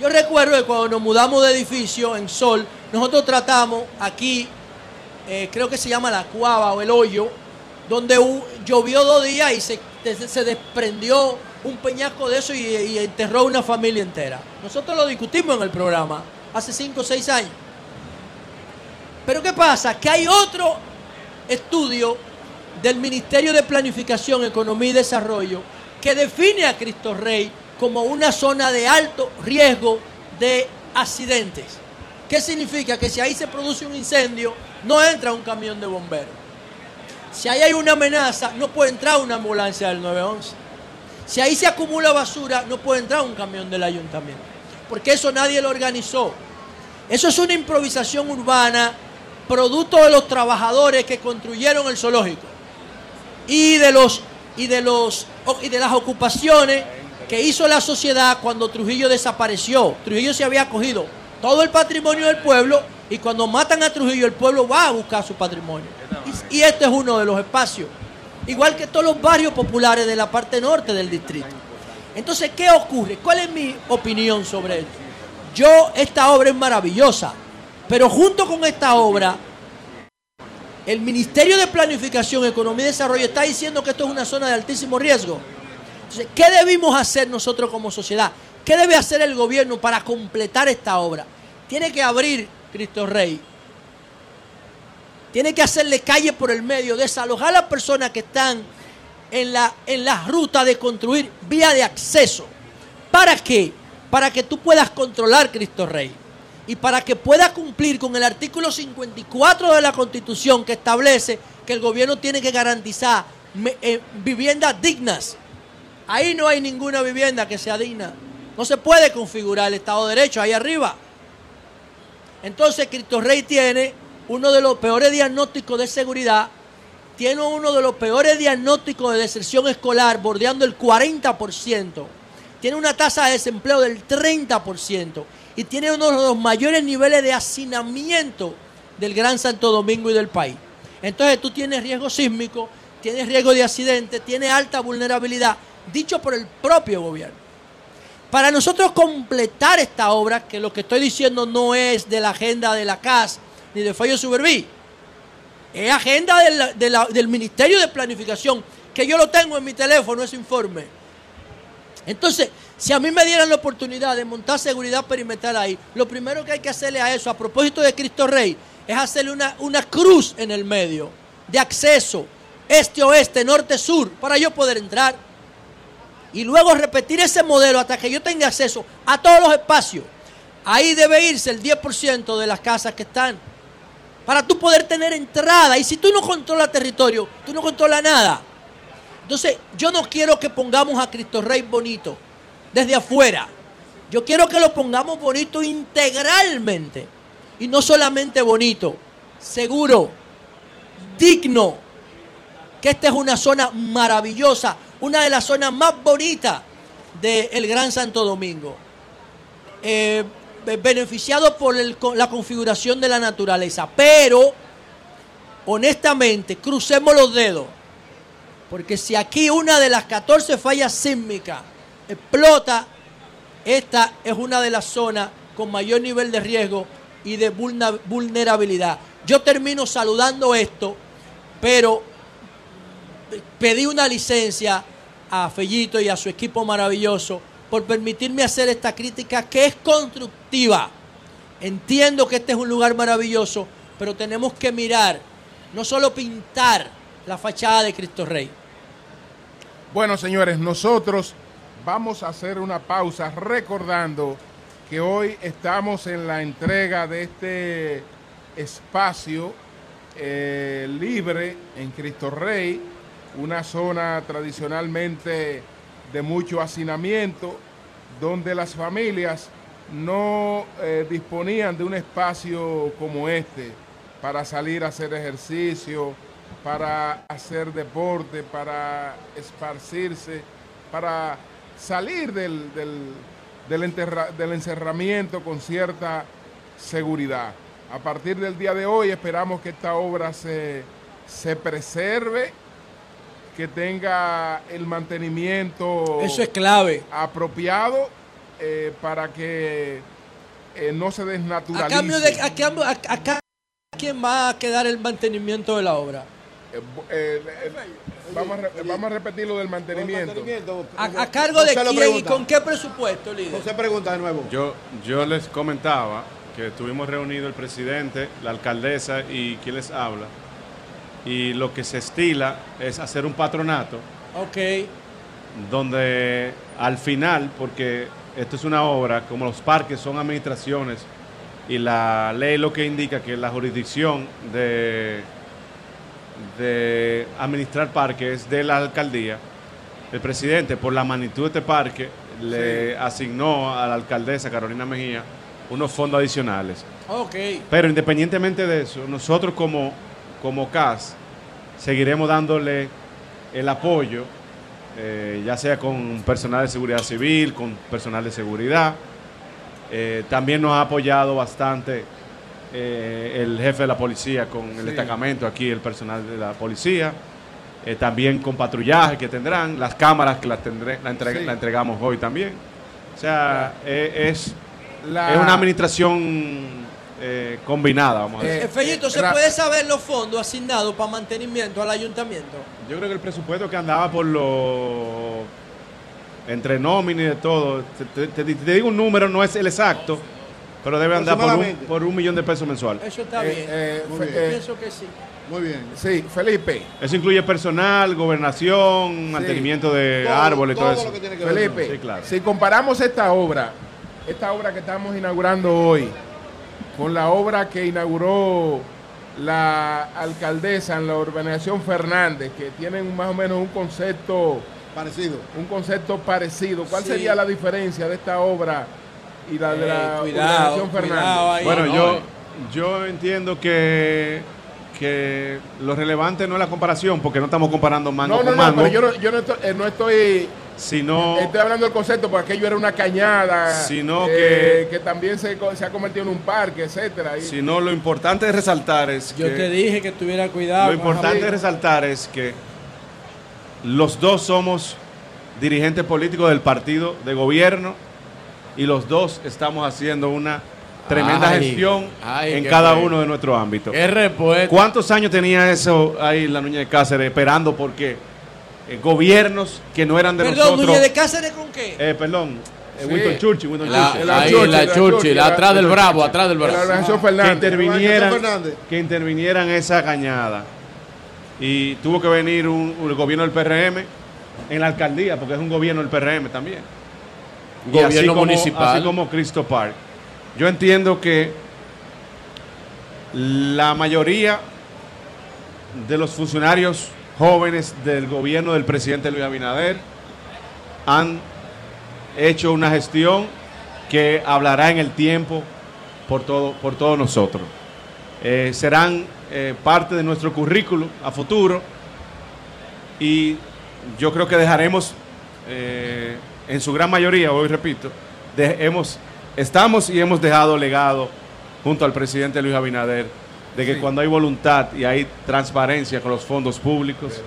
Yo recuerdo que cuando nos mudamos de edificio en Sol, nosotros tratamos aquí, eh, creo que se llama la cuava o el hoyo, donde llovió dos días y se, se- desprendió un peñasco de eso y, enterró una familia entera. Nosotros lo discutimos en el programa hace 5 o 6 años. Pero ¿qué pasa? Que hay otro estudio del Ministerio de Planificación, Economía y Desarrollo que define a Cristo Rey como una zona de alto riesgo de accidentes. ¿Qué significa? Que si ahí se produce un incendio, no entra un camión de bomberos. Si ahí hay una amenaza, no puede entrar una ambulancia del 911. Si ahí se acumula basura, no puede entrar un camión del ayuntamiento. Porque eso nadie lo organizó. Eso es una improvisación urbana, producto de los trabajadores que construyeron el zoológico y de los y de los y de las ocupaciones que hizo la sociedad cuando Trujillo desapareció. Trujillo se había cogido todo el patrimonio del pueblo y cuando matan a Trujillo el pueblo va a buscar su patrimonio. Y, y este es uno de los espacios. Igual que todos los barrios populares de la parte norte del distrito. Entonces, ¿qué ocurre? ¿Cuál es mi opinión sobre esto? Yo, esta obra es maravillosa, pero junto con esta obra, el Ministerio de Planificación, Economía y Desarrollo está diciendo que esto es una zona de altísimo riesgo. Entonces, ¿qué debimos hacer nosotros como sociedad? ¿Qué debe hacer el gobierno para completar esta obra? tiene que abrir Cristo Rey. Tiene que hacerle calle por el medio, desalojar a las personas que están en la, en la ruta de construir vía de acceso. ¿Para qué? Para que tú puedas controlar Cristo Rey y para que pueda cumplir con el artículo 54 de la Constitución que establece que el gobierno tiene que garantizar eh, viviendas dignas. Ahí no hay ninguna vivienda que sea digna. No se puede configurar el Estado de Derecho ahí arriba. Entonces Cristo Rey tiene uno de los peores diagnósticos de seguridad, tiene uno de los peores diagnósticos de deserción escolar, bordeando el 40%, tiene una tasa de desempleo del 30% y tiene uno de los mayores niveles de hacinamiento del Gran Santo Domingo y del país. Entonces tú tienes riesgo sísmico, tienes riesgo de accidente, tienes alta vulnerabilidad, dicho por el propio gobierno. Para nosotros completar esta obra, que lo que estoy diciendo no es de la agenda de la CAS ni de Fallo Suberví, es agenda de la- de del Ministerio de Planificación, que yo lo tengo en mi teléfono, ese informe. Entonces, si a mí me dieran la oportunidad de montar seguridad perimetral ahí, lo primero que hay que hacerle a eso, a propósito de Cristo Rey, es hacerle una, una cruz en el medio de acceso, este-oeste, norte-sur, para yo poder entrar. Y luego repetir ese modelo hasta que yo tenga acceso a todos los espacios. Ahí debe irse el 10% de las casas que están. Para tú poder tener entrada. Y si tú no controlas territorio, tú no controlas nada. Entonces, yo no quiero que pongamos a Cristo Rey bonito desde afuera. Yo quiero que lo pongamos bonito integralmente. Y no solamente bonito, seguro, digno. Que esta es una zona maravillosa, una de las zonas más bonitas del Gran Santo Domingo. Eh, be- beneficiado por la configuración de la naturaleza. Pero, honestamente, crucemos los dedos. Porque si aquí una de las 14 fallas sísmicas explota, esta es una de las zonas con mayor nivel de riesgo y de vulnerabilidad. Yo termino saludando esto, pero pedí una licencia a Fellito y a su equipo maravilloso por permitirme hacer esta crítica que es constructiva. Entiendo que este es un lugar maravilloso, pero tenemos que mirar, no solo pintar la fachada de Cristo Rey. Bueno, señores, nosotros vamos a hacer una pausa recordando que hoy estamos en la entrega de este espacio eh, libre en Cristo Rey, una zona tradicionalmente de mucho hacinamiento, donde las familias no eh, disponían de un espacio como este para salir a hacer ejercicio, para hacer deporte, para esparcirse, para salir del, del- del encerramiento con cierta seguridad. A partir del día de hoy esperamos que esta obra se, se preserve, que tenga el mantenimiento Eso es clave. apropiado eh, para que eh, no se A desnaturalice. cambio de a cambio- a- acá, ¿quién va a quedar el mantenimiento de la obra? Eh, vamos, a re- vamos a repetir lo del mantenimiento. ¿A, a cargo de quién y con qué presupuesto, líder? José pregunta de nuevo. Yo, yo les comentaba que estuvimos reunidos el presidente, la alcaldesa y quien les habla. Y lo que se estila es hacer un patronato Ok. donde al final, porque esto es una obra, como los parques son administraciones y la ley lo que indica que la jurisdicción de, de administrar parques es de la alcaldía, el presidente, por la magnitud de este parque, le asignó a la alcaldesa Carolina Mejía unos fondos adicionales. Ok. Pero independientemente de eso, nosotros como, como CAS seguiremos dándole el apoyo, eh, ya sea con personal de seguridad civil, con personal de seguridad. Eh, también nos ha apoyado bastante eh, el jefe de la policía con el Sí. destacamento, aquí el personal de la policía. También con patrullaje que tendrán, las cámaras que las tendré, la, entrega- Sí. la entregamos hoy también. O sea, es, La- es una administración eh, combinada, vamos a decir. Eh, Eh, Fellito, ¿se Ra- puede saber los fondos asignados para mantenimiento al ayuntamiento? Yo creo que el presupuesto que andaba por lo entre nómina y de todo, te, te- te- te digo un número, no es el exacto, Pero debe andar por un, por un millón de pesos mensual. Eso está Eh, bien. eh, Muy fe- bien. eh, Pienso que sí. Muy bien. sí, Felipe. Eso incluye personal, gobernación, mantenimiento de Todo- árboles, todo, todo eso. lo que tiene que ver Felipe, Sí, claro. si comparamos esta obra, esta obra que estamos inaugurando hoy, con la obra que inauguró la alcaldesa en la urbanización Fernández, que tienen más o menos un concepto, Parecido. un concepto parecido, ¿cuál Sí. sería la diferencia de esta obra y la de Eh, la cuidado, urbanización Fernández? ahí. Bueno, No, yo, eh. yo entiendo que, que lo relevante no es la comparación, porque no estamos comparando mango No, no, con no, mango, pero yo no, yo no estoy, eh, no estoy sino Estoy hablando del concepto porque aquello era una cañada, Sino eh, que también se, ha convertido en un parque, etcétera. Y- sino lo importante es resaltar es Yo que te dije que tuviera cuidado. lo importante es resaltar es que los dos somos dirigentes políticos del partido de gobierno y los dos estamos haciendo una tremenda Ay, gestión ay, en cada uno de nuestros ámbitos. ¿Cuántos años tenía eso ahí la Nuña de Cáceres esperando porque eh, gobiernos que no eran de Perdón, nosotros? Núñez de Cáceres con qué? Eh, perdón, eh, Sí. Winston Churchill, Winston La- Churchill. la ahí Churchill, la la Churchill, Churchill, atrás del bravo, atrás del bravo. que intervinieran, Fernández. que intervinieran esa cañada. Y tuvo que venir un, un gobierno del PRM en la alcaldía, porque es un gobierno del PRM también. Y Gobierno así como, municipal. Así como Cristo Park. Yo entiendo que la mayoría de los funcionarios jóvenes del gobierno del presidente Luis Abinader han hecho una gestión que hablará en el tiempo por, todo, por todos nosotros. Eh, serán eh, parte de nuestro currículo a futuro y yo creo que dejaremos, eh, en su gran mayoría, hoy repito, hemos, estamos y hemos dejado legado junto al presidente Luis Abinader de que cuando hay voluntad y hay transparencia con los fondos públicos,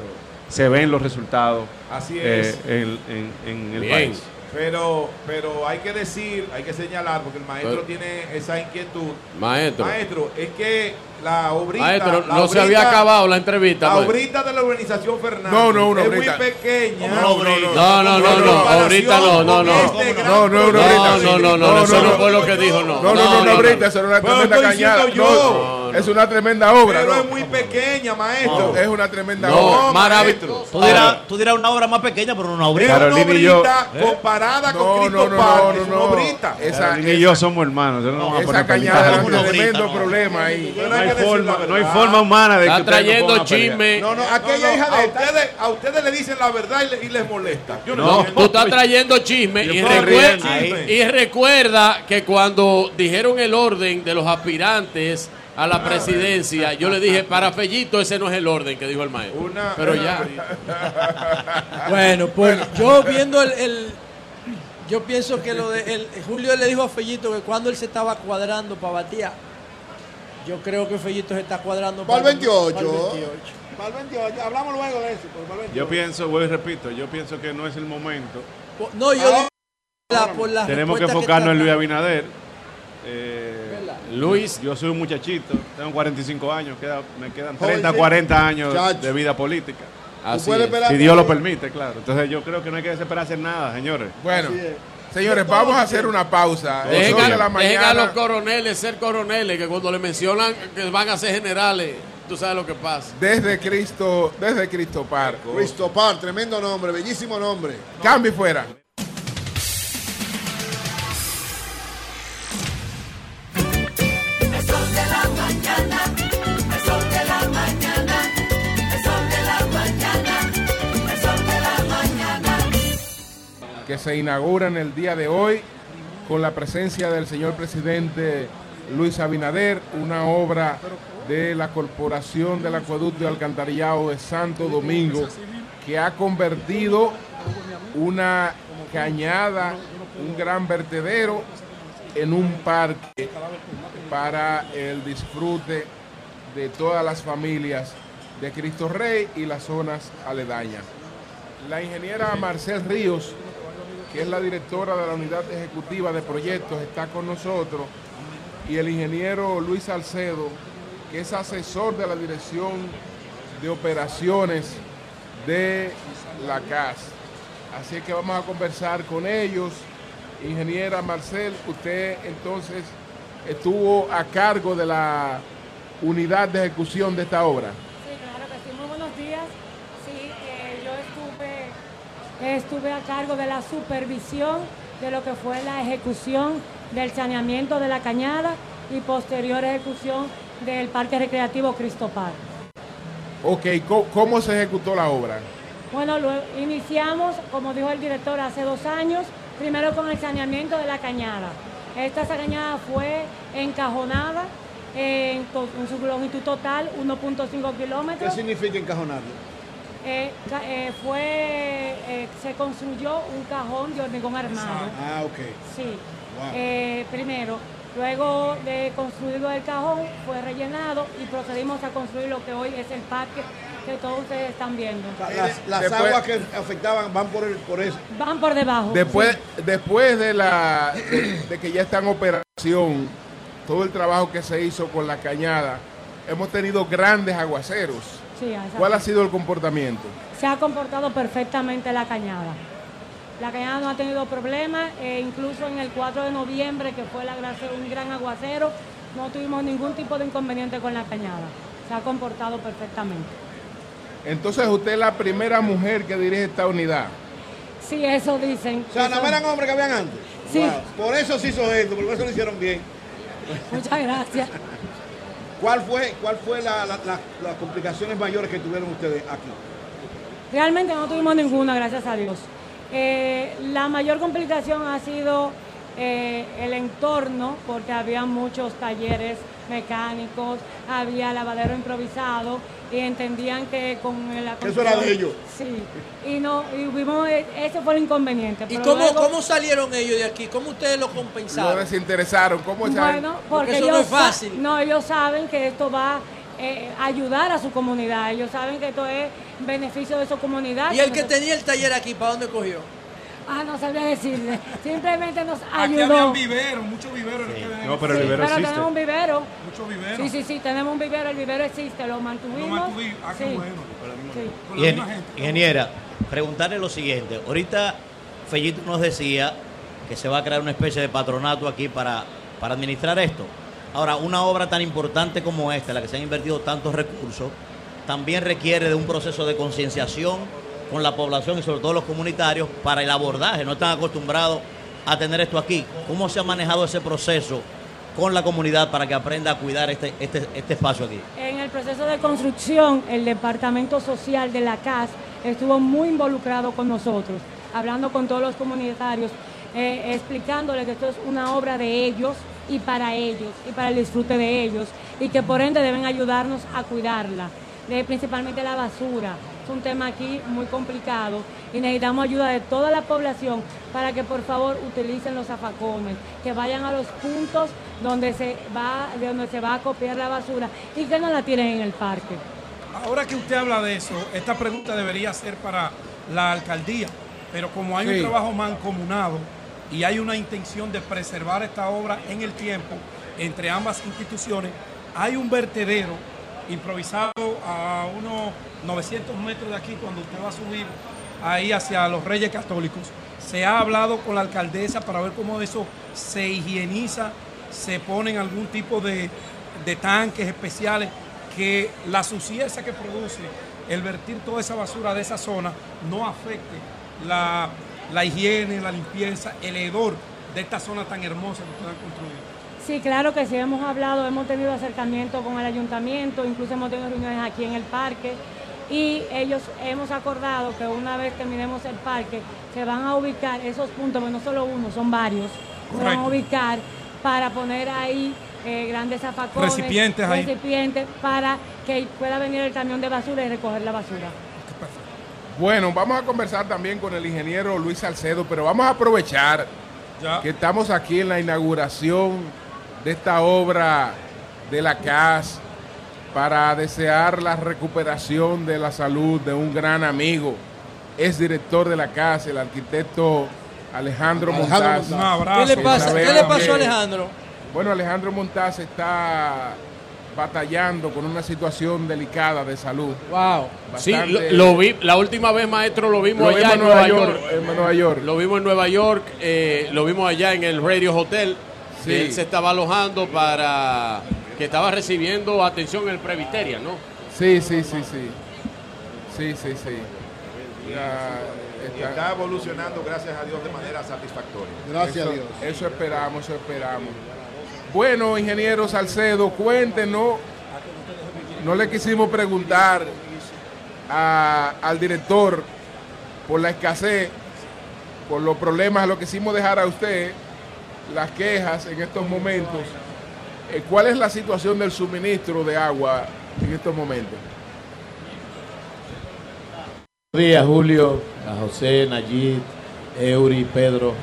se ven los resultados Así eh, es. en, en- en el Bien. país. Pero, pero hay que decir, hay que señalar, porque el maestro Pero- tiene esa inquietud. Maestro, Maestro, es que la obrita. maestro, la no se obrita- había acabado la entrevista. La obrita de la urbanización Fernández No, no, una es obrita. muy pequeña. No, no, no. No, no, no, no, no, no, no. Este No, no, no. No, no, no, no, eso no fue lo que dijo, no. No, no, no, no, eso tremenda estoy diciendo cañada. yo. No, es una tremenda obra. Pero no. es muy pequeña, maestro. Es una tremenda No, obra. maravilloso. Tú dirás, tú dirás una obra más pequeña, pero una Es obra. Carolina una y yo- obrita comparada con Cristo no, no, Park, no, es no, una no. obrita. Esa, Carolina y yo somos hermanos. no esa poner cañada películas. un obrita, tremendo no. problema ahí. No hay forma, no hay forma humana de que Está trayendo chisme. No, no, aquella hija de ustedes, a ustedes le dicen la verdad y, le- y les molesta. Yo no, tú estás trayendo chisme y, recuerda, y recuerda que cuando dijeron el orden de los aspirantes a la presidencia, yo le dije, para Fellito ese no es el orden que dijo el maestro. Una- Pero una- ya. Bueno, pues yo viendo el, el- yo pienso que lo de el, Julio le dijo a Fellito que cuando él se estaba cuadrando para batear, yo creo que Fellito se está cuadrando Para el 28. para el 28. Para el 28. Hablamos luego de eso. para el 28. Yo pienso, voy y repito, yo pienso que no es el momento. No, yo digo la- por la Tenemos que enfocarnos en Luis. Abinader. Eh. Luis, yo soy un muchachito, tengo 45 años, queda- me quedan Joven, 30, sí. 40 años Chacho. de vida política. Así puedes es. esperar Si Dios lo permite, claro. Entonces yo creo que no hay que desesperarse en nada, señores. Bueno, señores, vamos a hacer una pausa. Dejen, de la dejen a los mañana. coroneles ser coroneles, que cuando le mencionan que van a ser generales, tú sabes lo que pasa. Desde Cristo, desde Cristo Par. Cristopar, tremendo nombre, bellísimo nombre. Cambio y fuera. Que se inaugura en el día de hoy con la presencia del señor presidente Luis Abinader, una obra de la Corporación del Acueducto y Alcantarillado de Santo Domingo que ha convertido una cañada, un gran vertedero en un parque para el disfrute de todas las familias de Cristo Rey y las zonas aledañas. La ingeniera Marcel Ríos, que es la directora de la unidad ejecutiva de proyectos, está con nosotros, y el ingeniero Luis Salcedo, que es asesor de la dirección de operaciones de la CAS. Así que vamos a conversar con ellos. Ingeniera Marcel, usted entonces estuvo a cargo de la unidad de ejecución de esta obra. Sí, claro que sí. Muy buenos días. Sí, eh, yo estuve, a cargo de la supervisión de lo que fue la ejecución del saneamiento de la cañada y posterior ejecución del Parque Recreativo Cristo Park. Ok, ¿cómo, cómo se ejecutó la obra? Bueno, lo iniciamos, como dijo el director, hace dos años, primero con el saneamiento de la cañada. Esta cañada fue encajonada en, en su longitud total, 1.5 ¿Qué kilómetros. significa encajonarlo? Eh, eh, fue, eh, se construyó un cajón de hormigón armado. Ah, ok. Sí. Wow. Eh, primero, luego de construido el cajón, fue rellenado y procedimos a construir lo que hoy es el parque que todos ustedes están viendo. Las, las Después- aguas que afectaban van por, el, por eso. Van por debajo. Después, sí. después de, la, de, de que ya está en operación, todo el trabajo que se hizo con la cañada, hemos tenido grandes aguaceros. Sí. ¿Cuál ha sido el comportamiento? Se ha comportado perfectamente la cañada. La cañada no ha tenido problemas, e incluso en el 4 de noviembre, que fue la gracia- un gran aguacero, no tuvimos ningún tipo de inconveniente con la cañada. Se ha comportado perfectamente. Entonces usted es la primera mujer que dirige esta unidad. Sí, eso dicen. O sea, más eran hombres que habían antes. Sí. Wow. Por eso se hizo esto, por eso lo hicieron bien. Muchas gracias. ¿Cuál fue, cuál fue la- la- la- las complicaciones mayores que tuvieron ustedes aquí? Realmente no tuvimos ninguna, gracias a Dios. Eh, la mayor complicación ha sido eh, el entorno, porque había muchos talleres mecánicos, había lavadero improvisado y entendían que con la Eso era de ellos. Sí, y no, y vimos, ese fue el inconveniente. ¿Y cómo, luego- cómo salieron ellos de aquí? ¿Cómo ustedes lo compensaron? desinteresaron. ¿Cómo esa- Bueno, porque, Porque eso ellos no es fácil. No, ellos saben que esto va eh, a ayudar a su comunidad. Ellos saben que esto es beneficio de su comunidad. ¿Y el que tenía el taller aquí, para dónde cogió? Ah, no sabría decirle. Simplemente nos Aquí ayudó. habían viveros, muchos viveros. en el que- No, pero el Sí, vivero pero existe. tenemos un vivero. Muchos viveros. Sí, sí, sí, tenemos un vivero. El vivero existe, lo mantuvimos. Lo mantuvimos. Ah, qué Sí, bueno. sí. Con la Ingen- misma gente. ingeniera, preguntarle lo siguiente. Ahorita Fellito nos decía que se va a crear una especie de patronato aquí para, para administrar esto. Ahora, una obra tan importante como esta, en la que se han invertido tantos recursos, también requiere de un proceso de concienciación con la población y sobre todo los comunitarios para el abordaje. No están acostumbrados a tener esto aquí. ¿Cómo se ha manejado ese proceso con la comunidad para que aprenda a cuidar este, este, este espacio aquí? En el proceso de construcción, el Departamento Social de la CAS estuvo muy involucrado con nosotros, hablando con todos los comunitarios, eh, explicándoles que esto es una obra de ellos y para ellos y para el disfrute de ellos y que por ende deben ayudarnos a cuidarla, principalmente la basura. Es un tema aquí muy complicado y necesitamos ayuda de toda la población para que por favor utilicen los zafacones, que vayan a los puntos donde se va, de donde se va a copiar la basura y que no la tiren en el parque. Ahora que usted habla de eso, esta pregunta debería ser para la alcaldía, pero como hay Sí. un trabajo mancomunado y hay una intención de preservar esta obra en el tiempo entre ambas instituciones, hay un vertedero improvisado a unos 900 metros de aquí cuando usted va a subir ahí hacia los Reyes Católicos. Se ha hablado con la alcaldesa para ver cómo eso se higieniza, se ponen algún tipo de, de tanques especiales que la suciedad que produce el vertir toda esa basura de esa zona no afecte la, la higiene, la limpieza, el hedor de esta zona tan hermosa que ustedes han construido. Sí, claro que sí, hemos hablado, hemos tenido acercamiento con el ayuntamiento, incluso hemos tenido reuniones aquí en el parque y ellos hemos acordado que una vez terminemos el parque se van a ubicar esos puntos, porque no solo uno, son varios, se van a ubicar para poner ahí eh, grandes zafacones, Recipientes ahí. recipientes para que pueda venir el camión de basura y recoger la basura. Bueno, vamos a conversar también con el ingeniero Luis Salcedo, pero vamos a aprovechar Ya. que estamos aquí en la inauguración de esta obra de la CAS para desear la recuperación de la salud de un gran amigo, es director de la CAS, el arquitecto Alejandro, Alejandro Montaz. Un abrazo. ¿Qué le pasa? ¿Qué le pasó a Alejandro? Bueno, Alejandro Montaz está batallando con una situación delicada de salud. Wow. Sí, lo, vi, la última vez, maestro, lo vimos Lo allá vimos en Nueva York. en Nueva York. Lo vimos en Nueva York, eh, lo vimos allá en el Radio Hotel. Sí. que él se estaba alojando para que estaba recibiendo atención en el Previteria, ¿no? Sí, sí, sí, sí. Sí, sí, sí. Ya está evolucionando, gracias a Dios, de manera satisfactoria. eso, Eso esperamos, eso esperamos. Bueno, ingeniero Salcedo, cuéntenos. No le quisimos preguntar a- al director por la escasez, por los problemas, lo quisimos dejar a usted las quejas en estos momentos. Eh, ¿Cuál es la situación del suministro de agua en estos momentos? Buenos días, Julio, a José, Nayib, Eury, Pedro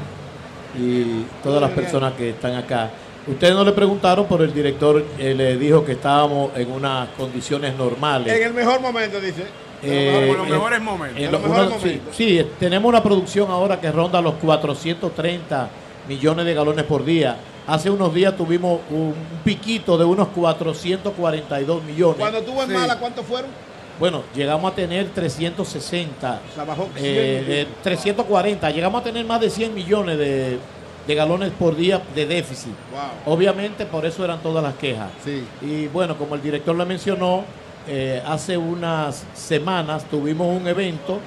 y todas las personas que están acá. Ustedes no le preguntaron, pero el director eh, le dijo que estábamos en unas condiciones normales. En el mejor momento, dice. Eh, Por los mejores momentos. en los los mejores sí, momentos. sí, tenemos una producción ahora que ronda los 430 millones de galones por día. Hace unos días tuvimos un piquito de unos 442 millones. Cuando tuvo en Sí. mala, ¿cuántos fueron? Bueno, llegamos a tener 360. O sea, bajó 100 eh, eh, 340. Llegamos a tener más de 100 millones de, de galones por día de déficit. Wow. Obviamente, por eso eran todas las quejas. Sí. Y bueno, como el director lo mencionó, eh, hace unas semanas tuvimos un evento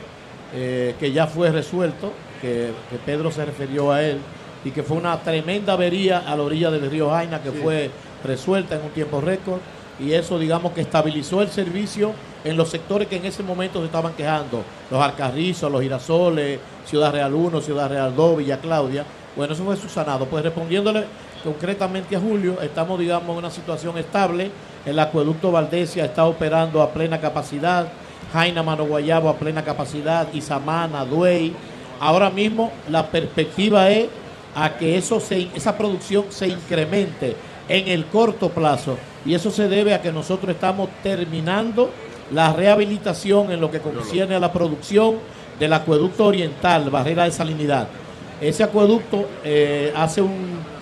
eh, que ya fue resuelto, que, que Pedro se refirió a él, y que fue una tremenda avería a la orilla del río Jaina, que Sí. fue resuelta en un tiempo récord, y eso digamos que estabilizó el servicio en los sectores que en ese momento se estaban quejando, los Alcarrizos, los Girasoles, Ciudad Real 1, Ciudad Real 2, Villa Claudia. Bueno, eso fue subsanado. Pues respondiéndole concretamente a Julio, estamos digamos en una situación estable, el acueducto Valdesia está operando a plena capacidad, Jaina Mano Guayabo a plena capacidad, Isamana, Duey. Ahora mismo la perspectiva es a que eso se, esa producción se incremente en el corto plazo y eso se debe a que nosotros estamos terminando la rehabilitación en lo que concierne a la producción del acueducto oriental, barrera de salinidad. Ese acueducto eh, hace un,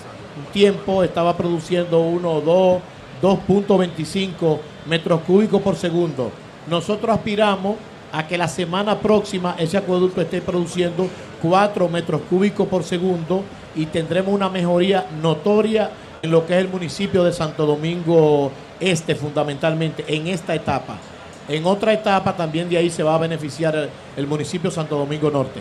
tiempo estaba produciendo uno, dos, 2.25 metros cúbicos por segundo. Nosotros aspiramos a que la semana próxima ese acueducto esté produciendo 4 metros cúbicos por segundo y tendremos una mejoría notoria en lo que es el municipio de Santo Domingo Este, fundamentalmente, en esta etapa. En otra etapa también de ahí se va a beneficiar el, el municipio Santo Domingo Norte.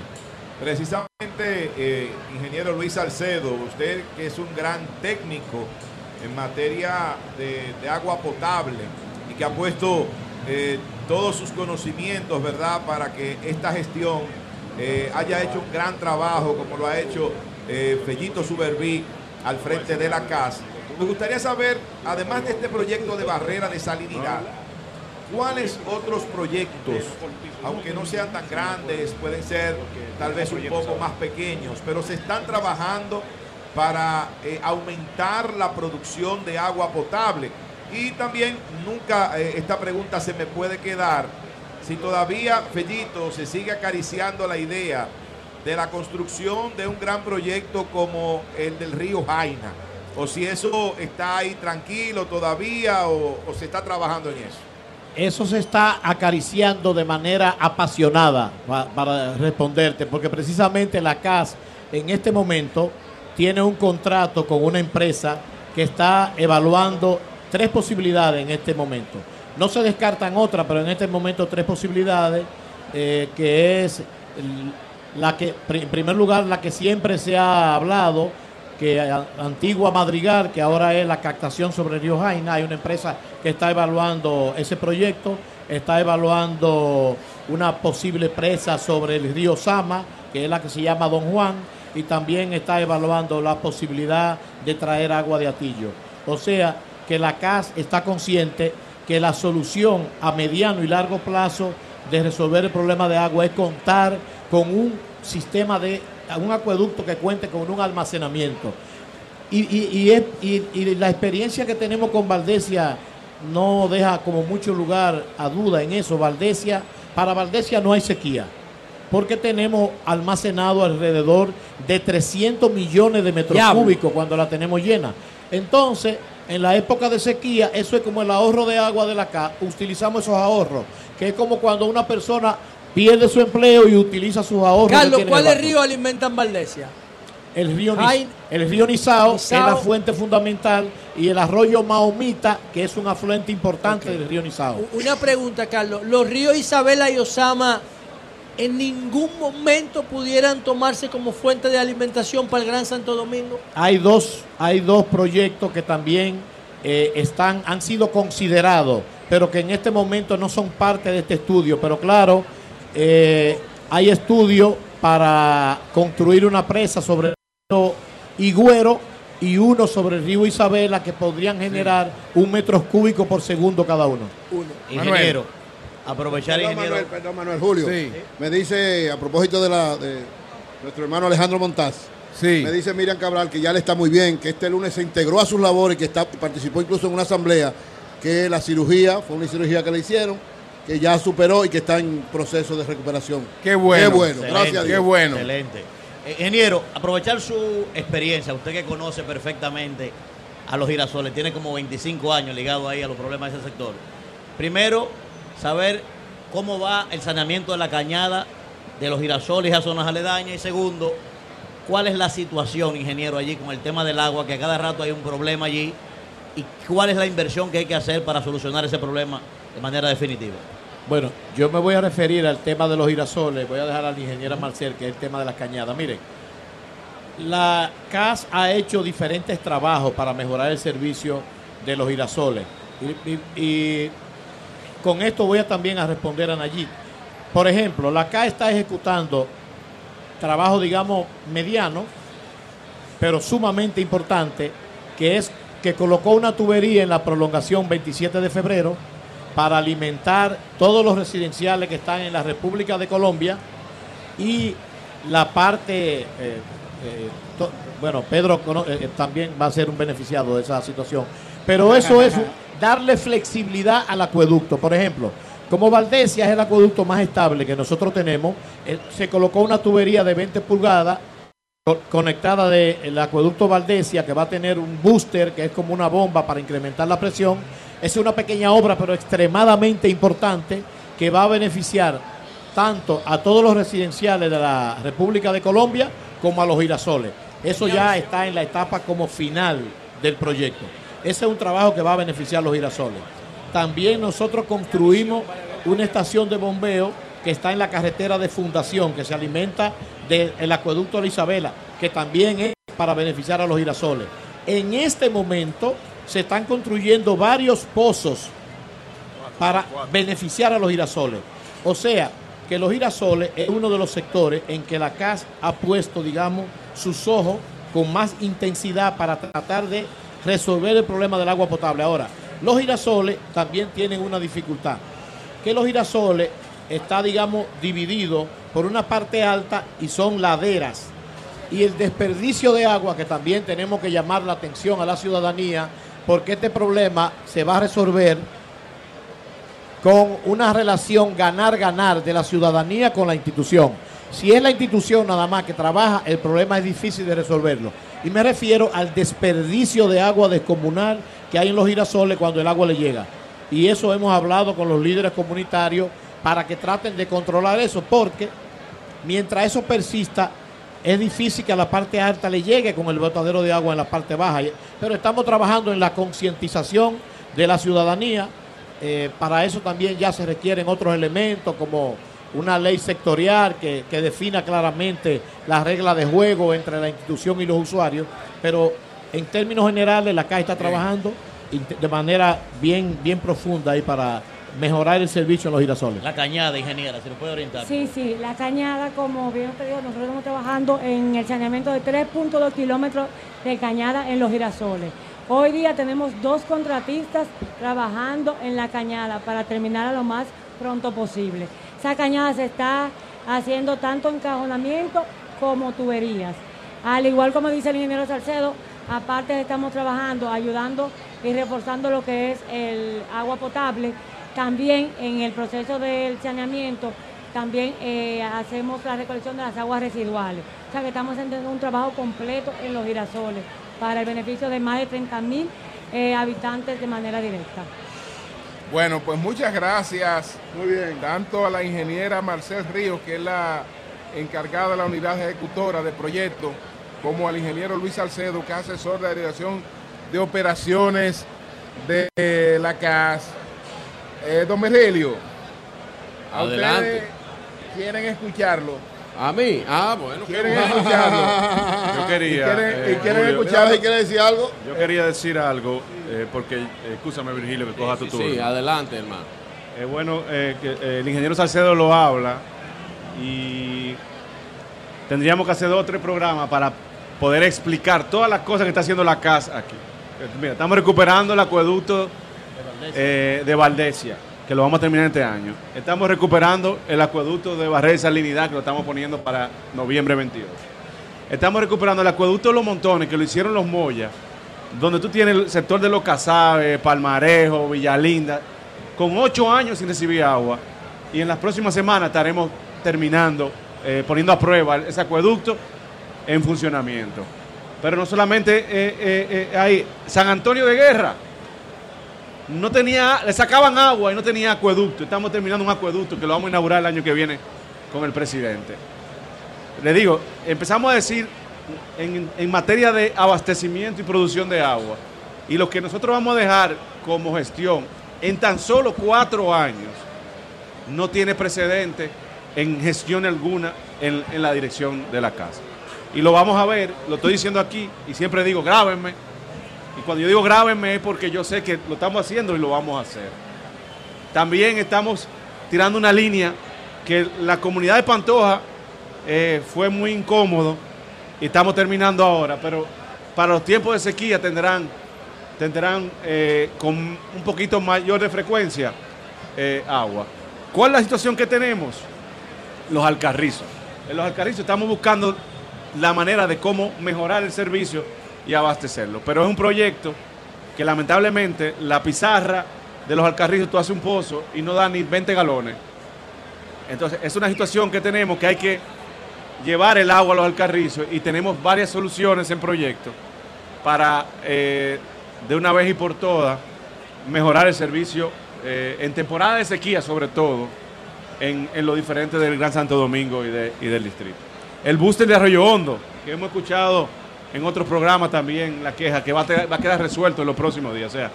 Precisamente, eh, ingeniero Luis Salcedo, usted que es un gran técnico en materia de, de agua potable y que ha puesto eh, todos sus conocimientos, ¿verdad?, para que esta gestión eh, haya hecho un gran trabajo, como lo ha hecho eh, Fellito Suberví al frente de la CAS. Me gustaría saber, además de este proyecto de barrera de salinidad, ¿Cuáles otros proyectos, aunque no sean tan grandes, pueden ser tal vez un poco más pequeños, pero se están trabajando para eh, aumentar la producción de agua potable? Y también nunca eh, esta pregunta se me puede quedar. Si todavía, Fellito, se sigue acariciando la idea de la construcción de un gran proyecto como el del río Jaina, o si eso está ahí tranquilo todavía o- se está trabajando en eso. Eso se está acariciando de manera apasionada pa- para responderte, porque precisamente la CAS en este momento tiene un contrato con una empresa que está evaluando tres posibilidades en este momento. No se descartan otras, pero en este momento tres posibilidades, eh, que es la que, en primer lugar, la que siempre se ha hablado, que Antigua Madrigal, que ahora es la captación sobre río Jaina, hay una empresa que está evaluando ese proyecto, está evaluando una posible presa sobre el río Sama, que es la que se llama Don Juan, y también está evaluando la posibilidad de traer agua de Atillo. O sea, que la CAS está consciente que la solución a mediano y largo plazo de resolver el problema de agua es contar con un sistema de un acueducto que cuente con un almacenamiento. Y, y- y es- y- y la experiencia que tenemos con Valdesia no deja como mucho lugar a duda en eso. Valdesia, para Valdesia no hay sequía, porque tenemos almacenado alrededor de 300 millones de metros Diablo. cúbicos cuando la tenemos llena. Entonces, en la época de sequía, eso es como el ahorro de agua de la casa. Utilizamos esos ahorros, que es como cuando una persona pierde su empleo y utiliza sus ahorros. Carlos, ¿cuáles ríos alimentan Valdesia? el río, Ay, el río Nizao, Nizao. es la fuente fundamental, y el arroyo Mahomita, que es un afluente importante del río Nizao. Una pregunta, Carlos. ¿Los ríos Isabela y Osama en ningún momento pudieran tomarse como fuente de alimentación para el Gran Santo Domingo? Hay dos, hay dos proyectos que también eh, están, han sido considerados, pero que en este momento no son parte de este estudio. Pero claro, eh, hay estudios para construir una presa sobre el río Higüero y uno sobre el río Isabela que podrían generar un metro cúbico por segundo cada uno. Ingeniero, aprovechar, Perdón, ingeniero. Manuel, perdón, Manuel Julio. Sí. Me dice, a propósito de, la, de nuestro hermano Alejandro Montaz, Sí. me dice Miriam Cabral que ya le está muy bien, que este lunes se integró a sus labores, que está, participó incluso en una asamblea, que la cirugía, fue una cirugía que le hicieron, que ya superó y que está en proceso de recuperación. Qué bueno. Qué bueno, Excelente, gracias a Qué Dios. bueno. Excelente. Eh, Ingeniero, aprovechar su experiencia, usted que conoce perfectamente a los girasoles, tiene como 25 años ligado ahí a los problemas de ese sector. Primero, saber cómo va el saneamiento de la cañada de los girasoles a zonas aledañas. Y segundo, cuál es la situación, ingeniero, allí con el tema del agua, que a cada rato hay un problema allí. Y cuál es la inversión que hay que hacer para solucionar ese problema de manera definitiva. Bueno, yo me voy a referir al tema de los girasoles. Voy a dejar a la ingeniera Marcel, que es el tema de las cañadas. Miren, la CAS ha hecho diferentes trabajos para mejorar el servicio de los girasoles. Y, y- y con esto voy a también a responder a Nayib. Por ejemplo, la CAS está ejecutando trabajo, digamos, mediano, pero sumamente importante, que es que colocó una tubería en la prolongación 27 de febrero para alimentar todos los residenciales que están en la República de Colombia y la parte, eh, eh, to- bueno, Pedro eh, también va a ser un beneficiado de esa situación, pero eso es darle flexibilidad al acueducto. Por ejemplo, como Valdesia es el acueducto más estable que nosotros tenemos, eh, se colocó una tubería de 20 pulgadas co- conectada del acueducto Valdesia, que va a tener un booster, que es como una bomba para incrementar la presión. Es una pequeña obra, pero extremadamente importante, que va a beneficiar tanto a todos los residenciales de la República de Colombia como a los girasoles. Eso ya está en la etapa como final del proyecto. Ese es un trabajo que va a beneficiar a los girasoles. También nosotros construimos una estación de bombeo que está en la carretera de fundación, que se alimenta del acueducto de la Isabela, que también es para beneficiar a los girasoles. En este momento se están construyendo varios pozos para beneficiar a los girasoles. O sea, que los girasoles es uno de los sectores en que la CAS ha puesto, digamos, sus ojos con más intensidad para tratar de resolver el problema del agua potable. Ahora, los girasoles también tienen una dificultad, que los girasoles está, digamos, dividido por una parte alta y son laderas. Y el desperdicio de agua, que también tenemos que llamar la atención a la ciudadanía, porque este problema se va a resolver con una relación ganar-ganar de la ciudadanía con la institución. Si es la institución nada más que trabaja, el problema es difícil de resolverlo. Y me refiero al desperdicio de agua descomunal que hay en los girasoles cuando el agua le llega. Y eso hemos hablado con los líderes comunitarios para que traten de controlar eso, porque mientras eso persista, es difícil que a la parte alta le llegue con el botadero de agua en la parte baja. Pero estamos trabajando en la concientización de la ciudadanía. Eh, para eso también ya se requieren otros elementos como una ley sectorial que, que defina claramente las reglas de juego entre la institución y los usuarios. Pero en términos generales, la CAI está trabajando de manera bien, bien profunda ahí para mejorar el servicio en los girasoles. La cañada, ingeniera, se lo puede orientar. Sí, sí, la cañada, como bien usted dijo, nosotros estamos trabajando en el saneamiento de 3.2 kilómetros de cañada en los girasoles. Hoy día tenemos dos contratistas trabajando en la cañada para terminar a lo más pronto posible. Esa cañada se está haciendo tanto encajonamiento como tuberías. Al igual como dice el ingeniero Salcedo, aparte estamos trabajando, ayudando y reforzando lo que es el agua potable. También en el proceso del saneamiento, también eh, hacemos la recolección de las aguas residuales. O sea que estamos haciendo un trabajo completo en los girasoles para el beneficio de más de 30 mil habitantes de manera directa. Bueno, pues muchas gracias. Muy bien. Tanto a la ingeniera Marcel Ríos, que es la encargada de la unidad ejecutora del proyecto, como al ingeniero Luis Salcedo, que es asesor de la Dirección de Operaciones de la CAS. Eh, don Mergelio, a Adelante. ustedes quieren escucharlo. A mí, ah, bueno. Quieren bueno. escucharlo. Yo quería. Y quieren, eh, y quieren Julio, escucharlo. ¿quiere decir algo? Yo quería decir algo, eh, porque, eh, escúchame Virgilio, que coja tu Sí, turno. sí, adelante, hermano. Es bueno eh, que eh, el ingeniero Salcedo lo habla y tendríamos que hacer dos o tres programas para poder explicar todas las cosas que está haciendo la casa aquí. Mira, estamos recuperando el acueducto de Valdesia, que lo vamos a terminar este año. Estamos recuperando el acueducto de Barrera y Salinidad, que lo estamos poniendo para noviembre 22. Estamos recuperando el acueducto de Los Montones, que lo hicieron los Moya, donde tú tienes el sector de Los Casabes, Palmarejo, Villalinda, con ocho años sin recibir agua. Y en las próximas semanas estaremos terminando, eh, poniendo a prueba ese acueducto en funcionamiento. Pero no solamente eh, eh, eh, hay San Antonio de Guerra, no tenía, le sacaban agua y no tenía acueducto. Estamos terminando un acueducto que lo vamos a inaugurar el año que viene con el presidente. Le digo, empezamos a decir en, en materia de abastecimiento y producción de agua, y lo que nosotros vamos a dejar como gestión en tan solo cuatro años no tiene precedente en gestión alguna en, en la dirección de la casa. Y lo vamos a ver, lo estoy diciendo aquí, y siempre digo, grábenme. Y cuando yo digo grábenme es porque yo sé que lo estamos haciendo y lo vamos a hacer. También estamos tirando una línea que la comunidad de Pantoja eh, fue muy incómodo y estamos terminando ahora, pero para los tiempos de sequía tendrán, tendrán eh, con un poquito mayor de frecuencia eh, agua. ¿Cuál es la situación que tenemos? Los alcarrizos. En los alcarrizos estamos buscando la manera de cómo mejorar el servicio y abastecerlo. Pero es un proyecto que lamentablemente la pizarra de los alcarrizos tú haces un pozo y no da ni 20 galones. Entonces es una situación que tenemos que hay que llevar el agua a los alcarrizos y tenemos varias soluciones en proyecto para eh, de una vez y por todas mejorar el servicio eh, en temporada de sequía sobre todo en, en lo diferente del Gran Santo Domingo y, de- y del distrito. El booster de Arroyo Hondo, que hemos escuchado en otros programas también la queja, que va a, quedar resuelto en los próximos días. O sea,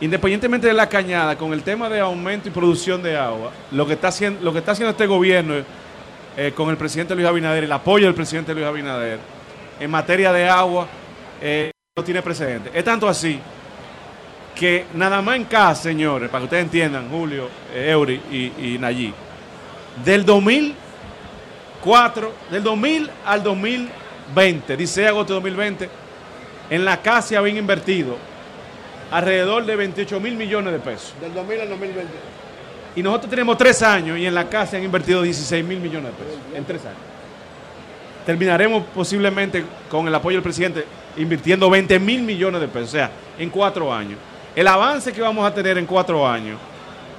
independientemente de la cañada, con el tema de aumento y producción de agua, lo que está haciendo, lo que está haciendo este gobierno eh, con el presidente Luis Abinader, el apoyo del presidente Luis Abinader, en materia de agua, eh, no tiene precedente. Es tanto así que nada más en casa, señores, para que ustedes entiendan, Julio, eh, Eury y, y del 2004, del 2000 al 2020, dice agosto de 2020, en la casa se habían invertido alrededor de 28 mil millones de pesos. Del 2000 al 2020. Y nosotros tenemos tres años y en la casa se han invertido 16 mil millones de pesos en tres años. Terminaremos posiblemente con el apoyo del presidente invirtiendo 20 mil millones de pesos, o sea, en cuatro años. El avance que vamos a tener en cuatro años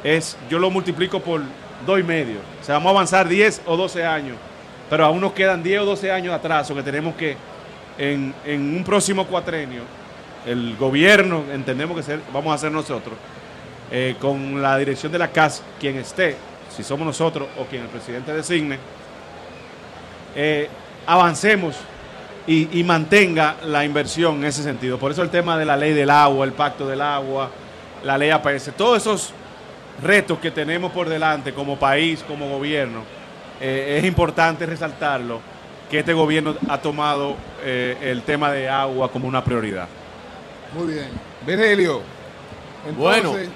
es, yo lo multiplico por dos y medio. O sea, vamos a avanzar 10 o 12 años, pero aún nos quedan 10 o 12 años de atraso que tenemos que, en, en un próximo cuatrenio, el gobierno, entendemos que vamos a hacer nosotros, eh, con la dirección de la CAS, quien esté, si somos nosotros o quien el presidente designe, eh, avancemos y, y mantenga la inversión en ese sentido. Por eso el tema de la ley del agua, el pacto del agua, la ley APS, todos esos retos que tenemos por delante como país, como gobierno, eh, es importante resaltarlo, que este gobierno ha tomado eh, el tema de agua como una prioridad. Muy bien. Virgilio. Bueno. entonces,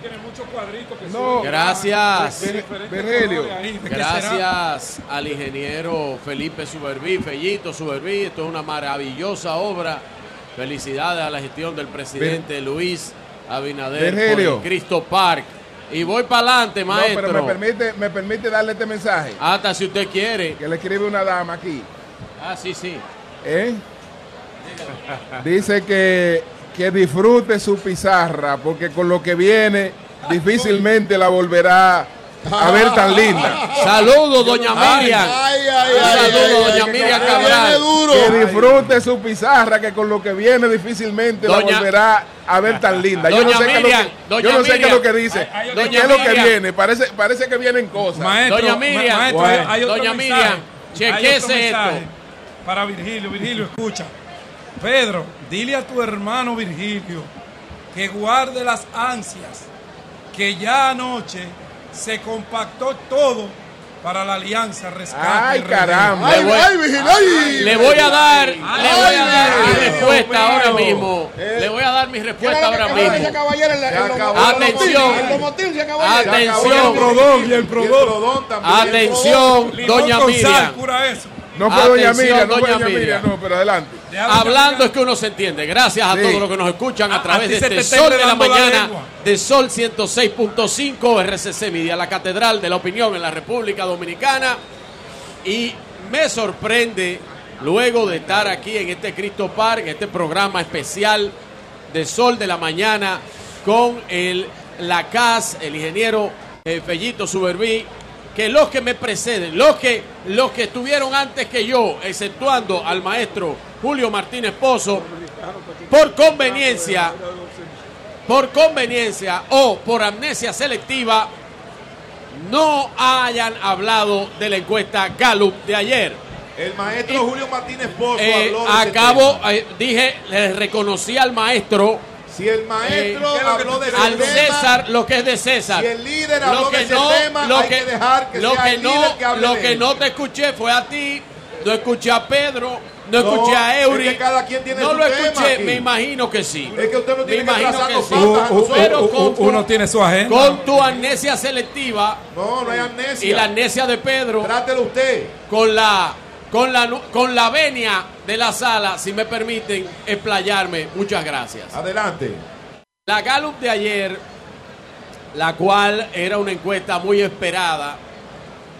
Tiene muchos cuadritos que No. Gracias. Virgilio. Gracias al ingeniero Felipe Suberví, Fellito Suberví. Esto es una maravillosa obra. Felicidades a la gestión del presidente Luis Abinader Virgilio. por el Cristo Park. Y voy para adelante, no, maestro. pero me permite, me permite darle este mensaje Hasta si usted quiere. que le escribe una dama aquí. Ah, sí, sí. ¿eh? Dice que, que disfrute su pizarra porque con lo que viene difícilmente la volverá a ver tan linda. Saludos, doña Miriam. Ay, ay, Un ay, saludo, ay, doña ay, Miriam que Cabral. viene duro. Que disfrute su pizarra que con lo que viene difícilmente la volverá a ver tan linda. Yo no Doña sé qué es lo que, yo no sé qué es lo que dice. Ay, ay, ¿Qué es lo que viene? Parece, parece que vienen cosas. Maestro, Doña Miriam. maestro, hay- hay otro Doña. Miriam, chequese esto. para Virgilio. Virgilio, escucha. Pedro, dile a tu hermano Virgilio que guarde las ansias, que ya anoche se compactó todo para la alianza rescate. Ay, caramba. Ay, ay, Virgilio, ay. Le voy a dar, le voy a dar mi respuesta mío. ahora mismo. Le voy a dar mi respuesta ahora mismo. Atención. Atención. Y el Prodón, y el Prodón. Atención, doña Miriam. No fue doña Miriam, no fue doña Miriam, no, pero adelante. Hablando es que uno se entiende. Gracias a Sí. todos los que nos escuchan a A- través a de este Sol de la Mañana de Sol 106.5 RCC Media, la Catedral de la Opinión en la República Dominicana. Y me sorprende, luego de estar aquí en este Cristo Park, en este programa especial de Sol de la Mañana, con el, la CAS, el ingeniero eh, Fellito Suberví, que los que me preceden, los que, los que estuvieron antes que yo, exceptuando al maestro Julio Martínez Pozo, por conveniencia, por conveniencia o por amnesia selectiva, no hayan hablado de la encuesta Gallup de ayer. El maestro Julio Martínez Pozo Eh, habló de acabo, eh, dije, le reconocí al maestro. Si el maestro eh, habló de al tema, César lo que es de César. Si el líder habló de ese tema, lo hay que, que dejar que lo sea que el no, líder que hable lo de que él. no te escuché fue a ti, no escuché a Pedro, no, No, escuché a es Eury. que cada quien tiene no su lo tema escuché, aquí. me imagino que sí. Es que usted no tiene me que imagino que sí. pautas a U- u- nosotros. u- con tu- uno tiene su agenda. Con tu amnesia selectiva No, no hay amnesia. y la amnesia de Pedro, Trátelo usted. con la, con la, con la venia de la sala, si me permiten explayarme, muchas gracias. Adelante. La Gallup de ayer, la cual era una encuesta muy esperada.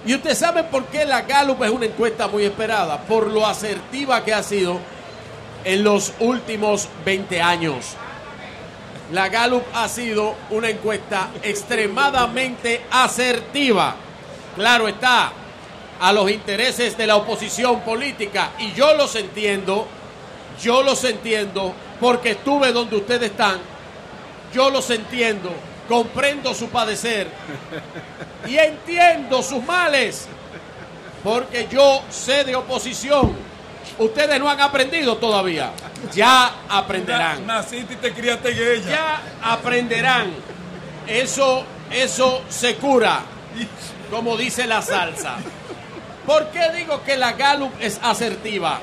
Y usted sabe por qué la Gallup es una encuesta muy esperada, por lo asertiva que ha sido en los últimos 20 años. La Gallup ha sido una encuesta extremadamente asertiva. Claro está, a los intereses de la oposición política. Y yo los entiendo, yo los entiendo, porque estuve donde ustedes están. Yo los entiendo, comprendo su padecer y entiendo sus males, porque yo sé de oposición. Ustedes no han aprendido todavía, ya aprenderán. Naciste y te criaste en ella. Ya aprenderán. Eso, eso se cura, como dice la salsa. ¿Por qué digo que la Gallup es asertiva?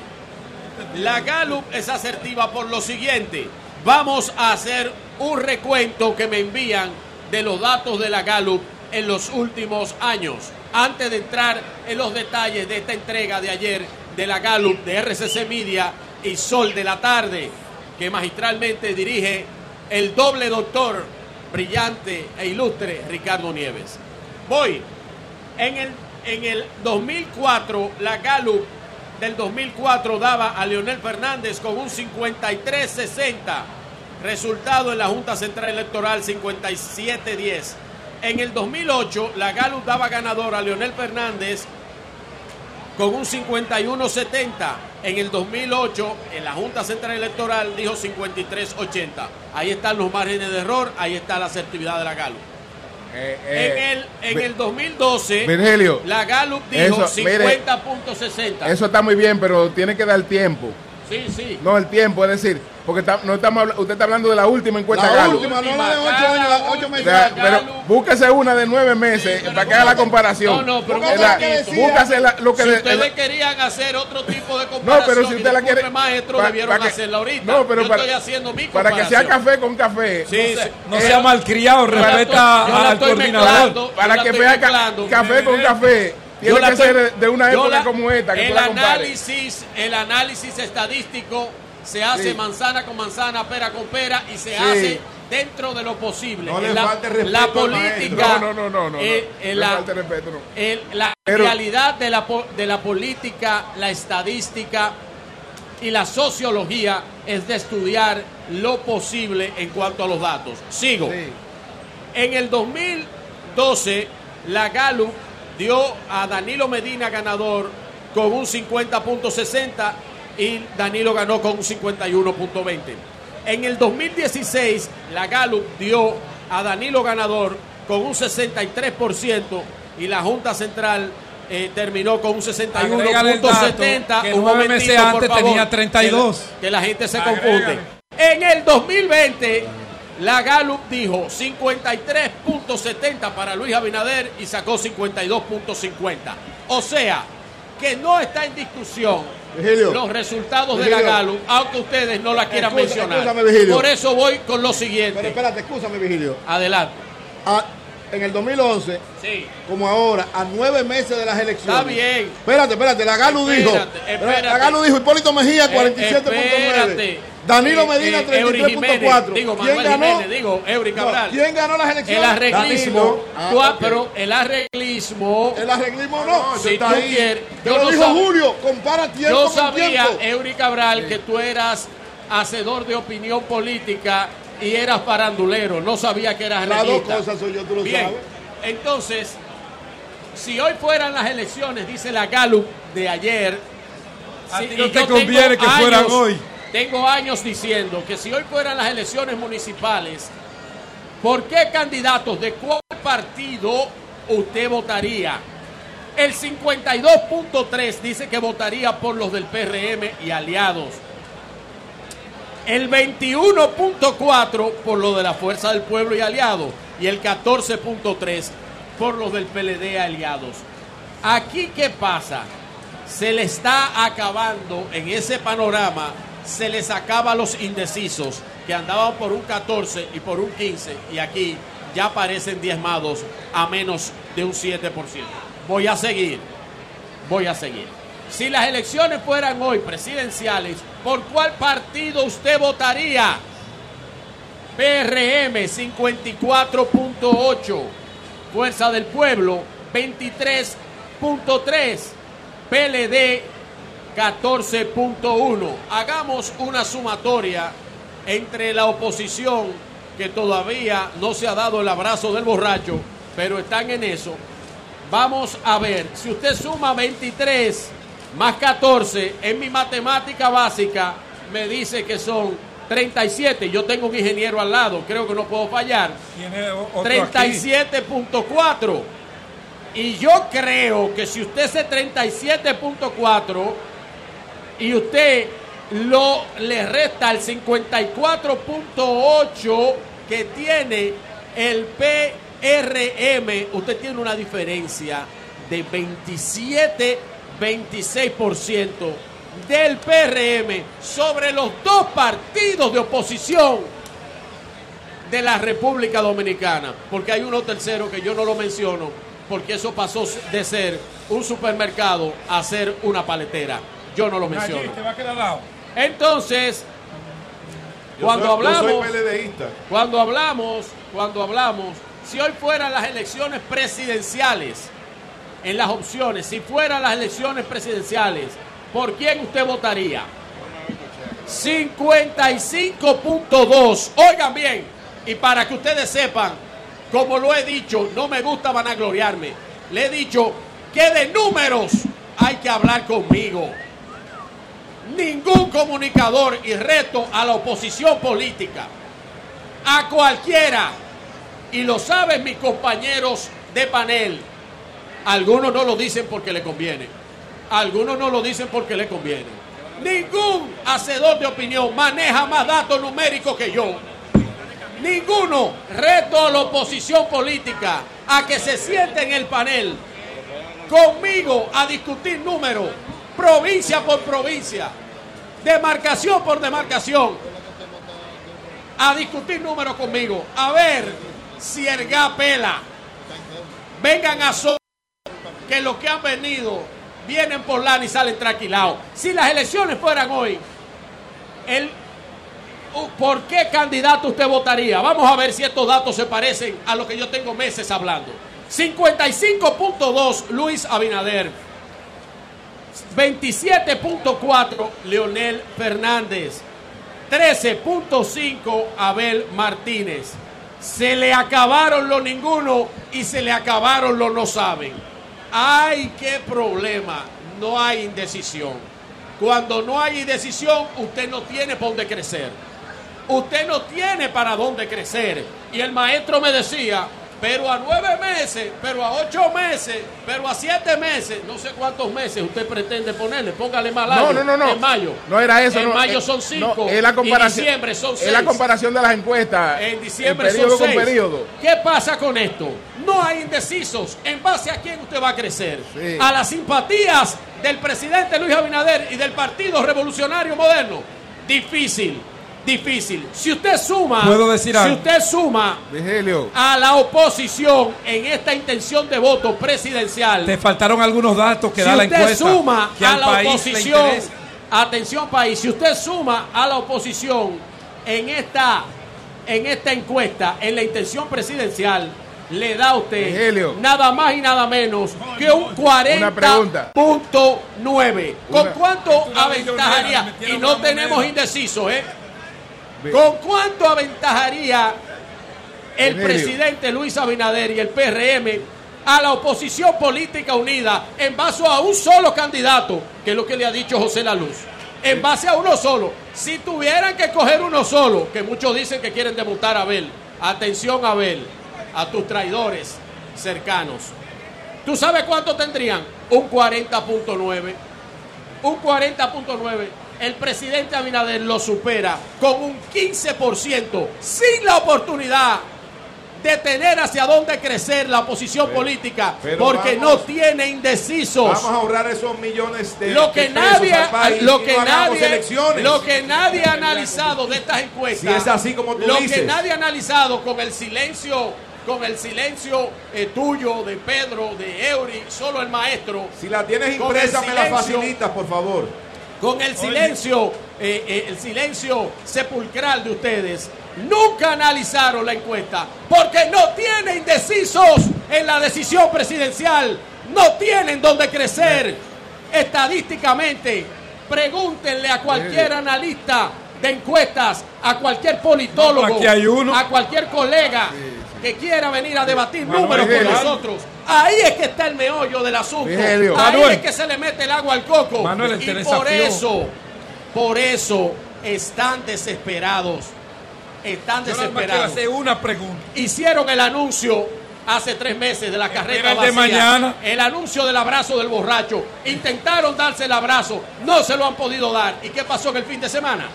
La Gallup es asertiva por lo siguiente. Vamos a hacer un recuento que me envían de los datos de la Gallup en los últimos años. Antes de entrar en los detalles de esta entrega de ayer de la Gallup de RCC Media y Sol de la Tarde, que magistralmente dirige el doble doctor, brillante e ilustre Ricardo Nieves. Voy. En el, en el 2004, la Gallup del 2004 daba a Leonel Fernández con un 53-60. Resultado en la Junta Central Electoral 57-10. En el 2008, la Gallup daba ganador a Leonel Fernández con un 51-70. En el 2008, en la Junta Central Electoral dijo 53-80. Ahí están los márgenes de error, ahí está la asertividad de la Gallup. Eh, En eh, el, en el 2012, Virgilio, la Gallup dijo eso, mire, 50.60. Eso está muy bien, pero tiene que dar tiempo. Sí, sí. No, el tiempo, es decir, porque está- no estamos, usted está hablando de la última encuesta La Gallup. última, no la de ocho Cada años, la- ocho meses. O sea, pero búsquese una de nueve meses para que haga la comparación. No, no, pero la- búscase la- lo que si de- ustedes el- querían hacer otro tipo de no, comparación, pero si usted la quiere maestro, pa- debieron pa que- hacerla ahorita. No, pero Yo para, estoy haciendo mi para que sea café con café. Sí, sí. No Eh, sea malcriado, la respeta la al coordinador. para la que vea café con café. Tiene Yo que ser de una época la- como esta, que tú el la análisis, el análisis estadístico se hace Sí. manzana con manzana, pera con pera y se Sí. hace dentro de lo posible. No le la, falte respeto la política, No, no, no, no, no. eh, la- respeto, no. el- la Pero- realidad de la, de la política, la estadística y la sociología es de estudiar lo posible en cuanto a los datos. Sigo. Sí. En el 2012, la Gallup dio a Danilo Medina ganador con un 50.60 y Danilo ganó con un 51.20. En el 2016, la Gallup dio a Danilo ganador con un 63% y la Junta Central eh, terminó con un Agrégale el dato, 61.70. que Un momentito, meses por antes favor, tenía 32. Que la, que la gente se Agrégale. confunde. En el 2020, la Gallup dijo 53.70 para Luis Abinader y sacó 52.50. O sea, que no está en discusión Vigilio. los resultados de la Gallup, aunque ustedes no la quieran Excusa- mencionar. Por eso voy con lo siguiente. Pero espérate, escúchame, Vigilio. Adelante. Ah, en el 2011, Sí. como ahora, a nueve meses de las elecciones. Está bien. Espérate, espérate, la Galu dijo. Espérate. La Galu dijo Hipólito Mejía, Eh, 47.9. Danilo Eh, Medina, eh, Eury Jiménez, 33.4. Digo, ¿Quién Manuel ganó? Jiménez, digo, Eury Cabral. No, ¿Quién ganó las elecciones? El arreglismo, Danilo. Ah, pero el arreglismo. El arreglismo no. Si está tú ahí. quieres. Te yo lo no dijo sab- Julio, compara tiempo Yo con sabía, tiempo. Eury Cabral, que tú eras hacedor de opinión política y eras farandulero. No sabía que eras Las dos cosas soy yo, tú lo Bien, sabes. entonces, si hoy fueran las elecciones, dice la Gallup de ayer. A si- ti no y te conviene que fueran hoy. Tengo años diciendo que si hoy fueran las elecciones municipales, ¿por qué candidatos de cuál partido usted votaría? El 52.3 dice que votaría por los del PRM y aliados. El 21.4 por lo de la Fuerza del Pueblo y aliados. Y el 14.3 por los del PLD aliados. Aquí, ¿qué pasa? Se le está acabando en ese panorama, se les acaba a los indecisos que andaban por un 14 y por un 15 y aquí ya parecen diezmados a menos de un 7%. Voy a seguir, voy a seguir. Si las elecciones fueran hoy presidenciales, ¿por cuál partido usted votaría? PRM 54.8, Fuerza del Pueblo 23.3, PLD 14.1. Hagamos una sumatoria entre la oposición que todavía no se ha dado el abrazo del borracho, pero están en eso. Vamos a ver, si usted suma 23 más 14, en mi matemática básica me dice que son 37. Yo tengo un ingeniero al lado, creo que no puedo fallar. Tiene o- otro aquí. 37.4. Y yo creo que si usted hace 37.4 y usted lo le resta el 54.8 que tiene el PRM, usted tiene una diferencia de 27 26% del PRM sobre los dos partidos de oposición de la República Dominicana, porque hay uno tercero que yo no lo menciono, porque eso pasó de ser un supermercado a ser una paletera. Yo no lo Allí menciono. te va a quedar dado. Entonces, Yo cuando soy- yo soy hablamos, PLDista. cuando hablamos, cuando hablamos, si hoy fueran las elecciones presidenciales, en las opciones, si fueran las elecciones presidenciales, ¿por quién usted votaría? 55.2. Oigan bien, y para que ustedes sepan, como lo he dicho, no me gusta vanagloriarme. Le he dicho que de números hay que hablar conmigo. Ningún comunicador y reto a la oposición política, a cualquiera, y lo saben mis compañeros de panel. Algunos no lo dicen porque le conviene. Algunos no lo dicen porque le conviene. Ningún hacedor de opinión maneja más datos numéricos que yo. Ninguno reto a la oposición política a que se siente en el panel conmigo a discutir números, provincia por provincia, demarcación por demarcación, a discutir números conmigo, a ver si el GA pela. Vengan a que los que han venido vienen por lana y salen tranquilados. Si las elecciones fueran hoy, el, ¿por qué candidato usted votaría? Vamos a ver si estos datos se parecen a lo que yo tengo meses hablando. 55.2 Luis Abinader. 27.4 Leonel Fernández. 13.5 Abel Martínez. Se le acabaron los ninguno y se le acabaron los no saben. ¡Ay, qué problema! No hay indecisión. Cuando no hay indecisión, usted no tiene por dónde crecer. Usted no tiene para dónde crecer. Y el maestro me decía, pero a nueve meses, pero a ocho meses, pero a siete meses, no sé cuántos meses usted pretende ponerle, póngale más No, largo. no, no, no. En mayo. No era eso. En no, mayo eh, son no, cinco. es la comparación. Y diciembre son seis. Es la comparación de las encuestas. En diciembre periodo son con seis. periodo. ¿Qué pasa con esto? No hay indecisos. ¿En base a quién usted va a crecer? Sí. A las simpatías del presidente Luis Abinader y del Partido Revolucionario Moderno. Difícil, difícil. Si usted suma, ¿Puedo decir si usted suma a la oposición en esta intención de voto presidencial, Te faltaron algunos datos que si da la usted encuesta. suma que a al la oposición, atención país, si usted suma a la oposición en esta, en esta encuesta, en la intención presidencial, le da a usted nada más y nada menos que un Una pregunta. 40.9. ¿Con cuánto aventajaría? Y no tenemos indecisos, ¿eh? ¿Con cuánto aventajaría el presidente Luis Abinader y el PRM a la oposición política unida en base a un solo candidato, que es lo que le ha dicho José La Luz? En base a uno solo. Si tuvieran que coger uno solo, que muchos dicen que quieren debutar a Abel, atención Abel, a tus traidores cercanos. ¿Tú sabes cuánto tendrían? Un 40.9 un 40.9. El presidente Abinader lo supera con un 15% sin la oportunidad de tener hacia dónde crecer la oposición política pero porque vamos- no tiene indecisos. Vamos a ahorrar esos millones de lo que nadie país lo que no nadie elecciones. lo que nadie ha analizado de estas encuestas Si es así como tú lo que nadie ha analizado con el silencio con el silencio eh, tuyo de Pedro de Eury solo el maestro Si la tienes impresa, me la facilitas, por favor. Con el silencio, eh, eh, el silencio sepulcral de ustedes, nunca analizaron la encuesta porque no tiene indecisos en la decisión presidencial, no tienen donde crecer estadísticamente. Pregúntenle a cualquier analista de encuestas, a cualquier politólogo, No, aquí hay uno. a cualquier colega que quiera venir a debatir números con nosotros. Ahí es que está el meollo del asunto. Ahí Manuel. es que se le mete el agua al coco. Manuel, y por eso, por eso están desesperados. Están Yo desesperados. hacer una pregunta. Hicieron el anuncio hace tres meses de la carreta el de vacía. mañana. El anuncio del abrazo del borracho. Intentaron darse el abrazo, no se lo han podido dar. ¿Y qué pasó en el fin de semana?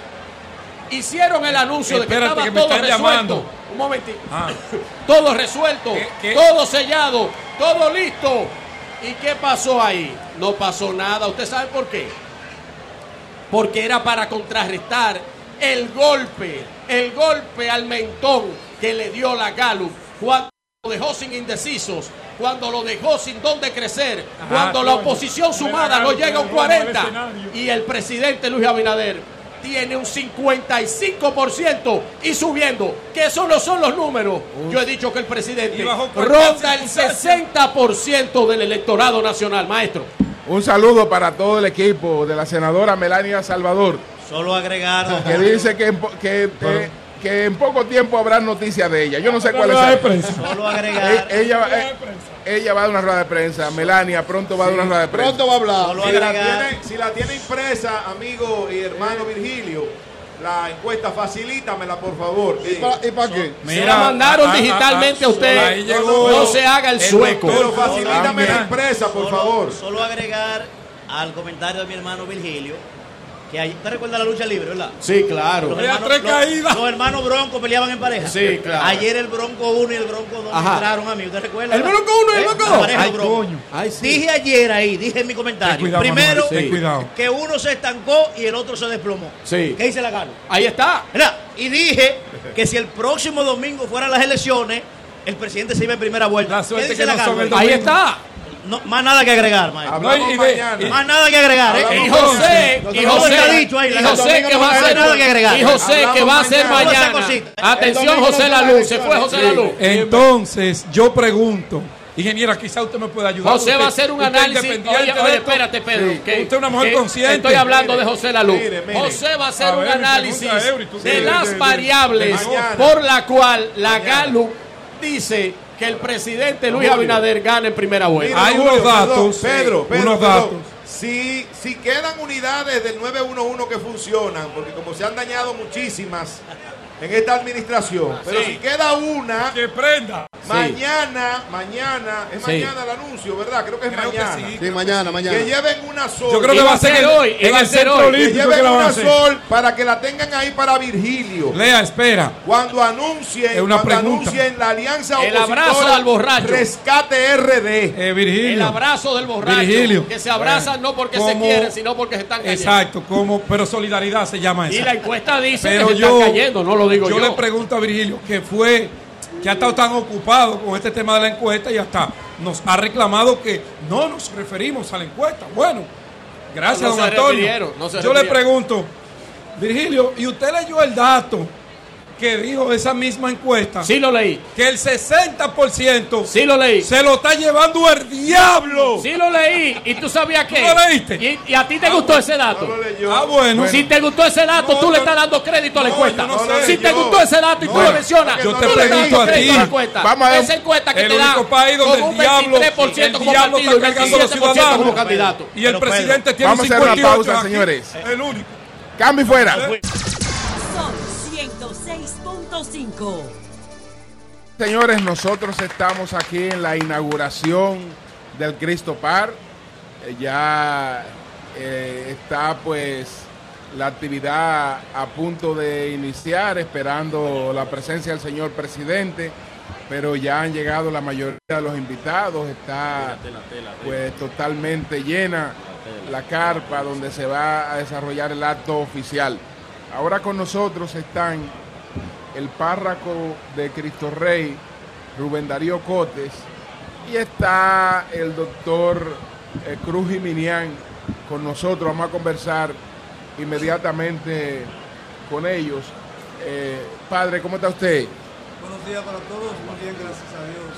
Hicieron el anuncio de que estaba que todo están resuelto. llamando. Un momentito. Ah. Todo resuelto, ¿Qué- qué? todo sellado, todo listo. ¿Y qué pasó ahí? No pasó nada. ¿Usted sabe por qué? Porque era para contrarrestar el golpe, el golpe al mentón que le dio la Gallup cuando lo dejó sin indecisos, cuando lo dejó sin dónde crecer, cuando la oposición sumada no llega a un 40 y el presidente Luis Abinader tiene un 55% y subiendo, que esos no son los números. Yo he dicho que el presidente ronda el circunstancia. 60% del electorado nacional, maestro. Un saludo para todo el equipo de la senadora Melania Salvador, Solo agregar. que dice que en, po- que, que- que en poco tiempo habrá noticias de ella. Yo no sé cuál es. Solo agregar. E- Ella, eh, ella va a dar una rueda de prensa. Melania pronto va a dar una rueda de prensa. Pronto va a hablar. Solo Si la, agregar. tiene, si la tiene impresa, amigo y hermano Virgilio, la encuesta facilítamela, por favor. ¿Y para, ¿y para qué? Se la mandaron ah, digitalmente ah, a usted. llegó no se haga el, el sueco. Pero facilítame la Mira. impresa, por Solo- favor. Solo agregar al comentario de mi hermano Virgilio. Que ahí, ¿Usted recuerda la lucha libre, verdad? Sí, claro. Los hermanos, tres los- caídas. los hermanos Bronco peleaban en pareja. Sí, claro. Ayer el Bronco 1 y el Bronco 2 Ajá. entraron a mí. ¿Usted recuerda? ¿El? Bronco uno y el Eh, Bronco la dos? pareja Ay, Bronco. coño. Ay, sí. Dije ayer ahí, dije en mi comentario. Cuidado, Primero, cuidado. que uno se estancó y el otro se desplomó. Sí. ¿Qué hice la gano? Ahí está. Y dije que si el próximo domingo fueran las elecciones, el presidente se iba en primera vuelta. La suerte ¿Qué dice que no la el Ahí está. No, más nada que agregar, maestro. No, y de- mañana. y- Más nada que agregar. ¿eh? Y José, y José, está dicho ahí, y José que va a nada que agregar. y José que va a ser mañana. Atención, José La Luz, se fue José La Luz. Entonces, yo pregunto, ingeniera, quizá usted me pueda ayudar. José Usted- va a hacer un análisis. Oye, espérate, Pedro. Sí. que- Usted es una mujer que consciente. Estoy hablando de José La Luz. Mire, mire. José va a hacer A un ver, análisis Eury, de sí, las variables por la cual la Mañana. Gallup dice que el presidente Luis. Abinader gana en primera vuelta. Mira, Hay Julio, unos perdón, datos, Pedro, sí, Pedro, unos perdón. datos. Si, si quedan unidades del 911 que funcionan, porque como se han dañado muchísimas en esta administración, pero Sí. si queda una, Que prenda. Mañana, mañana, es Sí. mañana el anuncio, ¿verdad? Creo que es Creo que mañana. sí. Sí, mañana, mañana. Que lleven una sol. Yo creo que va a ser hoy, en el centro hoy. Que que lleven a una sol para que la tengan ahí para Virgilio. Lea, espera. Cuando anuncien, Es una cuando pregunta. anuncien la alianza El abrazo al borracho. Rescate RD. Eh, Virgilio. El abrazo del borracho. Virgilio. Que se abrazan no porque se Como- quieren, sino porque se están cayendo. Exacto, como, pero solidaridad se llama eso. Y la encuesta dice Pero que se yo, están cayendo, no lo digo yo. yo le pregunto a Virgilio que fue que ha estado tan ocupado con este tema de la encuesta y hasta nos ha reclamado que no nos referimos a la encuesta. Bueno, gracias, No, don se Antonio. refirieron, no se yo le pregunto, Virgilio, ¿y usted leyó el dato que dijo esa misma encuesta? Sí lo leí. Que el 60% Sí lo leí. se lo está llevando el diablo. Sí lo leí. ¿Y tú sabías qué? ¿Tú lo leíste? ¿Y, y a ti te gustó ese dato? No lo leyó. Ah, bueno. Si te gustó ese dato, No, tú le estás dando crédito a la encuesta. yo no sé. si te gustó ese dato y tú lo mencionas, yo tú te le dando a crédito ti. la encuesta. Vamos a ver- Esa encuesta que el te da único país donde como el un diablo, 23% el como diablo partido y está cargando a los 27% ciudadanos. como candidato. Y el presidente tiene vamos a hacer una 58 pausa, señores. El único. Cambio y fuera. Son 106.5. Señores, nosotros estamos aquí en la inauguración del Cristo Par. Eh, ya eh, está pues la actividad a punto de iniciar, esperando la presencia del señor presidente, pero ya han llegado la mayoría de los invitados, está pues totalmente llena la carpa donde se va a desarrollar el acto oficial. Ahora con nosotros están el párroco de Cristo Rey, Rubén Darío Cotes, y está el doctor eh, Cruz Jiminián con nosotros. Vamos a conversar inmediatamente con ellos. Eh, padre, ¿cómo está usted? Buenos días para todos, muy bien, gracias a Dios.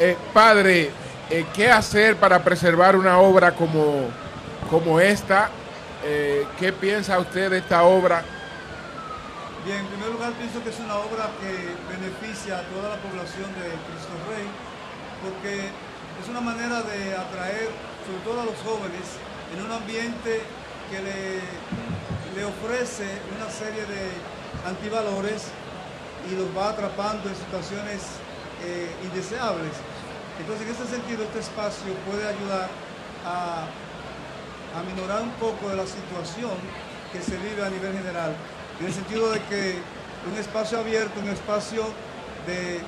Eh, padre, eh, ¿qué hacer para preservar una obra como, como esta? ¿Qué piensa usted de esta obra? Bien, en primer lugar pienso que es una obra que beneficia a toda la población de Cristo Rey, porque es una manera de atraer sobre todo a los jóvenes en un ambiente que le, le ofrece una serie de antivalores y los va atrapando en situaciones eh, indeseables. Entonces, en este sentido, este espacio puede ayudar a, a minorar un poco de la situación que se vive a nivel general, en el sentido de que un espacio abierto, un espacio de,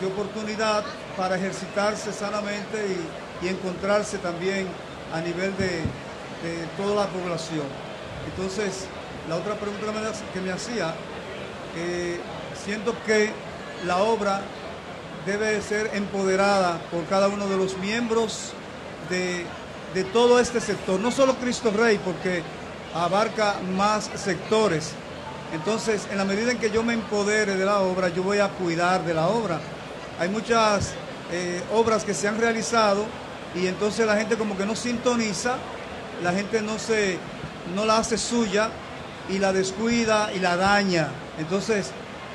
de oportunidad para ejercitarse sanamente y, encontrarse también a nivel de, de toda la población. Entonces, la otra pregunta que me, que me hacía, eh, siento que la obra debe ser empoderada por cada uno de los miembros de, de todo este sector, no solo Cristo Rey, porque abarca más sectores. Entonces, en la medida en que yo me empodere de la obra, yo voy a cuidar de la obra. Hay muchas eh, obras que se han realizado y entonces la gente como que no sintoniza, la gente no se no la hace suya y la descuida y la daña. Entonces,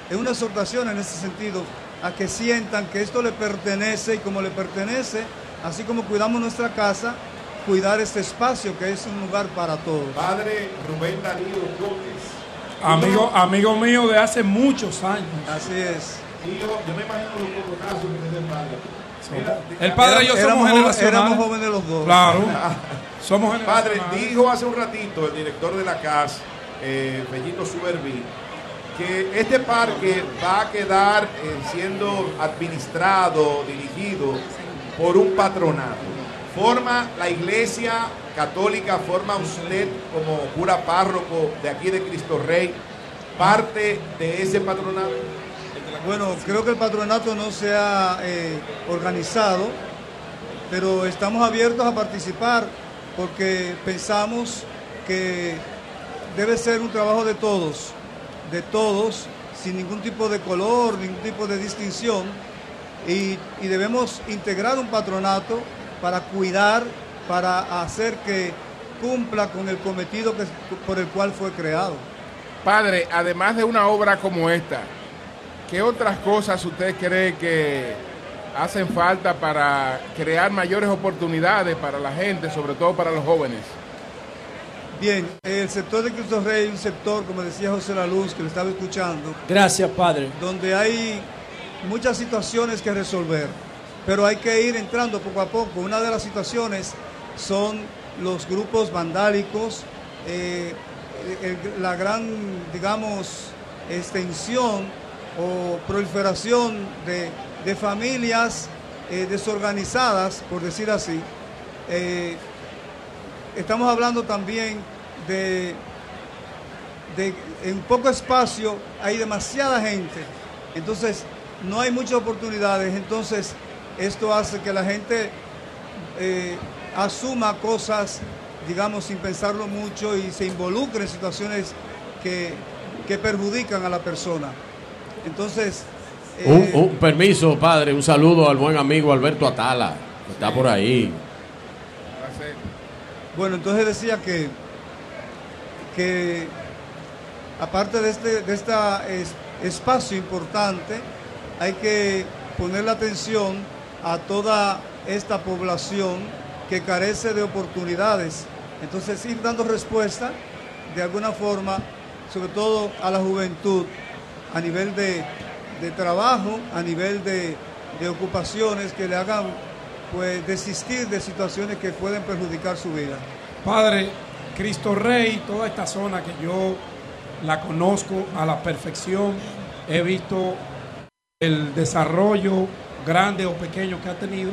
es una exhortación en ese sentido a que sientan que esto le pertenece y como le pertenece, así como cuidamos nuestra casa, cuidar este espacio que es un lugar para todos. Padre Rubén Darío Gómez. Amigo, amigo mío de hace muchos años. Así es. Yo me imagino los cocotazos que tiene el padre. El padre y yo Éramos somos generacionales. éramos jóvenes los dos. Claro. Somos Padre, dijo hace un ratito el director de la CAS, eh, Bellito Suberví, que este parque va a quedar eh, siendo administrado, dirigido por un patronato. Forma la iglesia católica, forma usted como cura párroco de aquí de Cristo Rey, parte de ese patronato. Bueno, creo que el patronato no se ha eh, organizado, pero estamos abiertos a participar porque pensamos que debe ser un trabajo de todos, de todos, sin ningún tipo de color, ningún tipo de distinción, y, y debemos integrar un patronato para cuidar, para hacer que cumpla con el cometido que, por el cual fue creado. Padre, además de una obra como esta, ¿qué otras cosas usted cree que hacen falta para crear mayores oportunidades para la gente, sobre todo para los jóvenes? Bien, el sector de Cristo Rey es un sector, como decía José La Luz, que lo estaba escuchando, Gracias, Padre. donde hay muchas situaciones que resolver, pero hay que ir entrando poco a poco. Una de las situaciones son los grupos vandálicos, eh, la gran, digamos, extensión o proliferación de, de familias eh, desorganizadas, por decir así. Eh, estamos hablando también de, de en poco espacio hay demasiada gente, entonces no hay muchas oportunidades, entonces esto hace que la gente asuma cosas, digamos, sin pensarlo mucho y se involucre en situaciones que, que perjudican a la persona. Entonces, Un, eh, un permiso, padre. Un saludo al buen amigo Alberto Atala. que Está por ahí. Bueno, entonces decía que, que aparte de este de esta es- espacio importante, hay que poner la atención a toda esta población que carece de oportunidades. Entonces ir dando respuesta de alguna forma, sobre todo a la juventud, a nivel de, de trabajo, a nivel de, de ocupaciones que le hagan pues desistir de situaciones que pueden perjudicar su vida. Padre, Cristo Rey, toda esta zona que yo la conozco a la perfección, he visto el desarrollo grande o pequeño que ha tenido.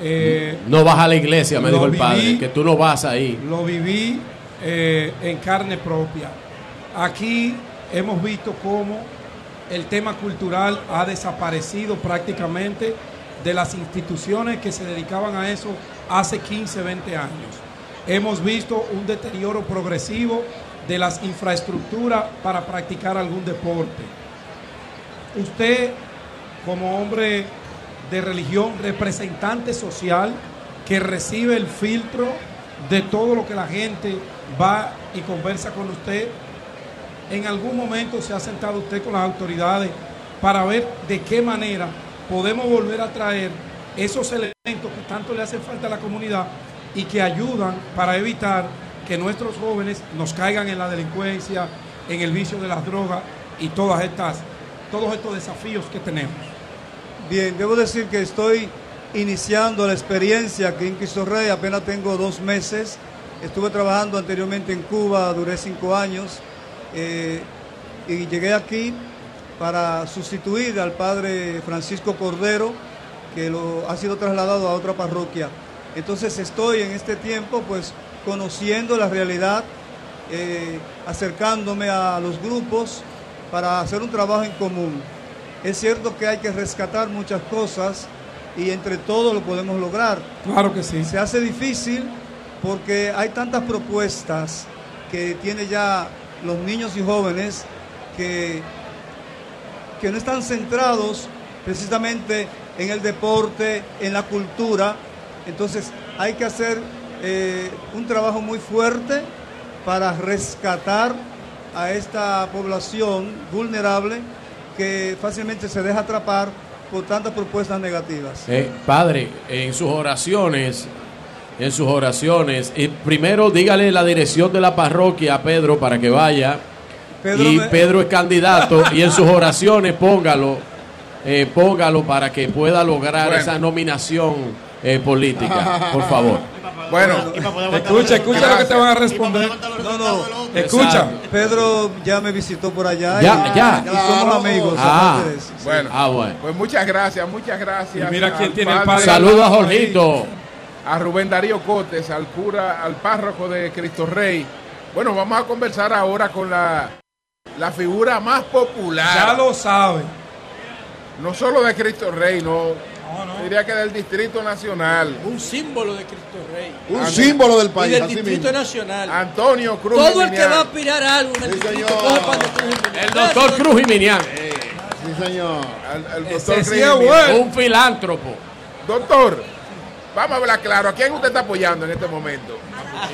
Eh, No vas a la iglesia, me dijo el padre, que tú no vas ahí. Lo viví eh, en carne propia. Aquí hemos visto cómo el tema cultural ha desaparecido prácticamente de las instituciones que se dedicaban a eso hace 15, 20 años. Hemos visto un deterioro progresivo de las infraestructuras para practicar algún deporte. Usted, como hombre de religión, representante social, que recibe el filtro de todo lo que la gente va y conversa con usted, en algún momento se ha sentado usted con las autoridades para ver de qué manera podemos volver a traer esos elementos que tanto le hacen falta a la comunidad y que ayudan para evitar que nuestros jóvenes nos caigan en la delincuencia, en el vicio de las drogas y todas estas, todos estos desafíos que tenemos. Bien, debo decir que estoy iniciando la experiencia aquí en Cristo apenas tengo dos meses. Estuve trabajando anteriormente en Cuba, duré cinco años eh, y llegué aquí para sustituir al padre Francisco Cordero, que lo, ha sido trasladado a otra parroquia. Entonces estoy en este tiempo pues conociendo la realidad, eh, acercándome a los grupos para hacer un trabajo en común. Es cierto que hay que rescatar muchas cosas y entre todos lo podemos lograr. Claro que sí. Se hace difícil porque hay tantas propuestas que tiene ya los niños y jóvenes que, que no están centrados precisamente en el deporte, en la cultura. Entonces hay que hacer eh, un trabajo muy fuerte para rescatar a esta población vulnerable que fácilmente se deja atrapar por tantas propuestas negativas. Eh, padre, en sus oraciones, en sus oraciones, eh, primero dígale la dirección de la parroquia a Pedro para que vaya. Pedro y me- Pedro es candidato y en sus oraciones póngalo, eh, póngalo para que pueda lograr Bueno. esa nominación eh, política, por favor. Bueno, Escucha, escucha lo que te van a responder. No, no. Escucha. Pedro ya me visitó por allá. Ya, y, ya. y somos amigos. Ah. Bueno, Ah, bueno. pues muchas gracias, muchas gracias. Y mira quién tiene el padre- Saludos a Jorgito. a Rubén Darío Cotes, al cura, al párroco de Cristo Rey. Bueno, vamos a conversar ahora con la, la figura más popular. Ya lo sabe. No solo de Cristo Rey, no. Diría que del Distrito Nacional. Un símbolo de Cristo Rey. Un símbolo del Y país, del así Distrito mismo. Nacional. Antonio Cruz. Todo el que va a aspirar a algo en el Sí, distrito señor. coge pan de Cruz y. El doctor Cruz Jiménez, Sí, señor. Al Ese doctor Jiménez. bueno. un filántropo. Doctor, vamos a hablar claro. ¿A quién usted está apoyando en este momento?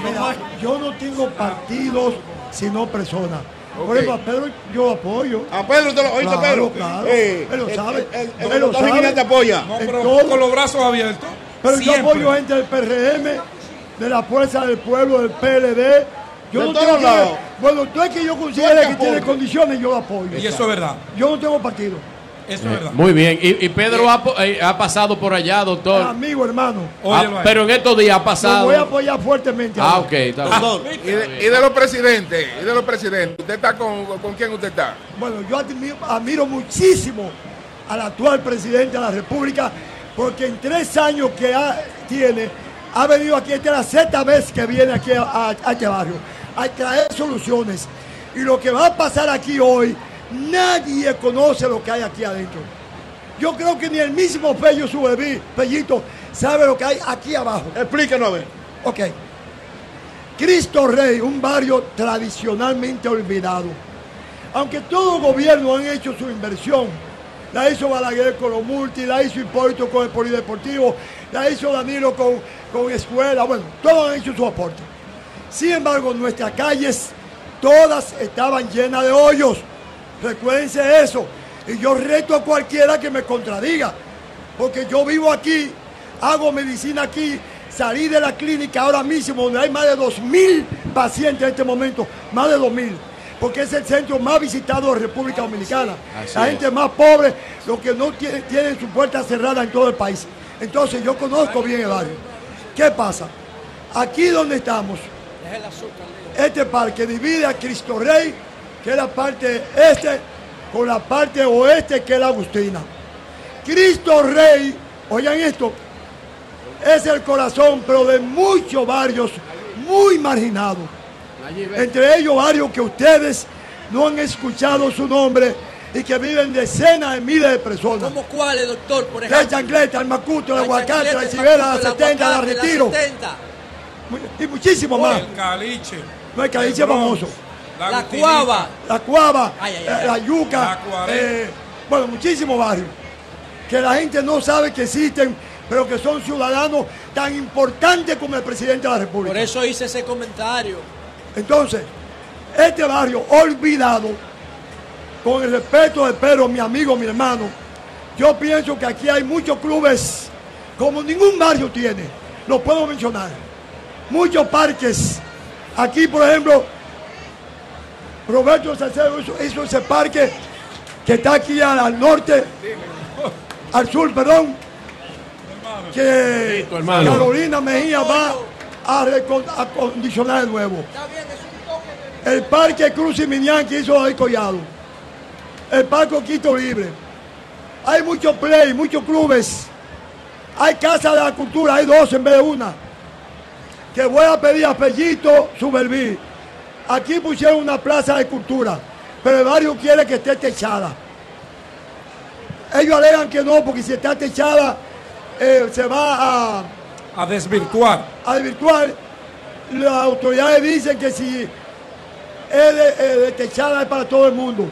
Mira, yo no tengo partidos, sino personas. Ok. Por ejemplo, a Pedro yo apoyo. A Pedro, ¿usted lo oíste, Claro, Pedro? claro. Eh, Él lo el- sabe. El, el, el Él lo doctor sabe. Jiménez te apoya. No, pero todo. con los brazos abiertos. Pero yo apoyo gente del PRM, de la Fuerza del Pueblo, del PLD. Yo De no todos tengo que-. Bueno, todo el que yo considere el que tiene condiciones, yo lo apoyo. Y eso es verdad. Yo no tengo partido. Eso es verdad. Muy bien. Y, y Pedro ha, eh, ha pasado por allá, doctor. Amigo, hermano. Ah, pero en estos días ha Lo pasado. voy a apoyar fuertemente. Ah, ok, está bien. Doctor, y de, y de los presidentes, y de los presidentes, ¿usted está con, con quién usted está? Bueno, yo admiro, admiro muchísimo al actual presidente de la República porque en tres años que ha- tiene, ha venido aquí, esta es la sexta vez que viene aquí a, a- a este barrio, a traer soluciones. Y lo que va a pasar aquí hoy, nadie conoce lo que hay aquí adentro. Yo creo que ni el mismo Pello Subebí, Pellito, sabe lo que hay aquí abajo. Explícanos a ver. Ok. Cristo Rey, un barrio tradicionalmente olvidado. Aunque todos los gobiernos han hecho su inversión, la hizo Balaguer con los multi, la hizo Hipólito con el polideportivo, la hizo Danilo con, con escuela, bueno, todos han hecho su aporte. Sin embargo, nuestras calles todas estaban llenas de hoyos. Recuérdense eso. Y yo reto a cualquiera que me contradiga. Porque yo vivo aquí, hago medicina aquí, salí de la clínica ahora mismo, donde hay más de 2.000 pacientes en este momento, más de 2.000. Porque es el centro más visitado de República Dominicana. Así la es. gente más pobre, los que no tienen, tienen su puerta cerrada en todo el país. Entonces yo conozco bien el barrio. ¿Qué pasa? Aquí donde estamos, este parque divide a Cristo Rey, que es la parte este, con la parte oeste, que es la Agustina. Cristo Rey, oigan esto, es el corazón, pero de muchos barrios muy marginados. Entre ellos varios que ustedes no han escuchado su nombre y que viven decenas de miles de personas. ¿Cómo cuáles, doctor? Por La ejemplo. chancleta, el macuto, el La aguacate, la chivera, la macuto, el 70, la la retiro. 70. Y muchísimo más. El caliche. No, el caliche el famoso. La, cuava. La cuava, Ay, ay, eh, ay. la yuca, La eh, bueno, muchísimos barrios que la gente no sabe que existen, pero que son ciudadanos tan importantes como el presidente de la República. Por eso hice ese comentario. Entonces, este barrio olvidado, con el respeto de Pedro, mi amigo, mi hermano, yo pienso que aquí hay muchos clubes como ningún barrio tiene, lo puedo mencionar. Muchos parques. Aquí, por ejemplo, Roberto Salcedo hizo, hizo ese parque que está aquí al, al norte, al sur, perdón, que. Carolina Mejía va a acondicionar de nuevo. El parque Cruz y Minian que hizo David Collado. El parque Quito Libre. Hay muchos play, muchos clubes. Hay casas de la cultura, hay dos en vez de una. Que voy a pedir a Pellito Suberví. Aquí pusieron una plaza de cultura, pero el barrio quiere que esté techada. Ellos alegan que no, porque si está techada, eh, se va a, A desvirtuar. a desvirtuar. Las autoridades dicen que si es de, eh, de techada es para todo el mundo.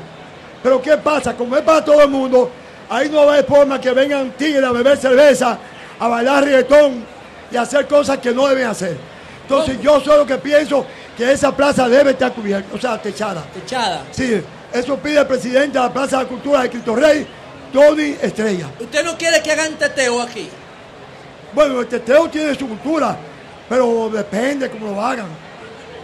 Pero ¿qué pasa? Como es para todo el mundo, ahí no va a haber forma que vengan tigres a beber cerveza, a bailar reggaetón y a hacer cosas que no deben hacer. Entonces yo solo que pienso que esa plaza debe estar cubierta, o sea, techada. Techada. Sí, eso pide el presidente de la Plaza de la Cultura de Cristo Rey, Tony Estrella. ¿Usted no quiere que hagan teteo aquí? Bueno, el teteo tiene su cultura, pero depende cómo lo hagan.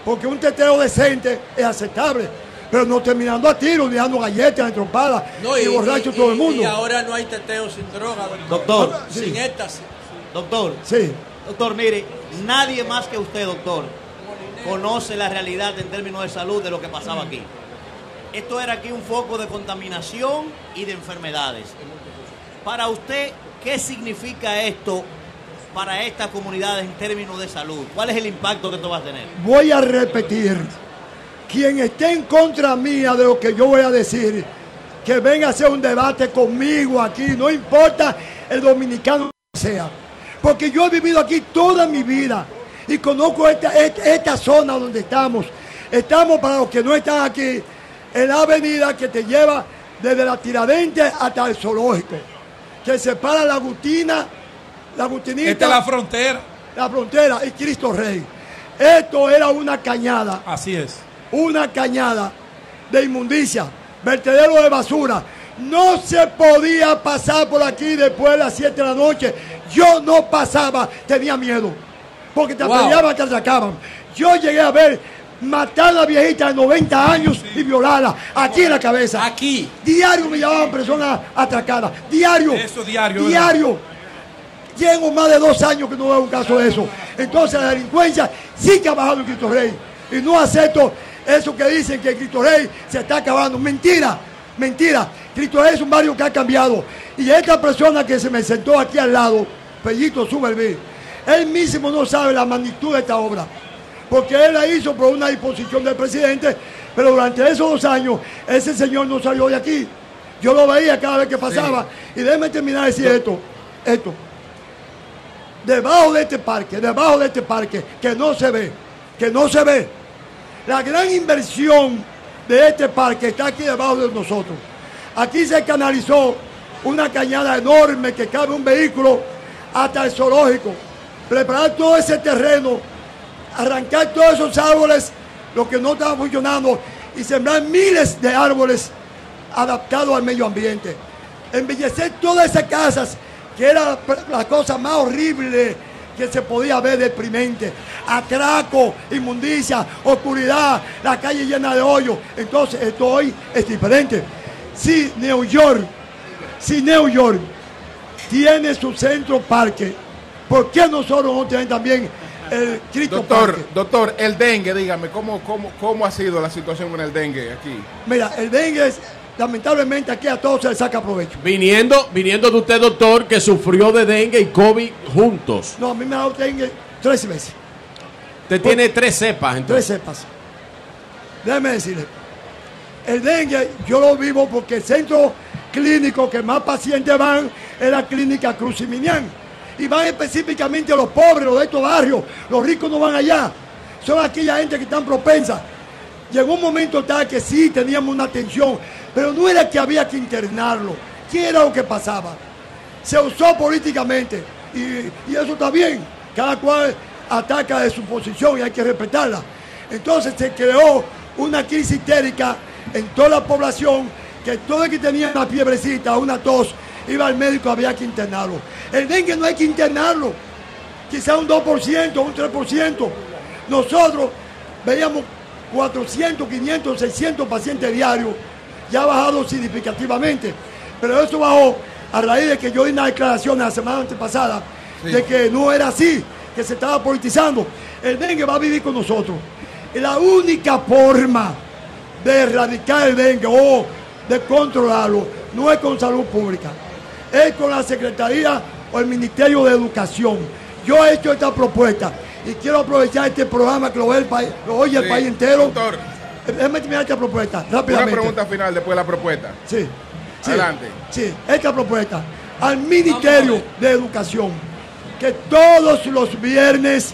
Porque un teteo decente es aceptable, pero no terminando a tiros, ni dando galletas, ni trompadas, No, y, borracho todo el mundo. Y ahora no hay teteo sin droga. Doctor. Sin Sí. éxtasis. Doctor, Sí, doctor, mire, nadie más que usted, doctor, conoce la realidad en términos de salud de lo que pasaba aquí. Esto era aquí un foco de contaminación y de enfermedades. Para usted, ¿qué significa esto para estas comunidades en términos de salud? ¿Cuál es el impacto que esto va a tener? voy a repetir. Quien esté en contra mía de lo que yo voy a decir, que venga a hacer un debate conmigo aquí, no importa el dominicano que sea. Porque yo he vivido aquí toda mi vida y conozco esta, esta, esta zona donde estamos. Estamos, para los que no están aquí, en la avenida que te lleva desde la Tiradentes hasta el zoológico, que separa la Agustina, la Agustinita, Esta es la frontera. la frontera y Cristo Rey. Esto era una cañada, Así es. una cañada de inmundicia, vertedero de basura. No se podía pasar por aquí después de las 7 de la noche. Yo no pasaba, tenía miedo. Porque te Wow. te atracaban. Yo llegué a ver matar a la viejita de 90 años y violarla aquí en la cabeza. Aquí. Diario me llamaban personas atracadas. Diario. Eso diario, ¿verdad? Diario. Llevo más de dos años que no veo un caso de eso. Entonces la delincuencia sí que ha bajado en Cristo Rey. Y no acepto eso que dicen que Cristo Rey se está acabando. Mentira, mentira. Cristo Rey es un barrio que ha cambiado. Y esta persona que se me sentó aquí al lado, Pellito Suberví, él mismo no sabe la magnitud de esta obra. Porque él la hizo por una disposición del presidente, pero durante esos dos años ese señor no salió de aquí. Yo lo veía cada vez que pasaba. Y déjeme terminar de decir esto. Esto debajo de este parque, debajo de este parque, que no se ve, que no se ve. La gran inversión de este parque está aquí debajo de nosotros. Aquí se canalizó una cañada enorme que cabe un vehículo hasta el zoológico. Preparar todo ese terreno, arrancar todos esos árboles, los que no estaban funcionando, y sembrar miles de árboles adaptados al medio ambiente. Embellecer todas esas casas que era la cosa más horrible que se podía ver deprimente. Atraco, inmundicia, oscuridad, la calle llena de hoyos. Entonces, esto hoy es diferente. Si New York, si New York tiene su centro parque, ¿por qué nosotros no tenemos también el Cristo Doctor, Parque? doctor, el dengue, dígame, ¿cómo, cómo, ¿cómo ha sido la situación con el dengue aquí? Mira, el dengue es, lamentablemente aquí a todos se le saca provecho. Viniendo, viniendo de usted, doctor, que sufrió de dengue y COVID juntos. No, a mí me ha dado dengue tres veces. Usted tiene tres cepas, entonces. Tres cepas. Déjeme decirle. El dengue yo lo vivo porque el centro clínico que más pacientes van es la clínica Cruz y Minián. Y van específicamente los pobres, los de estos barrios. Los ricos no van allá. Son aquella gente que están propensa. Llegó un momento tal que sí teníamos una atención, pero no era que había que internarlo. ¿Qué era lo que pasaba? Se usó políticamente y, y eso está bien. Cada cual ataca de su posición y hay que respetarla. Entonces se creó una crisis histérica en toda la población que todo el que tenía una fiebrecita, una tos, iba al médico, había que internarlo. El dengue no hay que internarlo, quizá un 2%, un 3%. Nosotros veíamos 400, 500, 600 pacientes diarios, ya ha bajado significativamente. Pero eso bajó a raíz de que yo di una declaración la semana antepasada de que no era así, que se estaba politizando. El dengue va a vivir con nosotros. Y la única forma de erradicar el dengue o de controlarlo no es con salud pública, es con la Secretaría o el Ministerio de Educación. Yo he hecho esta propuesta y quiero aprovechar este programa que lo, ve el país, lo oye el Sí, país entero. doctor. Déjame terminar esta propuesta Una rápidamente. pregunta final después de la propuesta. Sí. sí, Adelante. Sí, esta propuesta al Ministerio de Educación que todos los viernes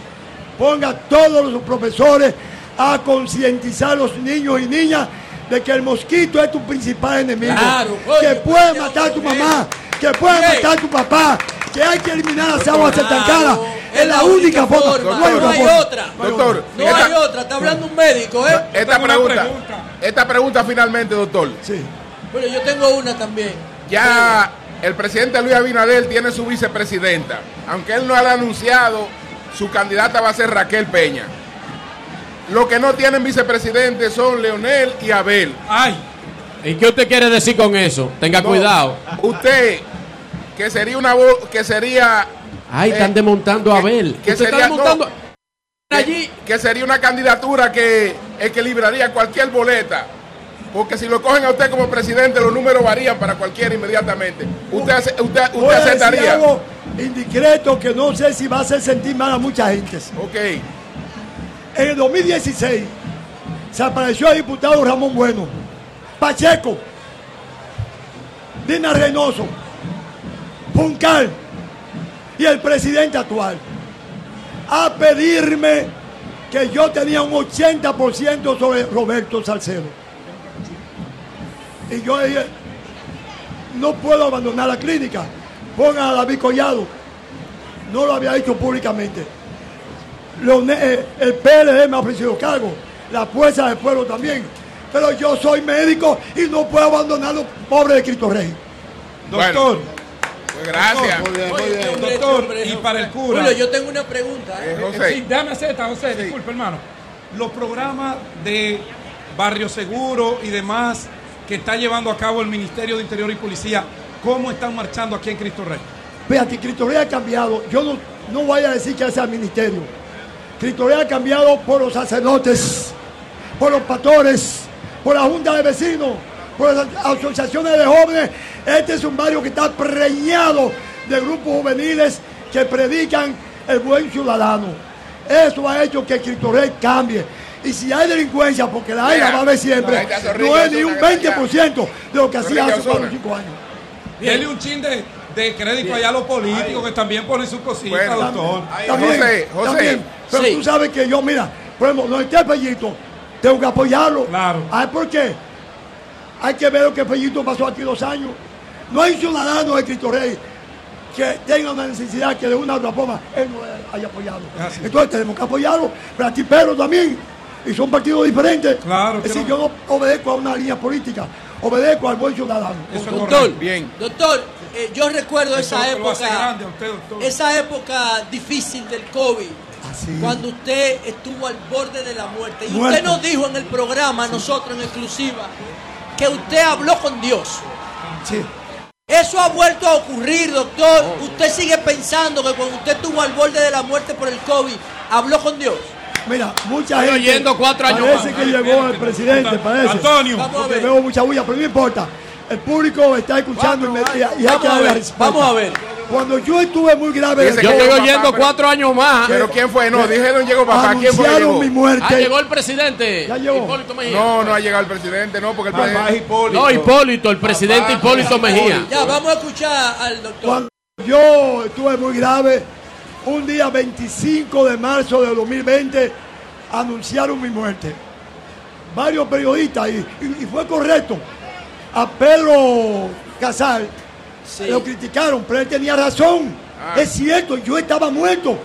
ponga a todos los profesores a concientizar a los niños y niñas de que el mosquito es tu principal enemigo. Claro, que puede matar a tu mamá, que puede matar a tu papá, que hay que eliminar las aguas estancadas. Es la única forma. forma, No hay no otra hay forma. otra. Doctor, No esta- hay otra, está hablando un médico, ¿eh? Esta pregunta, esta pregunta finalmente, doctor. Sí. Bueno, yo tengo una también. Ya el presidente Luis Abinader tiene su vicepresidenta. Aunque él no ha anunciado, su candidata va a ser Raquel Peña. Lo que no tienen vicepresidente son Leonel y Abel. Ay. ¿Y qué usted quiere decir con eso? Tenga No, cuidado. Usted, que sería una voz, que sería. Ay, eh, están desmontando a Abel. que Usted sería, desmontando. no, que- que sería una candidatura que equilibraría cualquier boleta. Porque si lo cogen a usted como presidente, los números varían para cualquiera inmediatamente. Usted, usted, usted Voy a decir aceptaría. algo indiscreto que no sé si va a hacer sentir mal a mucha gente. Ok. En el 2016 se apareció el diputado Ramón Bueno, Pacheco, Dina Reynoso, Puncal y el presidente actual a pedirme que yo tenía un 80% sobre Roberto Salcedo. Y yo dije, no puedo abandonar la clínica. Pongan a David Collado. No lo había hecho públicamente. Eh, el PLD me ha ofrecido cargo. La fuerza del pueblo también. Pero yo soy médico y no puedo abandonar a los pobres de Cristo Rey. Doctor. Pues gracias. Doctor, hombre, y para el cura. Julio, yo tengo una pregunta. ¿eh? Eh, José. Sí, déjame hacer esta, José, disculpe, hermano. los programas de Barrio Seguro y demás que está llevando a cabo el Ministerio de Interior y Policía, ¿cómo están marchando aquí en Cristo Rey? Fíjate, Cristo Rey ha cambiado. Yo no, no voy a decir que sea el ministerio. Cristo Rey ha cambiado por los sacerdotes, por los pastores, por la Junta de Vecinos, por las asociaciones de jóvenes. Este es un barrio que está preñado de grupos juveniles que predican el buen ciudadano. Eso ha hecho que Cristo Rey cambie. Y si hay delincuencia, porque la hay, la va a haber siempre, no es ni un 20% de lo que hacía hace 4 o 5 años. Él un chin de, de crédito allá a los políticos que también ponen sus cositas, Bueno, doctor. También, José, José. también. Pero tú sabes que yo, mira, por ejemplo, no esté Pellito, tengo que apoyarlo. Claro. ¿Ah, por qué? Hay que ver lo que Pellito pasó aquí dos años. No hay ciudadano de Cristo Rey que tenga una necesidad que de una u otra forma él no haya apoyado. Entonces tenemos que apoyarlo, pero a ti Pedro también. Y son partidos diferentes. Claro. Es decir, yo no obedezco a una línea política, obedezco al buen ciudadano. Doctor, Bien. doctor eh, yo recuerdo Eso esa época, grande a usted, doctor. esa época difícil del COVID, cuando usted estuvo al borde de la muerte. Y Muerto. usted nos dijo en el programa, nosotros en exclusiva, que usted habló con Dios. Sí. Eso ha vuelto a ocurrir, doctor. Usted sigue pensando que cuando usted estuvo al borde de la muerte por el COVID, habló con Dios. Mira, mucha Estoy gente. oyendo cuatro años parece más. que llegó el presidente, parece. Antonio. Vamos a Porque ver. veo mucha bulla, pero no importa. El público está escuchando y, me- y- y hay Vamos que a darle respuesta. vamos a ver. Cuando yo estuve muy grave, Dice COVID, llegó papá, pero- años más. Pero ¿quién fue? No, dijeron llegó papá. ¿Quién fue llegó? mi muerte. Ah, llegó el presidente. Ya llegó. Hipólito Mejía. No, no ha llegado el presidente, no, porque el Papá presidente. Hipólito. No, Hipólito, el presidente Hipólito Mejía. Ya, vamos a escuchar al doctor. Cuando yo estuve muy grave, un día 25 de marzo de 2020, anunciaron mi muerte. Varios periodistas, y, y- y fue correcto. A Pedro Casal lo criticaron, pero él tenía razón. Ah. Es cierto, yo estaba muerto.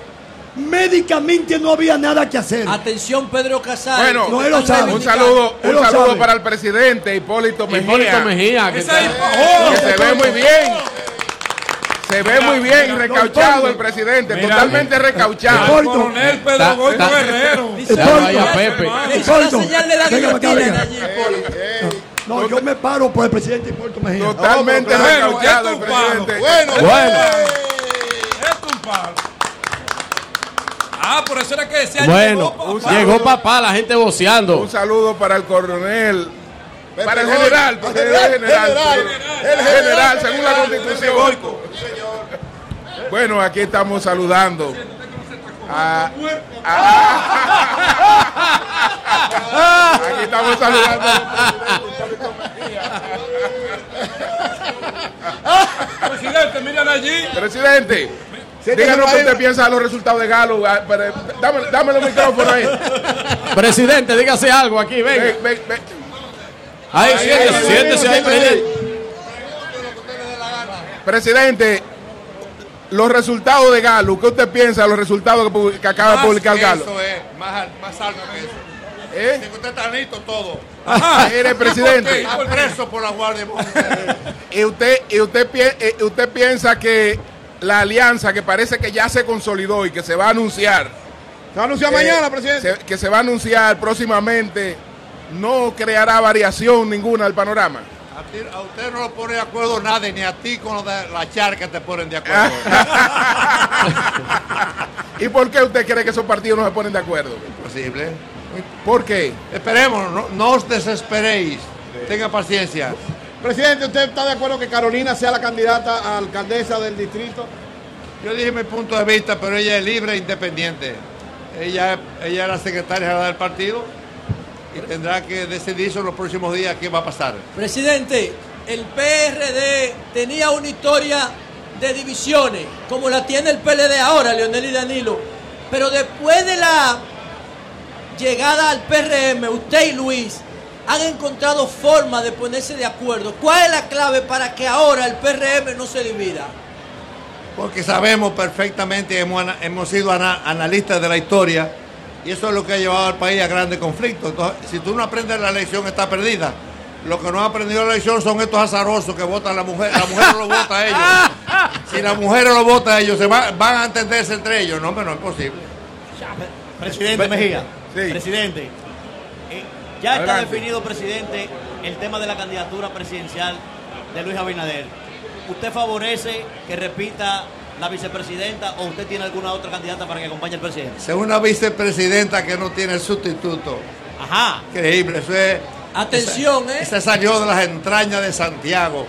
Médicamente no había nada que hacer. Atención, Pedro Casal. Bueno, No, él lo sabe. un saludo, Él un saludo sabe. para el presidente Hipólito Mejía. Hipólito Mejía. que Esa está- es- que se ve muy bien. Se ve muy bien, recauchado el presidente, Mira, totalmente recauchado. El Hipólito. coronel Pedro ta- Guerrero. Vaya Pepe. Hizo la Hipólito, señal de la venga para acá, guillotina venga. allí, Hipólito. No, yo me paro por el presidente Hipólito Mejía. Totalmente Bueno, recauchado el presidente. Bueno, Bueno. Es un palo. Ah, por eso era que decía Bueno, llegó papá. llegó papá, la gente voceando. Un saludo para el coronel. Para el general, porque es general. general, El general, según la constitución. Bueno, aquí estamos saludando. A- a- aquí estamos saludando. Presidente, miren allí. Presidente, díganos qué usted piensa de los resultados de Galo. Ah, pero, Dame, dame los micrófonos ahí. Presidente, dígase algo aquí, venga. Ven, ven, ven. Ahí, siéntese, siéntese ahí, presidente. Presidente, los resultados de Galo, ¿qué usted piensa de los resultados que, acaba de publicar Galo? Eso es, más, más alto que eso. ¿Eh? Si usted está listo todo. Mire, presidente. Está preso por la Guardia Y usted, y usted, pi- eh, usted piensa que la alianza que parece que ya se consolidó y que se va a anunciar. Se va a anunciar eh, mañana, presidente. se- que se va a anunciar próximamente, no creará variación ninguna del panorama. A, ti- a usted no lo pone de acuerdo nadie, ni a ti con lo de la charca te ponen de acuerdo. ¿Y por qué usted cree que esos partidos no se ponen de acuerdo? Imposible. ¿Por qué? Esperemos, no, no os desesperéis. Tenga paciencia. Presidente, ¿usted está de acuerdo que Carolina sea la candidata a alcaldesa del distrito? Yo dije mi punto de vista, pero ella es libre e independiente. Ella, ella es la secretaria general del partido y tendrá que decidir sobre los próximos días qué va a pasar. Presidente, el PRD tenía una historia de divisiones, como la tiene el PLD ahora, Leonel y Danilo. Pero después de la llegada al PRM, usted y Luis han encontrado forma de ponerse de acuerdo. ¿Cuál es la clave para que ahora el PRM no se divida? Porque sabemos perfectamente, hemos, hemos sido ana- analistas de la historia y eso es lo que ha llevado al país a grandes conflictos. Entonces, si tú no aprendes la lección, está perdida. Lo que no han aprendido la lección son estos azarosos que votan la mujer. La mujer no lo vota a ellos. Si la mujer no lo vota a ellos, se va- van a entenderse entre ellos. No, pero no es posible. Presidente Mejía. Presidente, eh, ya está Adelante. definido, presidente, el tema de la candidatura presidencial de Luis Abinader. ¿Usted favorece que repita la vicepresidenta o usted tiene alguna otra candidata para que acompañe al presidente? Es una vicepresidenta que no tiene sustituto. Ajá. Increíble, eso es. Atención, esa- ¿eh? Esa salió de las entrañas de Santiago,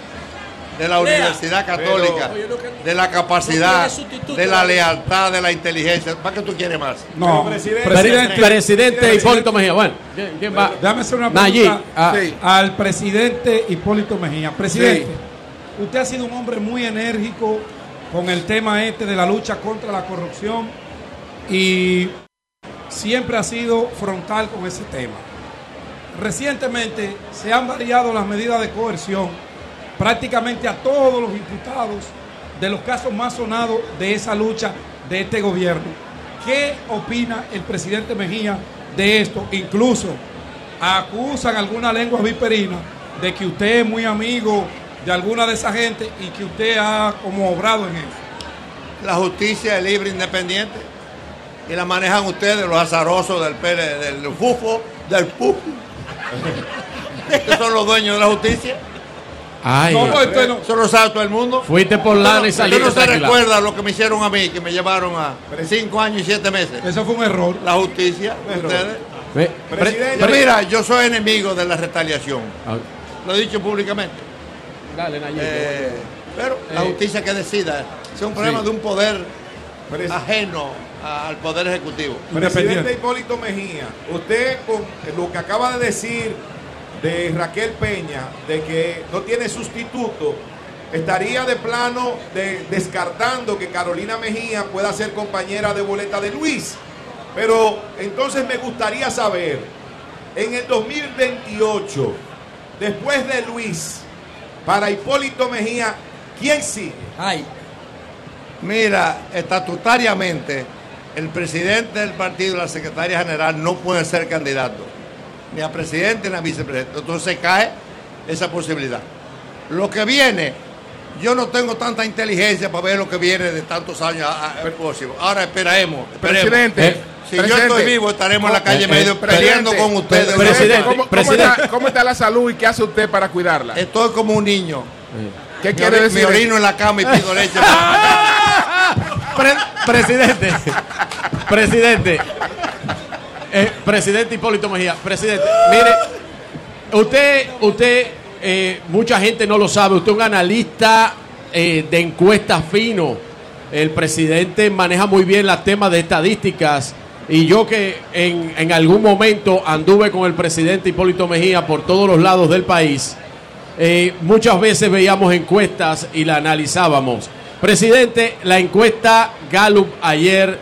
de la Lea. Universidad Católica, Pero- Oye, lo que- de la capacidad, no de la lealtad, de la inteligencia. ¿Para qué tú quieres más? No, presidente- presidente, Presidente Hipólito Mejía. Bueno, ¿quién, quién va? Déjame hacer una pregunta a- al presidente Hipólito Mejía. Presidente, usted ha sido un hombre muy enérgico con el tema este de la lucha contra la corrupción y siempre ha sido frontal con ese tema. Recientemente se han variado las medidas de coerción prácticamente a todos los imputados de los casos más sonados de esa lucha de este gobierno. ¿Qué opina el presidente Mejía de esto? Incluso acusan alguna lengua viperina de que usted es muy amigo de alguna de esa gente y que usted ha como obrado en eso. La justicia es libre e independiente y la manejan ustedes, los azarosos del PL, del FUFO, del FUFO. que son los dueños de la justicia. Ay. No, usted no- Eso lo sabe todo el mundo. Fuiste por lana y Usted saliste no se recuerda lo que me hicieron a mí, que me llevaron a cinco años y siete meses. Eso fue un error. La justicia, ustedes. Ve- Presidente, pre- mira, yo soy enemigo de la retaliación. Ah. Lo he dicho públicamente. Dale, Nayib. Eh, pero la Eh. justicia que decida es un problema Sí. de un poder Pres- ajeno al poder ejecutivo. Presidente Hipólito Mejía, usted con lo que acaba de decir de Raquel Peña, de que no tiene sustituto, estaría de plano de, descartando que Carolina Mejía pueda ser compañera de boleta de Luis. Pero entonces me gustaría saber, en el 2028, después de Luis, para Hipólito Mejía, ¿quién sigue? Ay. Mira, estatutariamente, el presidente del partido y la secretaria general no pueden ser candidatos, ni a presidente ni a vicepresidente. Entonces cae esa posibilidad. Lo que viene, yo no tengo tanta inteligencia para ver lo que viene de tantos años a- a- próximo. Ahora esperemos. Presidente, Eh, si yo presidente. estoy vivo, estaremos en la calle Eh, medio eh, peleando presidente, con ustedes. presidente, ¿cómo, cómo está, cómo está la salud y qué hace usted para cuidarla? Estoy como un niño. ¿Qué Me quiere decir? Me orino en la cama y pido leche. Pre- presidente, presidente, eh, presidente Hipólito Mejía, presidente, mire, usted, usted, eh, mucha gente no lo sabe, usted es un analista eh, de encuestas fino, el presidente maneja muy bien las temas de estadísticas y yo que en, en algún momento anduve con el presidente Hipólito Mejía por todos los lados del país, eh, muchas veces veíamos encuestas y la analizábamos. Presidente, la encuesta Gallup ayer,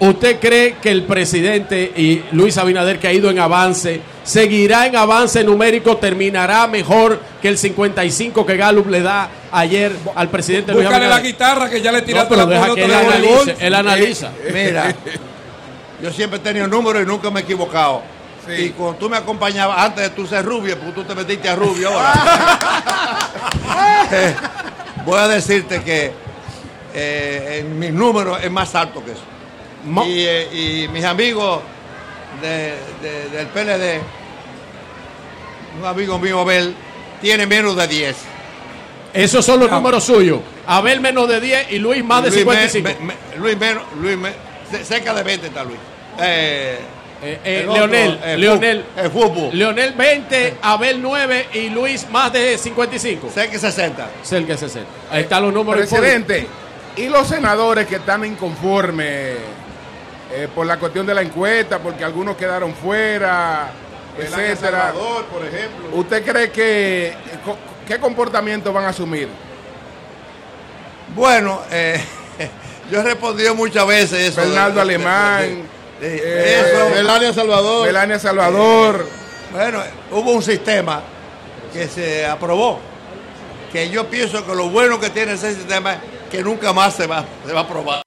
¿usted cree que el presidente y Luis Abinader, que ha ido en avance, seguirá en avance numérico, terminará mejor que el 55 que Gallup le da ayer al presidente Luis Búscale la Abinader? guitarra que ya le No, tiraste pero la que él analice, él analiza. Mira, yo siempre he tenido números y nunca me he equivocado. Y cuando tú me acompañabas antes de tú ser rubio, porque tú te metiste a rubio ahora. Eh, voy a decirte que eh, en mis números es más alto que eso. Y, eh, y mis amigos de- de- del PLD, un amigo mío, Abel, tiene menos de 10. Esos son los números suyos. Abel menos de 10 y Luis más de Luis me- 55. me- me- Luis menos, Luis me- ce- cerca de 20 está Luis. Eh, Eh, el otro, Leonel, el Leonel, el fútbol. Leonel 20, Abel 9 y Luis más de 55. Cerca de 60. Cerca de 60. Ahí están los números. Presidente, y los senadores que están inconformes eh, por la cuestión de la encuesta, porque algunos quedaron fuera, Melania etcétera. Salvador, por ejemplo. ¿Usted cree que qué comportamiento van a asumir? Bueno, eh, yo he respondido muchas veces eso. Fernando de- de- Alemán, de- de- eh, eso. Melania Salvador. Melania Salvador. Bueno, hubo un sistema que se aprobó, que yo pienso que lo bueno que tiene ese sistema es que nunca más se va, se va a aprobar.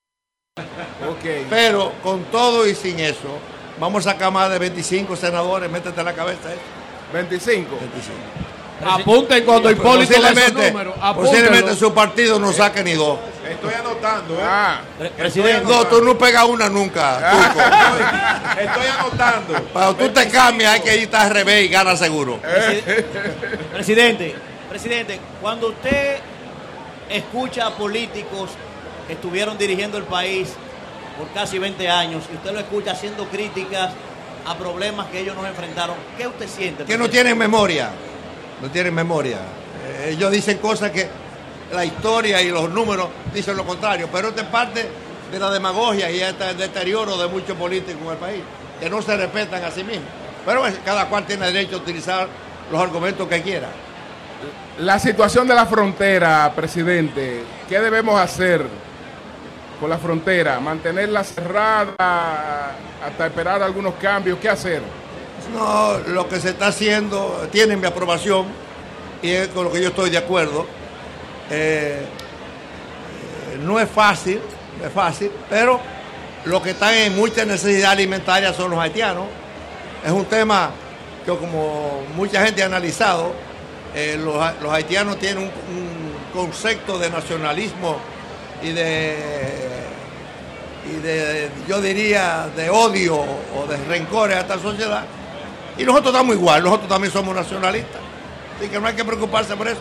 Pero con todo y sin eso, vamos a sacar más de 25 senadores, métete en la cabeza eso. 25. 25. Apunten cuando Hipólito da esos Posiblemente, posiblemente su partido no saque ni dos. Estoy anotando, ¿eh? Ah. Presidente. No, tú no pegas una nunca. Turco. Estoy anotando. Cuando tú te cambias hay que ir al revés y gana seguro. Presidente, presidente, cuando usted escucha a políticos estuvieron dirigiendo el país por casi 20 años y usted lo escucha haciendo críticas a problemas que ellos nos enfrentaron, ¿qué usted siente? Que no tienen memoria. No tienen memoria. Eh, ellos dicen cosas que la historia y los números dicen lo contrario. Pero esto es parte de la demagogia y este el deterioro de muchos políticos en el país, que no se respetan a sí mismos. Pero cada cual tiene derecho a utilizar los argumentos que quiera. La situación de la frontera, presidente, ¿qué debemos hacer con la frontera? ¿Mantenerla cerrada hasta esperar algunos cambios? ¿Qué hacer? No, lo que se está haciendo tiene mi aprobación y es con lo que yo estoy de acuerdo. Eh, no es fácil, es fácil, pero los que están en mucha necesidad alimentaria son los haitianos. Es un tema que como mucha gente ha analizado, eh, los, los haitianos tienen un concepto de nacionalismo y de, y de, yo diría, de odio o de rencores a esta sociedad. Y nosotros estamos igual, nosotros también somos nacionalistas. Así que no hay que preocuparse por eso.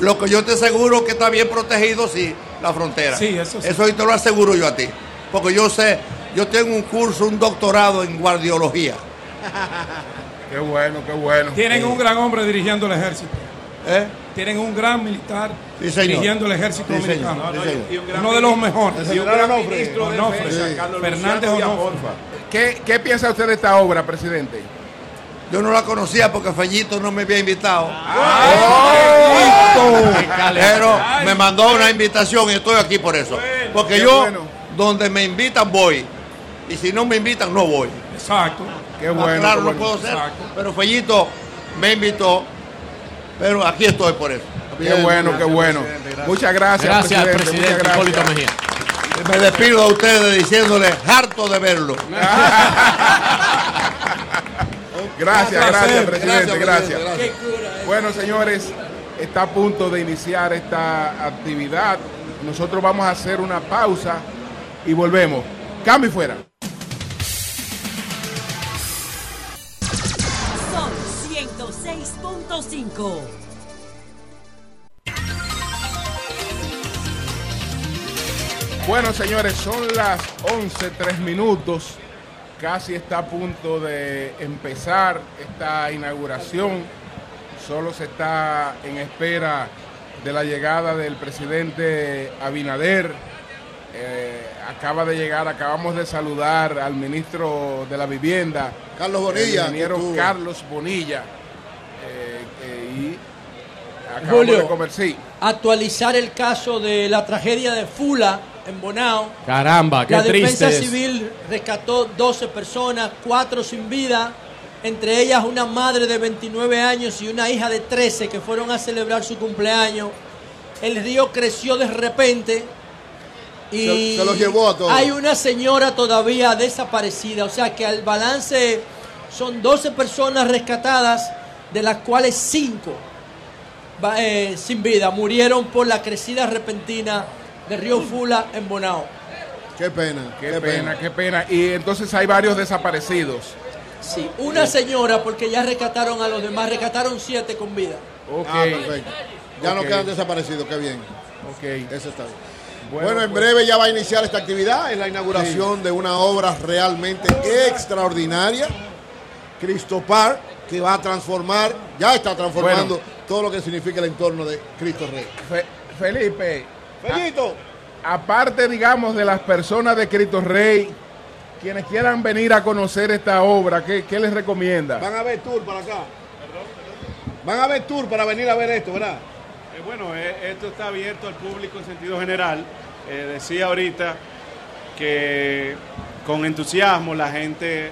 Lo que yo te aseguro que está bien protegido, sí, la frontera. Sí, eso sí. Eso te lo aseguro yo a ti. Porque yo sé, yo tengo un curso, un doctorado en guardiología. Qué bueno, qué bueno. Tienen un gran hombre dirigiendo el ejército. ¿Eh? Tienen un gran militar Sí, dirigiendo el ejército Sí, señor. dominicano. Sí, señor. Y un gran Uno de los mejores. Y un gran ministro de Onofre. defensa, Sí. Carlos Fernández Onofre. ¿Qué, ¿Qué piensa usted de esta obra, presidente? Yo no la conocía porque Fellito no me había invitado. Pero me mandó una invitación y estoy aquí por eso. Porque yo, bueno. donde me invitan, voy. Y si no me invitan, no voy. Exacto. Qué bueno. claro no puedo ser. Pero Fellito me invitó. Pero aquí estoy por eso. Qué bueno, qué bueno. Muchas gracias, Gracias presidente. presidente Muchas Hipólito gracias. Mejía. Me despido a ustedes diciéndoles harto de verlo. Gracias, gracias, presidente, Gracias, eh. Bueno, señores, está a punto de iniciar esta actividad. Nosotros vamos a hacer una pausa y volvemos. Cambio y fuera. 106.5. Bueno, señores, son las 11, 3 minutos. Casi está a punto de empezar esta inauguración. Solo se está en espera de la llegada del presidente Abinader. Eh, acaba de llegar, acabamos de saludar al ministro de la Vivienda, Carlos Bonilla, el ingeniero. Carlos Bonilla. Eh, eh, y acabamos Julio. de comer, sí. Actualizar el caso de la tragedia de Fula en Bonao. Caramba, qué La defensa triste. es. civil rescató 12 personas, 4 sin vida, entre ellas una madre de 29 años y una hija de 13 que fueron a celebrar su cumpleaños. El río creció de repente y Se- se los llevó a todos. hay una señora todavía desaparecida, o sea que al balance son 12 personas rescatadas, de las cuales 5 va- eh, sin vida, murieron por la crecida repentina del río Fula en Bonao. Qué pena, Qué, pena, qué pena. Y entonces hay varios desaparecidos. Sí, una señora, porque ya rescataron a los demás, rescataron siete con vida. Ok. Ah, perfecto. Ya no quedan desaparecidos, qué bien. Ok. Eso está bien. Bueno, Bueno, en pues- breve ya va a iniciar esta actividad, es la inauguración de una obra realmente extraordinaria, Cristopar, que va a transformar, ya está transformando todo lo que significa el entorno de Cristo Rey. Fe- Felipe, Fellito, a- aparte, digamos, de las personas de Cristo Rey, quienes quieran venir a conocer esta obra, ¿qué, qué les recomienda? van a ver tour para acá. Van a ver tour para venir a ver esto, ¿verdad? Eh, bueno, eh, esto está abierto al público en sentido general. Eh, decía ahorita que con entusiasmo la gente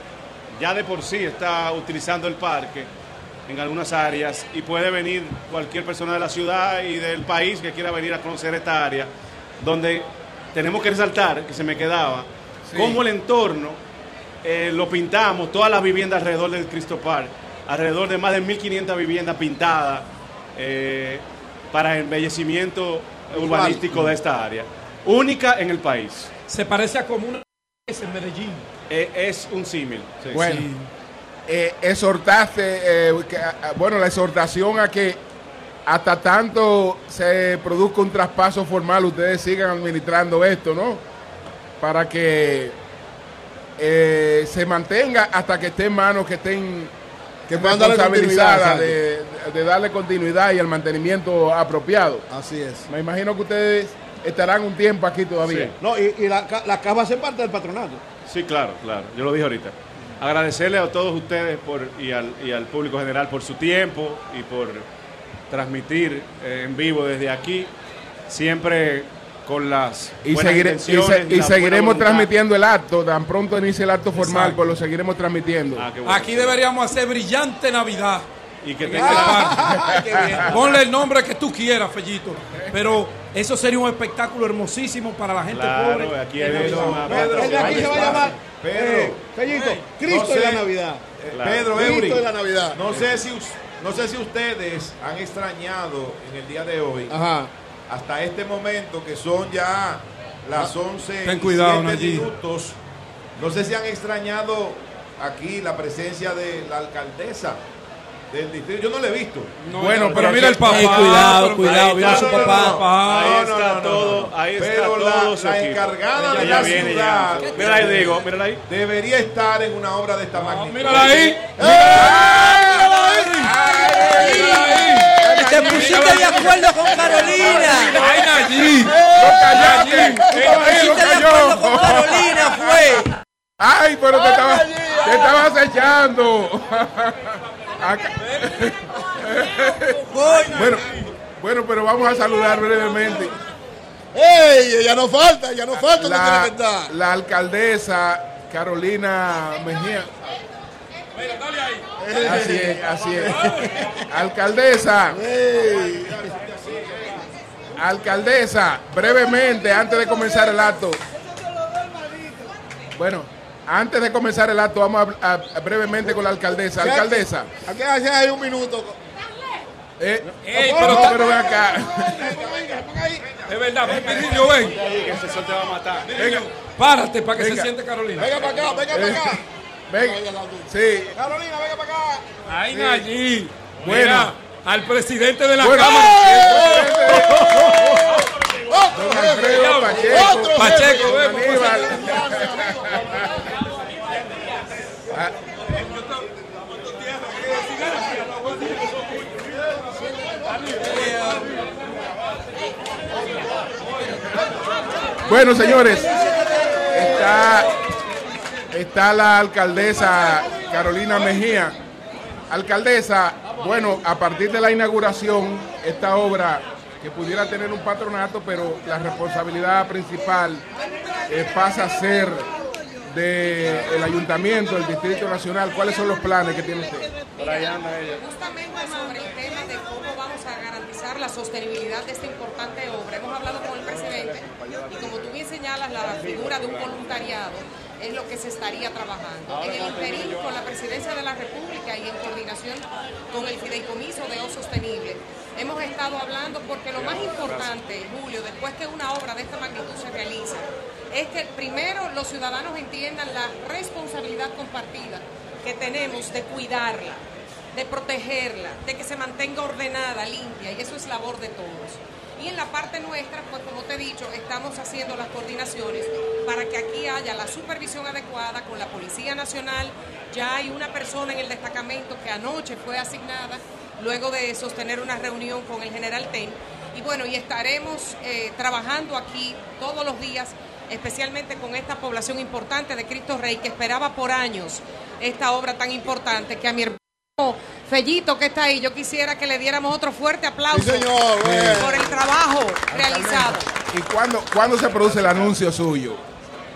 ya de por sí está utilizando el parque en algunas áreas y puede venir cualquier persona de la ciudad y del país que quiera venir a conocer esta área, donde tenemos que resaltar, que se me quedaba, cómo el entorno eh, lo pintamos, todas las viviendas alrededor del Cristo Park, alrededor de más de 1.500 viviendas pintadas eh, para embellecimiento urbanístico de esta área. única en el país. Se parece a como una en Medellín. Eh, es un símil. sí. Bueno, eh, exhortaste, eh, que, bueno, la exhortación a que hasta tanto se produzca un traspaso formal, ustedes sigan administrando esto, ¿no? Para que eh, se mantenga hasta que esté en manos que estén que puedan darle responsabilizadas de, de darle continuidad y el mantenimiento apropiado. Así es. Me imagino que ustedes estarán un tiempo aquí todavía. Sí. No, y, y la, la casa va a ser parte del patronato. Sí, claro, claro. Yo lo dije ahorita. Agradecerle a todos ustedes por, y, al, y al público general por su tiempo y por transmitir eh, en vivo desde aquí, siempre con las Y, seguire- y, intenciones se- y la buena seguiremos transmitiendo el acto, tan pronto inicie el acto formal, Exacto. pues lo seguiremos transmitiendo. Ah, bueno. Aquí deberíamos hacer brillante Navidad. Y que En tenga- este parque. Ponle el nombre que tú quieras, Fellito. Pero eso sería un espectáculo hermosísimo para la gente Claro, pobre. aquí hay El de aquí se va a llamar Pedro, eh, Fellito, Hey, Cristo no y la sé. Navidad. Eh, Claro. Pedro Cristo Eury, de la Navidad. no sé si no sé si ustedes han extrañado en el día de hoy Ajá. hasta este momento que son ya las 11 Ten y cuidado, minutos. No sé si han extrañado aquí la presencia de la alcaldesa del distrito. Yo no la he visto. Bueno, pero mira el papá. Eh, cuidado, pero- cuidado, Ahí mira está, su no, no, papá. no, no. Ahí No, está no, no, no, todo, no. ahí está Pero la- todo su la equipo. encargada de Ella la viene ciudad. Mira ahí, digo, mírala ahí. Debería estar en una obra de esta magnitud. Mírala ahí. Te pusiste de acuerdo con Carolina. ¡Ay, Nayib! ¡Lo callaste! Te ¡Lo pusiste de acuerdo con! Carolina, fue. ¡Ay, pero te estabas te estabas echando! Bueno, bueno, pero vamos a saludar brevemente. ¡Ey! Ya no falta, ya no falta, La, que estar. la alcaldesa Carolina Mejía. Así es, así es. Alcaldesa. Alcaldesa, brevemente, antes de comenzar el acto. Bueno, antes de comenzar el acto, vamos a, a- brevemente con la alcaldesa. Alcaldesa. Aquí hay un minuto. eh, Ey, no, pero- pero ven acá. Es verdad, ven, Virgilio, ven. Que ese sol te va a matar. Venga, párate para que Venga. se siente Carolina. Venga para acá, venga para acá. Ven. Sí. Carolina, venga para acá. Ay, Nayib. Bueno. Mira, al presidente de la Bueno. Cámara. Don Alfredo Pacheco. Otro Pacheco, Don ven, Bueno, señores, está, está la alcaldesa Carolina Mejía. Alcaldesa, bueno, a partir de la inauguración, esta obra que pudiera tener un patronato, pero la responsabilidad principal eh, pasa a ser del ayuntamiento, del Distrito Nacional. ¿Cuáles son los planes que tiene usted? Justamente sobre el tema de cómo vamos a garantizar la sostenibilidad de esta importante obra. Hemos hablado con el presidente y como tú bien señalas, la figura de un voluntariado es lo que se estaría trabajando. En el interín con la presidencia de la República y en coordinación con el Fideicomiso de O Sostenible, hemos estado hablando porque lo más importante, Julio, después que una obra de esta magnitud se realiza, es que primero los ciudadanos entiendan la responsabilidad compartida que tenemos de cuidarla, de protegerla, de que se mantenga ordenada, limpia, y eso es labor de todos. Y en la parte nuestra, pues como te he dicho, estamos haciendo las coordinaciones para que aquí haya la supervisión adecuada con la Policía Nacional. Ya hay una persona en el destacamento que anoche fue asignada luego de sostener una reunión con el general Ten. Y bueno, y estaremos eh, trabajando aquí todos los días, especialmente con esta población importante de Cristo Rey que esperaba por años esta obra tan importante que a mi hermano Fellito que está ahí, yo quisiera que le diéramos otro fuerte aplauso Sí, señor, bueno. por el trabajo realizado. ¿Y cuándo, cuándo se produce el anuncio suyo?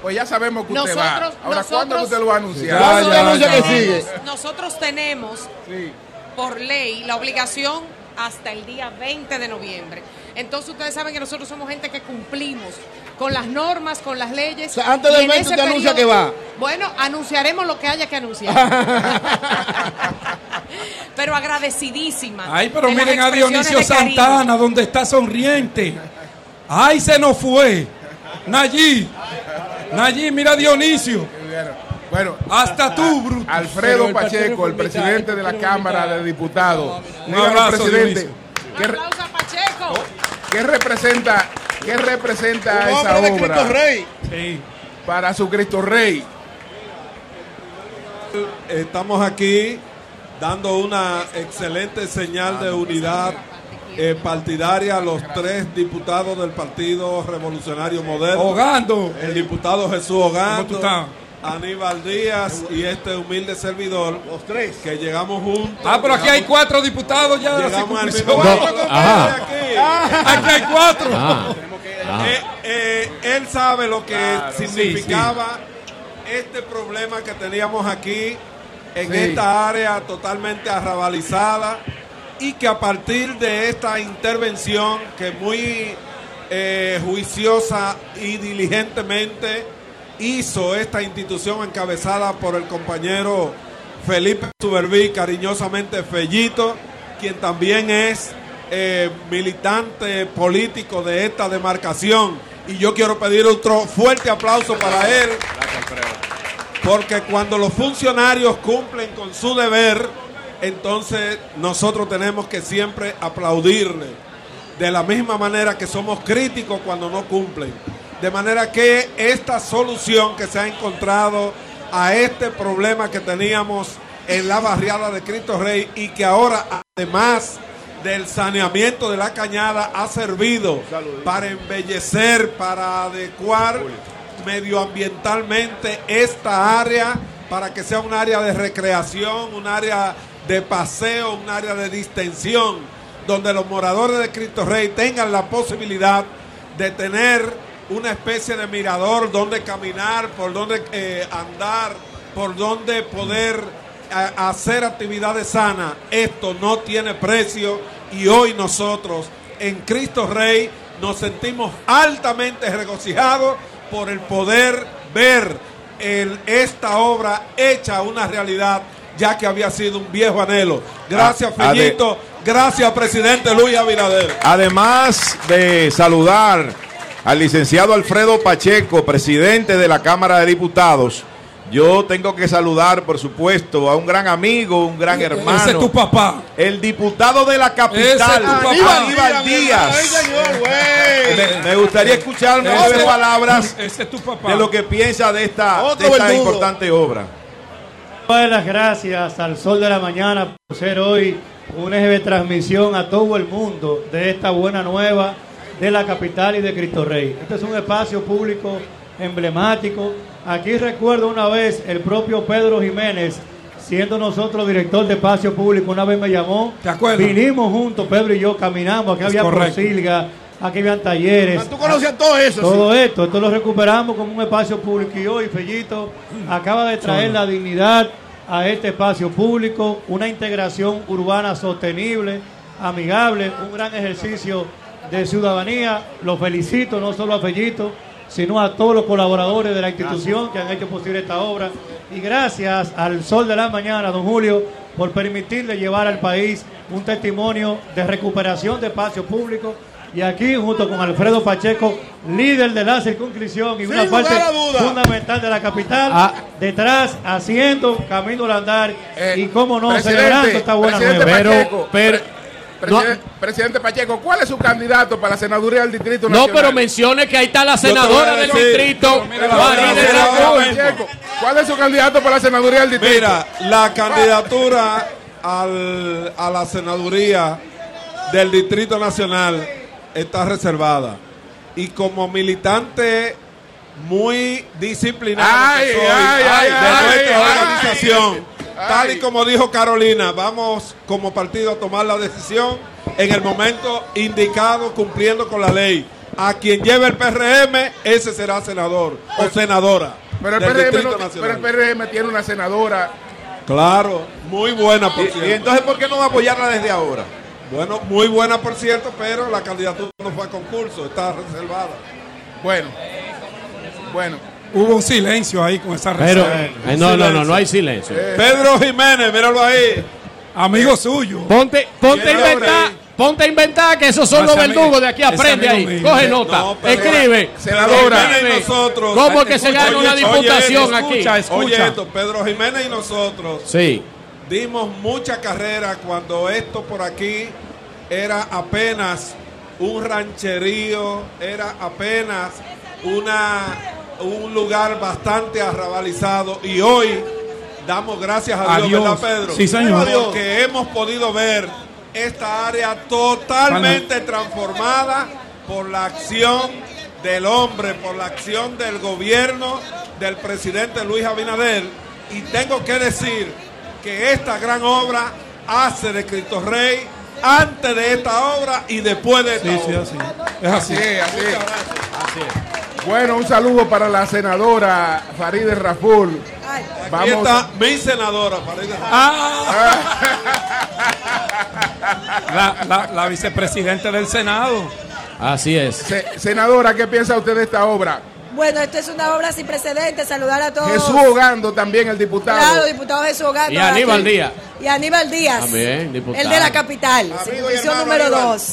Pues ya sabemos que usted va. Nosotros- Ahora, ¿cuándo nosotros- usted lo va a anunciar? ¿Cuándo se anuncia sigue? Nosotros tenemos Sí. por ley la obligación hasta el día 20 de noviembre. Entonces ustedes saben que nosotros somos gente que cumplimos con las normas, con las leyes. O sea, antes del en 20 ese usted anuncia que va. Bueno, anunciaremos lo que haya que anunciar. pero agradecidísima. Ay, pero miren a Dionisio. Santana, donde está sonriente. Ay, se nos fue. Nayí. Nayí, mira a Dionisio. Bueno, hasta tú, bruto. Alfredo Pacheco, el presidente de la Cámara de Diputados. Un abrazo, presidente, Dionisio. ¿qué, re- qué representa, qué representa Un esa de obra Cristo Rey. para su Cristo Rey? Estamos aquí dando una excelente señal de unidad eh, partidaria a los tres diputados del Partido Revolucionario Moderno. Hogando. El diputado Jesús Hogando. Aníbal Díaz y este humilde servidor. Los tres. Que llegamos juntos. Ah, pero aquí hay cuatro diputados ya de la Llegamos al mismo. Ajá. Aquí. Aquí hay cuatro. Ah. Ajá. Eh, eh, él sabe lo que Claro, significaba este problema que teníamos aquí en Sí. esta área totalmente arrabalizada y que a partir de esta intervención que muy eh, juiciosa y diligentemente hizo esta institución encabezada por el compañero Felipe Suberví, cariñosamente Fellito, quien también es eh, militante político de esta demarcación. Y yo quiero pedir otro fuerte aplauso para él, porque cuando los funcionarios cumplen con su deber, entonces nosotros tenemos que siempre aplaudirle. De la misma manera que somos críticos cuando no cumplen. De manera que esta solución que se ha encontrado a este problema que teníamos en la barriada de Cristo Rey y que ahora además del saneamiento de la cañada ha servido para embellecer, para adecuar medioambientalmente esta área para que sea un área de recreación, un área de paseo, un área de distensión, donde los moradores de Cristo Rey tengan la posibilidad de tener una especie de mirador donde caminar, por donde eh, andar, por donde poder a- hacer actividades sanas. Esto no tiene precio y hoy nosotros en Cristo Rey nos sentimos altamente regocijados por el poder ver el- esta obra hecha una realidad ya que había sido un viejo anhelo. Gracias, Ah, ade- Fellito. Gracias, presidente Luis Abinader. Además de saludar al licenciado Alfredo Pacheco, presidente de la Cámara de Diputados, yo tengo que saludar, por supuesto, a un gran amigo, un gran hermano. Ese es tu papá. El diputado de la capital, es tu papá. Aníbal Díaz. Me, me gustaría escuchar breves palabras Ese es tu papá. de lo que piensa de esta, de importante obra. Las gracias al Sol de la Mañana por ser hoy un eje de transmisión a todo el mundo de esta buena nueva de la capital y de Cristo Rey. Este es un espacio público emblemático. Aquí recuerdo una vez el propio Pedro Jiménez, siendo nosotros director de espacio público, una vez me llamó. ¿Te acuerdas? Vinimos juntos, Pedro y yo, caminamos. Aquí Es había posilga, aquí habían talleres. Tú conocías todo eso, Todo sí. esto, esto lo recuperamos como un espacio público y hoy Fellito acaba de traer la dignidad a este espacio público, una integración urbana sostenible, amigable, un gran ejercicio de ciudadanía. Lo felicito no solo a Fellito, sino a todos los colaboradores de la institución que han hecho posible esta obra. Y gracias al Sol de la Mañana, don Julio, por permitirle llevar al país un testimonio de recuperación de espacios públicos. Y aquí, junto con Alfredo Pacheco, líder de la circunscripción y Sin una parte fundamental de la capital, Ah. detrás, haciendo camino al andar y, cómo no, celebrando esta buena nueva. Presidente, presidente Pacheco, ¿cuál es su candidato para la senaduría del Distrito No, Nacional? pero mencione que ahí está la senadora del distrito. Pacheco, ¿Cuál es su candidato para la senaduría del distrito? Mira, la candidatura al- a la senaduría del Distrito Nacional está reservada. Y como militante muy disciplinado Ay, que soy ay, ay, de ay, nuestra ay, organización, ay. Tal y como dijo Carolina, vamos como partido a tomar la decisión en el momento indicado cumpliendo con la ley. A quien lleve el PRM, ese será senador o senadora. Pero el, PRM no- Nacional. pero el PRM tiene una senadora. Claro, muy buena por Y- cierto. y entonces, ¿por qué no apoyarla desde ahora? Bueno, muy buena por cierto, pero la candidatura no fue a concurso, está reservada. Bueno, bueno. Hubo un silencio ahí con esa Pero, reserva. eh, no, no, no, no hay silencio. Pedro Jiménez, míralo ahí. Amigo suyo. Ponte, ponte a inventar, Ponte a inventar que esos son los verdugos de aquí. Aprende ahí. mío. Coge nota. no, Escribe. Senadora. Escribe. Jiménez y nosotros. ¿Cómo que se gana oye, una oye, diputación aquí? escucha, escucha. Oye esto, Pedro Jiménez y nosotros Sí. dimos mucha carrera cuando esto por aquí era apenas un rancherío, era apenas una un lugar bastante arrabalizado y hoy damos gracias a Dios, Adiós. ¿verdad, Pedro? Sí, señor. Porque hemos podido ver esta área totalmente transformada por la acción del hombre, por la acción del gobierno del presidente Luis Abinader. Y tengo que decir que esta gran obra hace de Cristo Rey antes de esta obra y después de esta Sí, sí, obra. así. Es así. Así es, así es. Bueno, un saludo para la senadora Farideh Raful. Aquí está mi senadora, Farideh La, la, la vicepresidenta del Senado. Así es. Se- senadora, ¿qué piensa usted de esta obra? Bueno, esto es una obra sin precedentes. Saludar a todos. Jesús Ogando también, el diputado. Claro, diputado Jesús Ogando. Y Aníbal aquí. Díaz. Y Aníbal Díaz. También, diputado. El de la capital, Amigo y circunscripción número Aníbal. dos.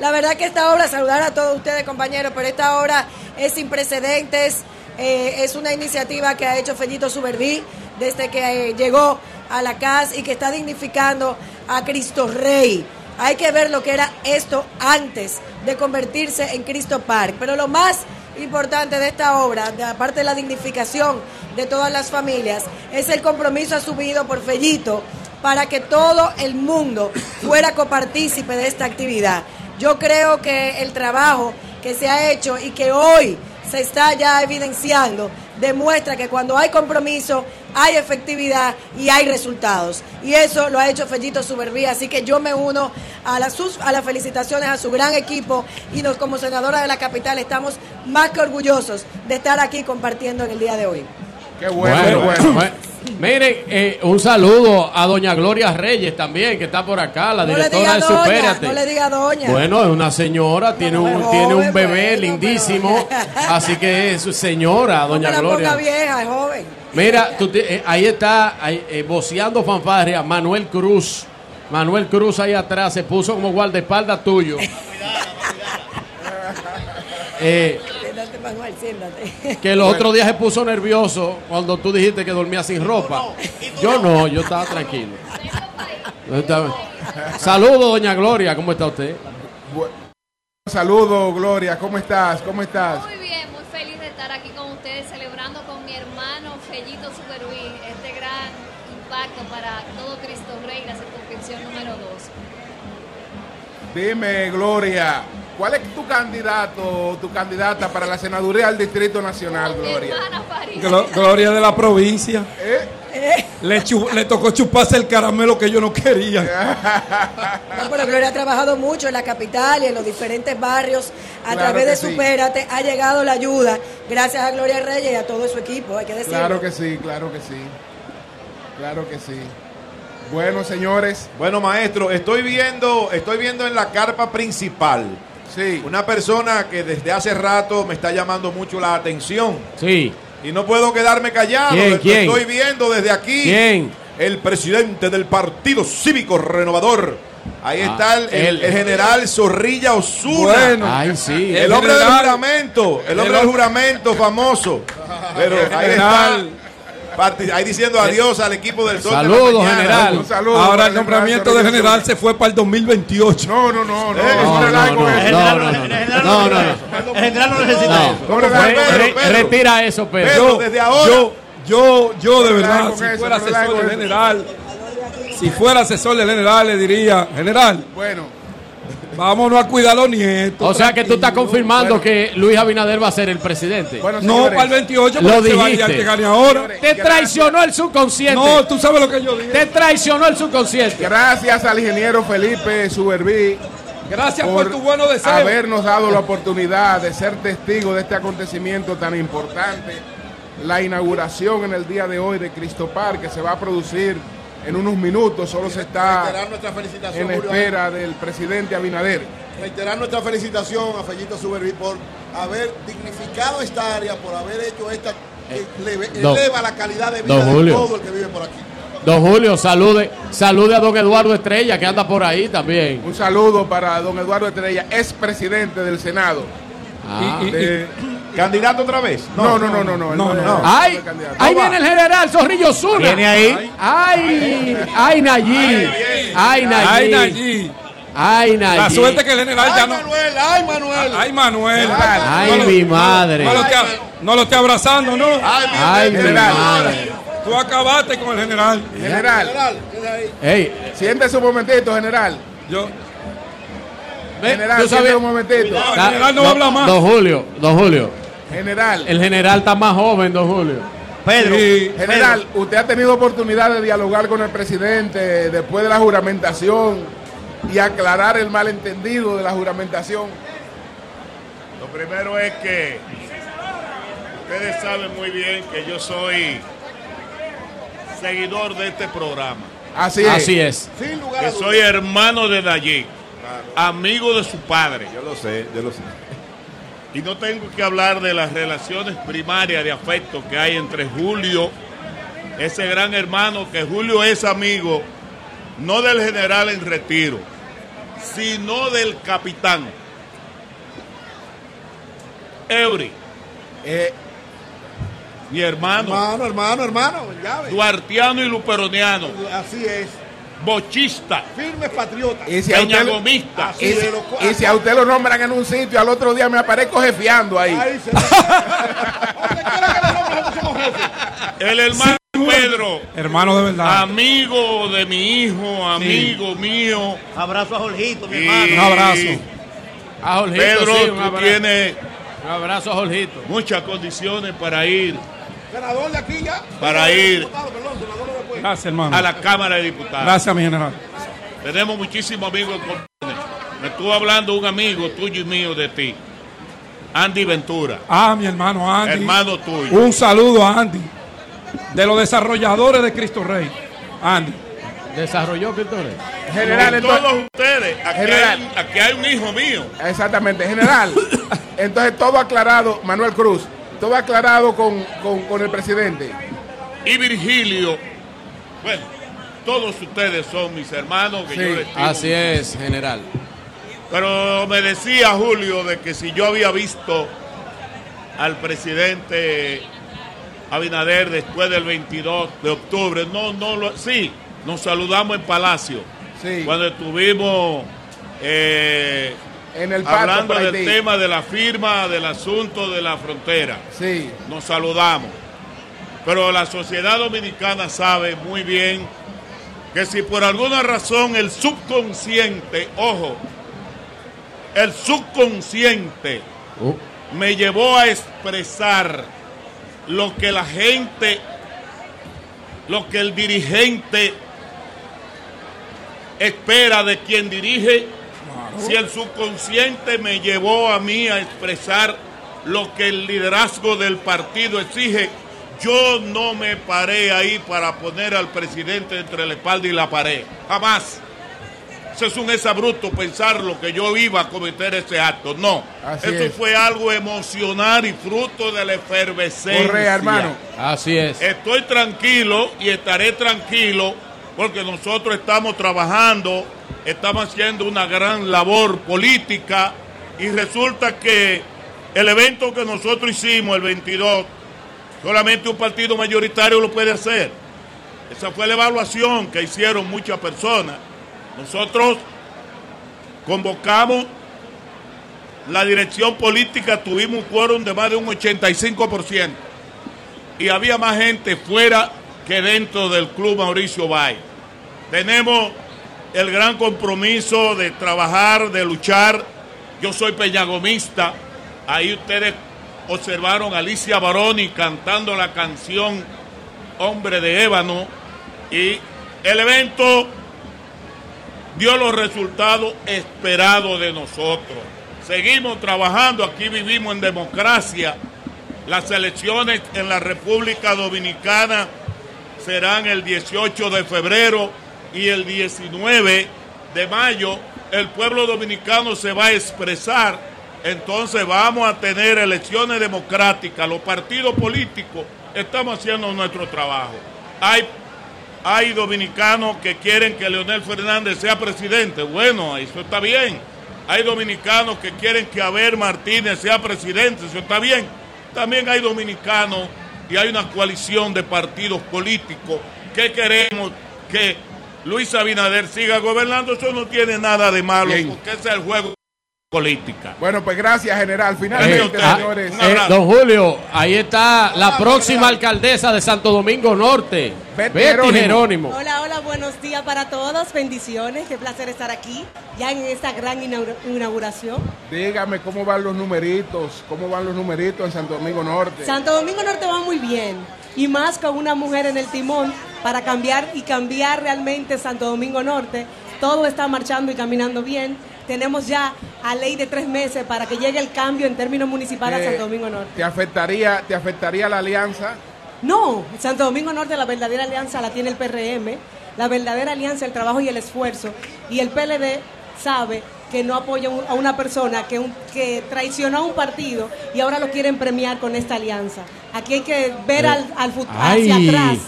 La verdad que esta obra, saludar a todos ustedes compañeros, pero esta obra es sin precedentes, eh, es una iniciativa que ha hecho Fellito Suberví desde que eh, llegó a la CAS y que está dignificando a Cristo Rey. Hay que ver lo que era esto antes de convertirse en Cristo Park. Pero lo más importante de esta obra, de- aparte de la dignificación de todas las familias, es el compromiso asumido por Fellito para que todo el mundo fuera copartícipe de esta actividad. Yo creo que el trabajo que se ha hecho y que hoy se está ya evidenciando demuestra que cuando hay compromiso hay efectividad y hay resultados. Y eso lo ha hecho Fellito Suberví, así que yo me uno a las, a las felicitaciones a su gran equipo y nos como senadora de la capital estamos más que orgullosos de estar aquí compartiendo en el día de hoy. Qué Bueno, bueno. Miren, eh, un saludo a doña Gloria Reyes también, que está por acá, la No le directora diga de doña, Supérate. no le diga doña. Bueno, es una señora, tiene un, tiene un bebé bueno, lindísimo, así que es su señora, No doña me la Gloria. ponga vieja, es joven. Mira, tú te- eh, ahí está, ahí, eh, voceando fanfarria, Manuel Cruz. Manuel Cruz ahí atrás se puso como guardaespaldas tuyo. Eh, Siéntate, Manuel, siéntate. que el otro día se puso nervioso cuando tú dijiste que dormía sin ropa. Yo no, yo estaba tranquilo. Saludos, doña Gloria, ¿cómo está usted? Saludos, Gloria. ¿Cómo estás? ¿Cómo estás? Muy bien, muy feliz de estar aquí con ustedes celebrando con mi hermano Fellito Superwin este gran impacto para todo Cristo Rey, la circunscripción número 2. Dime, Gloria, ¿cuál es tu candidato, tu candidata para la senaduría del Distrito Nacional, Gloria? Glo- Gloria de la provincia. ¿Eh? Le, chu- le tocó chuparse el caramelo que yo no quería. No, pero Gloria ha trabajado mucho en la capital y en los diferentes barrios. A Claro través de sí. Supérate ha llegado la ayuda, gracias a Gloria Reyes y a todo su equipo, hay que decirlo. Claro que sí, claro que sí. Claro que sí. Bueno, señores. Bueno, maestro, estoy viendo, estoy viendo en la carpa principal. Sí. Una persona que desde hace rato me está llamando mucho la atención. Sí. Y no puedo quedarme callado. ¿Quién, Lo quién? estoy viendo desde aquí. ¿Quién? El presidente del Partido Cívico Renovador. Ahí Ah, está el, el- él. el general Zorrilla Osuna. Bueno. Ay, sí. El, El hombre del juramento. El hombre del juramento famoso. Pero ahí está ahí diciendo adiós al equipo del Sol. Saludos, general. Ahora el nombramiento de general se fue para el 2028. No, no, no. no, El general no necesita eso. Retira eso, Pedro. desde ahora. Yo, yo, yo de verdad, si fuera asesor del general, si fuera asesor del general, le diría, general. Bueno vámonos a cuidar a los nietos. O sea que tú estás tranquilo". confirmando que Luis Abinader va a ser el presidente. bueno, No, para el 28, Lo porque se va a dijiste. que gane ahora. Te traicionó el subconsciente. No, tú sabes lo que yo dije. Te traicionó el subconsciente. Gracias al ingeniero Felipe Suberví Gracias por, tu buenos deseos. habernos dado la oportunidad de ser testigo de este acontecimiento tan importante, la inauguración en el día de hoy de Cristo Park, que se va a producir en unos minutos, solo se está Reiterar nuestra felicitación, en Julio espera del presidente Abinader. reiterar nuestra felicitación a Fellito Suberví por haber dignificado esta área, por haber hecho esta que eleve- eleva la calidad de vida de Julio. todo el que vive por aquí. Don Julio, salude, salude a don Eduardo Estrella que anda por ahí también. Un saludo para don Eduardo Estrella, ex presidente del Senado. Ah. Y- y- De- ¿Candidato otra vez? No, no, no, no, no. No, no. ¡Ay! no. Ahí No viene el general Zorrillo Zuna. ¿Viene ahí? ¡Ay! ¡Ay, Nayí! ¡Ay, Nayí! Ay, Nayí. ¡Ay, Nayí! La suerte que el general ya no. Manuel, ay, Manuel. Ay, Manuel. Ay, No lo- mi madre. No lo, esté, no abrazando, ¿no? Ay, mi General. madre. Tú acabaste con el general. General, Ey, siéntese un momentito, general. Yo. General, sabes- siéntese un momentito. No, el general no habla más. Don Julio, don Julio. General, El general está más joven, don Julio. Pedro, Sí. general, usted ha tenido oportunidad de dialogar con el presidente después de la juramentación y aclarar el malentendido de la juramentación. Lo primero es que ustedes saben muy bien que yo soy seguidor de este programa. Así es. Así es. Sin lugar a Que soy hermano de Nayib, amigo de su padre. Yo lo sé, yo lo sé. Y no tengo que hablar de las relaciones primarias de afecto que hay entre Julio, ese gran hermano, que Julio es amigo, no del general en retiro, sino del capitán. Eury, Eh, mi hermano, Hermano, hermano, hermano, llave. duartiano y luperoniano, Así es. Bochista, Firmes patriotas. y, si a usted, peñagomista, y, si, y si a usted lo nombran en un sitio, al otro día me aparezco jefeando ahí. Se el hermano Pedro, Hermano de verdad. amigo de mi hijo, amigo mío. Abrazo a Jorgito, mi hermano. Un abrazo. A Jorgito, Pedro, sí, un tú abrazo. tienes Un abrazo a Jorgito. muchas condiciones para ir Senador de aquí ya. Para ir. Diputado, perdón, senador. Gracias, hermano. a la Cámara de Diputados. Gracias, mi general. Tenemos muchísimos amigos. Me estuvo hablando un amigo tuyo y mío de ti, Andy Ventura, Ah, mi hermano Andy. hermano tuyo. Un saludo a Andy. De los desarrolladores de Cristo Rey. Andy. Desarrolló Pintores. General, Con entonces- todos ustedes, aquí General. hay, aquí hay un hijo mío. Exactamente, general. Entonces todo aclarado, Manuel Cruz, todo aclarado con, con, con el presidente. Y Virgilio, bueno, todos ustedes son mis hermanos que Sí, yo les Así es, general. Pero me decía Julio de que si yo había visto al presidente Abinader después del 22 de octubre, no, no lo, sí, nos saludamos en Palacio. Sí. Cuando estuvimos eh, En el hablando del tema de la firma del asunto de la frontera. Sí. Nos saludamos. Pero la sociedad dominicana sabe muy bien que si por alguna razón el subconsciente, ojo, el subconsciente me llevó a expresar lo que la gente, lo que el dirigente espera de quien dirige, si el subconsciente me llevó a mí a expresar lo que el liderazgo del partido exige, yo no me paré ahí para poner al presidente entre la espalda y la pared. Jamás. Eso es un exabruto pensar lo que yo iba a cometer ese acto. No. Así Eso es. fue algo emocional y fruto de la efervescencia. Correa, hermano. Así es. Estoy tranquilo y estaré tranquilo porque nosotros estamos trabajando, estamos haciendo una gran labor política y resulta que el evento que nosotros hicimos el 22, solamente un partido mayoritario lo puede hacer. Esa fue la evaluación que hicieron muchas personas. Nosotros convocamos la dirección política, tuvimos un quórum de más de un 85% y había más gente fuera que dentro del club Mauricio Bay. Tenemos el gran compromiso de trabajar, de luchar. Yo soy peñagomista. Ahí ustedes observaron a Alicia Baroni cantando la canción Hombre de Ébano. Y el evento dio los resultados esperados de nosotros. Seguimos trabajando, aquí vivimos en democracia. Las elecciones en la República Dominicana serán el 18 de febrero y el 19 de mayo. El pueblo dominicano se va a expresar. Entonces vamos a tener elecciones democráticas. Los partidos políticos estamos haciendo nuestro trabajo. Hay hay dominicanos que quieren que Leonel Fernández sea presidente. Bueno, eso está bien. Hay dominicanos que quieren que Abel Martínez sea presidente. Eso está bien. También hay dominicanos y hay una coalición de partidos políticos que queremos que Luis Abinader siga gobernando. Eso no tiene nada de malo porque ese es el juego política. Bueno, pues gracias, general. Finalmente, Eh, ah, señores. eh, don Julio, ahí está la próxima alcaldesa de Santo Domingo Norte, Betty Jerónimo. Hola, hola, buenos días para todos, bendiciones, qué placer estar aquí, ya en esta gran inaugura- inauguración. Dígame cómo van los numeritos, cómo van los numeritos en Santo Domingo Norte. Santo Domingo Norte va muy bien, y más con una mujer en el timón para cambiar y cambiar realmente Santo Domingo Norte. Todo está marchando y caminando bien. Tenemos ya a ley de tres meses para que llegue el cambio en términos municipales a Eh, Santo Domingo Norte. ¿Te afectaría, ¿Te afectaría la alianza? No, Santo Domingo Norte la verdadera alianza la tiene el PRM, la verdadera alianza, el trabajo y el esfuerzo. Y el PLD sabe que no apoya a una persona que, un- que traicionó a un partido y ahora lo quieren premiar con esta alianza. Aquí hay que ver Eh, al, hacia atrás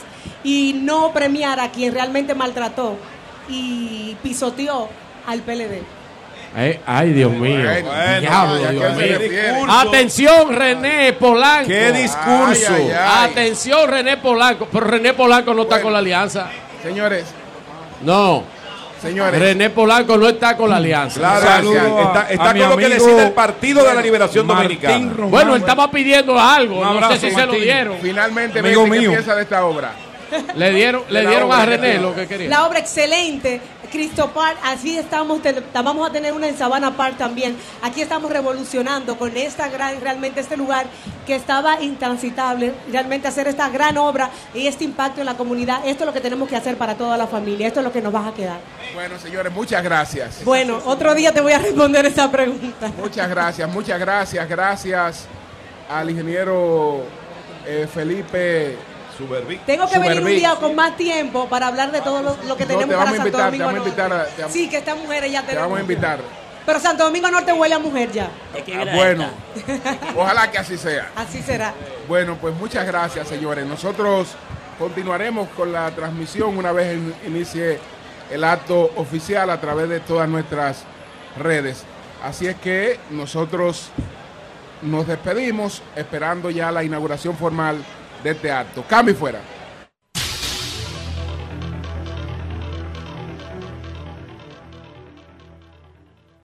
y no premiar a quien realmente maltrató y pisoteó al PLD. Eh, ay, Dios mío. Bueno, Diablo, ya Dios mío. Atención, René Polanco. ¿Qué discurso? Ay, ay, ay. Atención, René Polanco. Pero René Polanco no está con la alianza. Señores. No. Señores. René Polanco no está con la alianza. Claro, Saludo está- está a con lo que amigo decide el Partido de la Liberación Martín Dominicana. Román. Bueno, él estaba pidiendo algo. Un No abrazo, sé si se lo Martín. dieron. Finalmente, Amigo Betty, ¿qué mío. piensa de esta obra? Le dieron, le dieron obra a René lo que quería. La obra excelente, Cristo Park, así estamos, te- vamos a tener una en Sabana Park también. Aquí estamos revolucionando con esta gran, realmente este lugar que estaba intransitable, realmente hacer esta gran obra y este impacto en la comunidad. Esto es lo que tenemos que hacer para toda la familia, esto es lo que nos va a quedar. Bueno, señores, muchas gracias. Bueno, otro día te voy a responder esa pregunta. Muchas gracias, muchas gracias. Gracias al ingeniero eh, Felipe Tengo que venir un día con más tiempo para hablar de todo lo, lo que No, tenemos te para vamos a Santo invitar, te Domingo vamos a invitar Norte. a- te Sí, que estas mujeres ya Te tenemos. vamos a invitar. Pero Santo Domingo Norte huele a mujer ya. Ah, bueno, ojalá que así sea. Así será. Bueno, pues muchas gracias, señores. Nosotros continuaremos con la transmisión una vez in- inicie el acto oficial a través de todas nuestras redes. Así es que nosotros nos despedimos esperando ya la inauguración formal de este acto. Cambio fuera.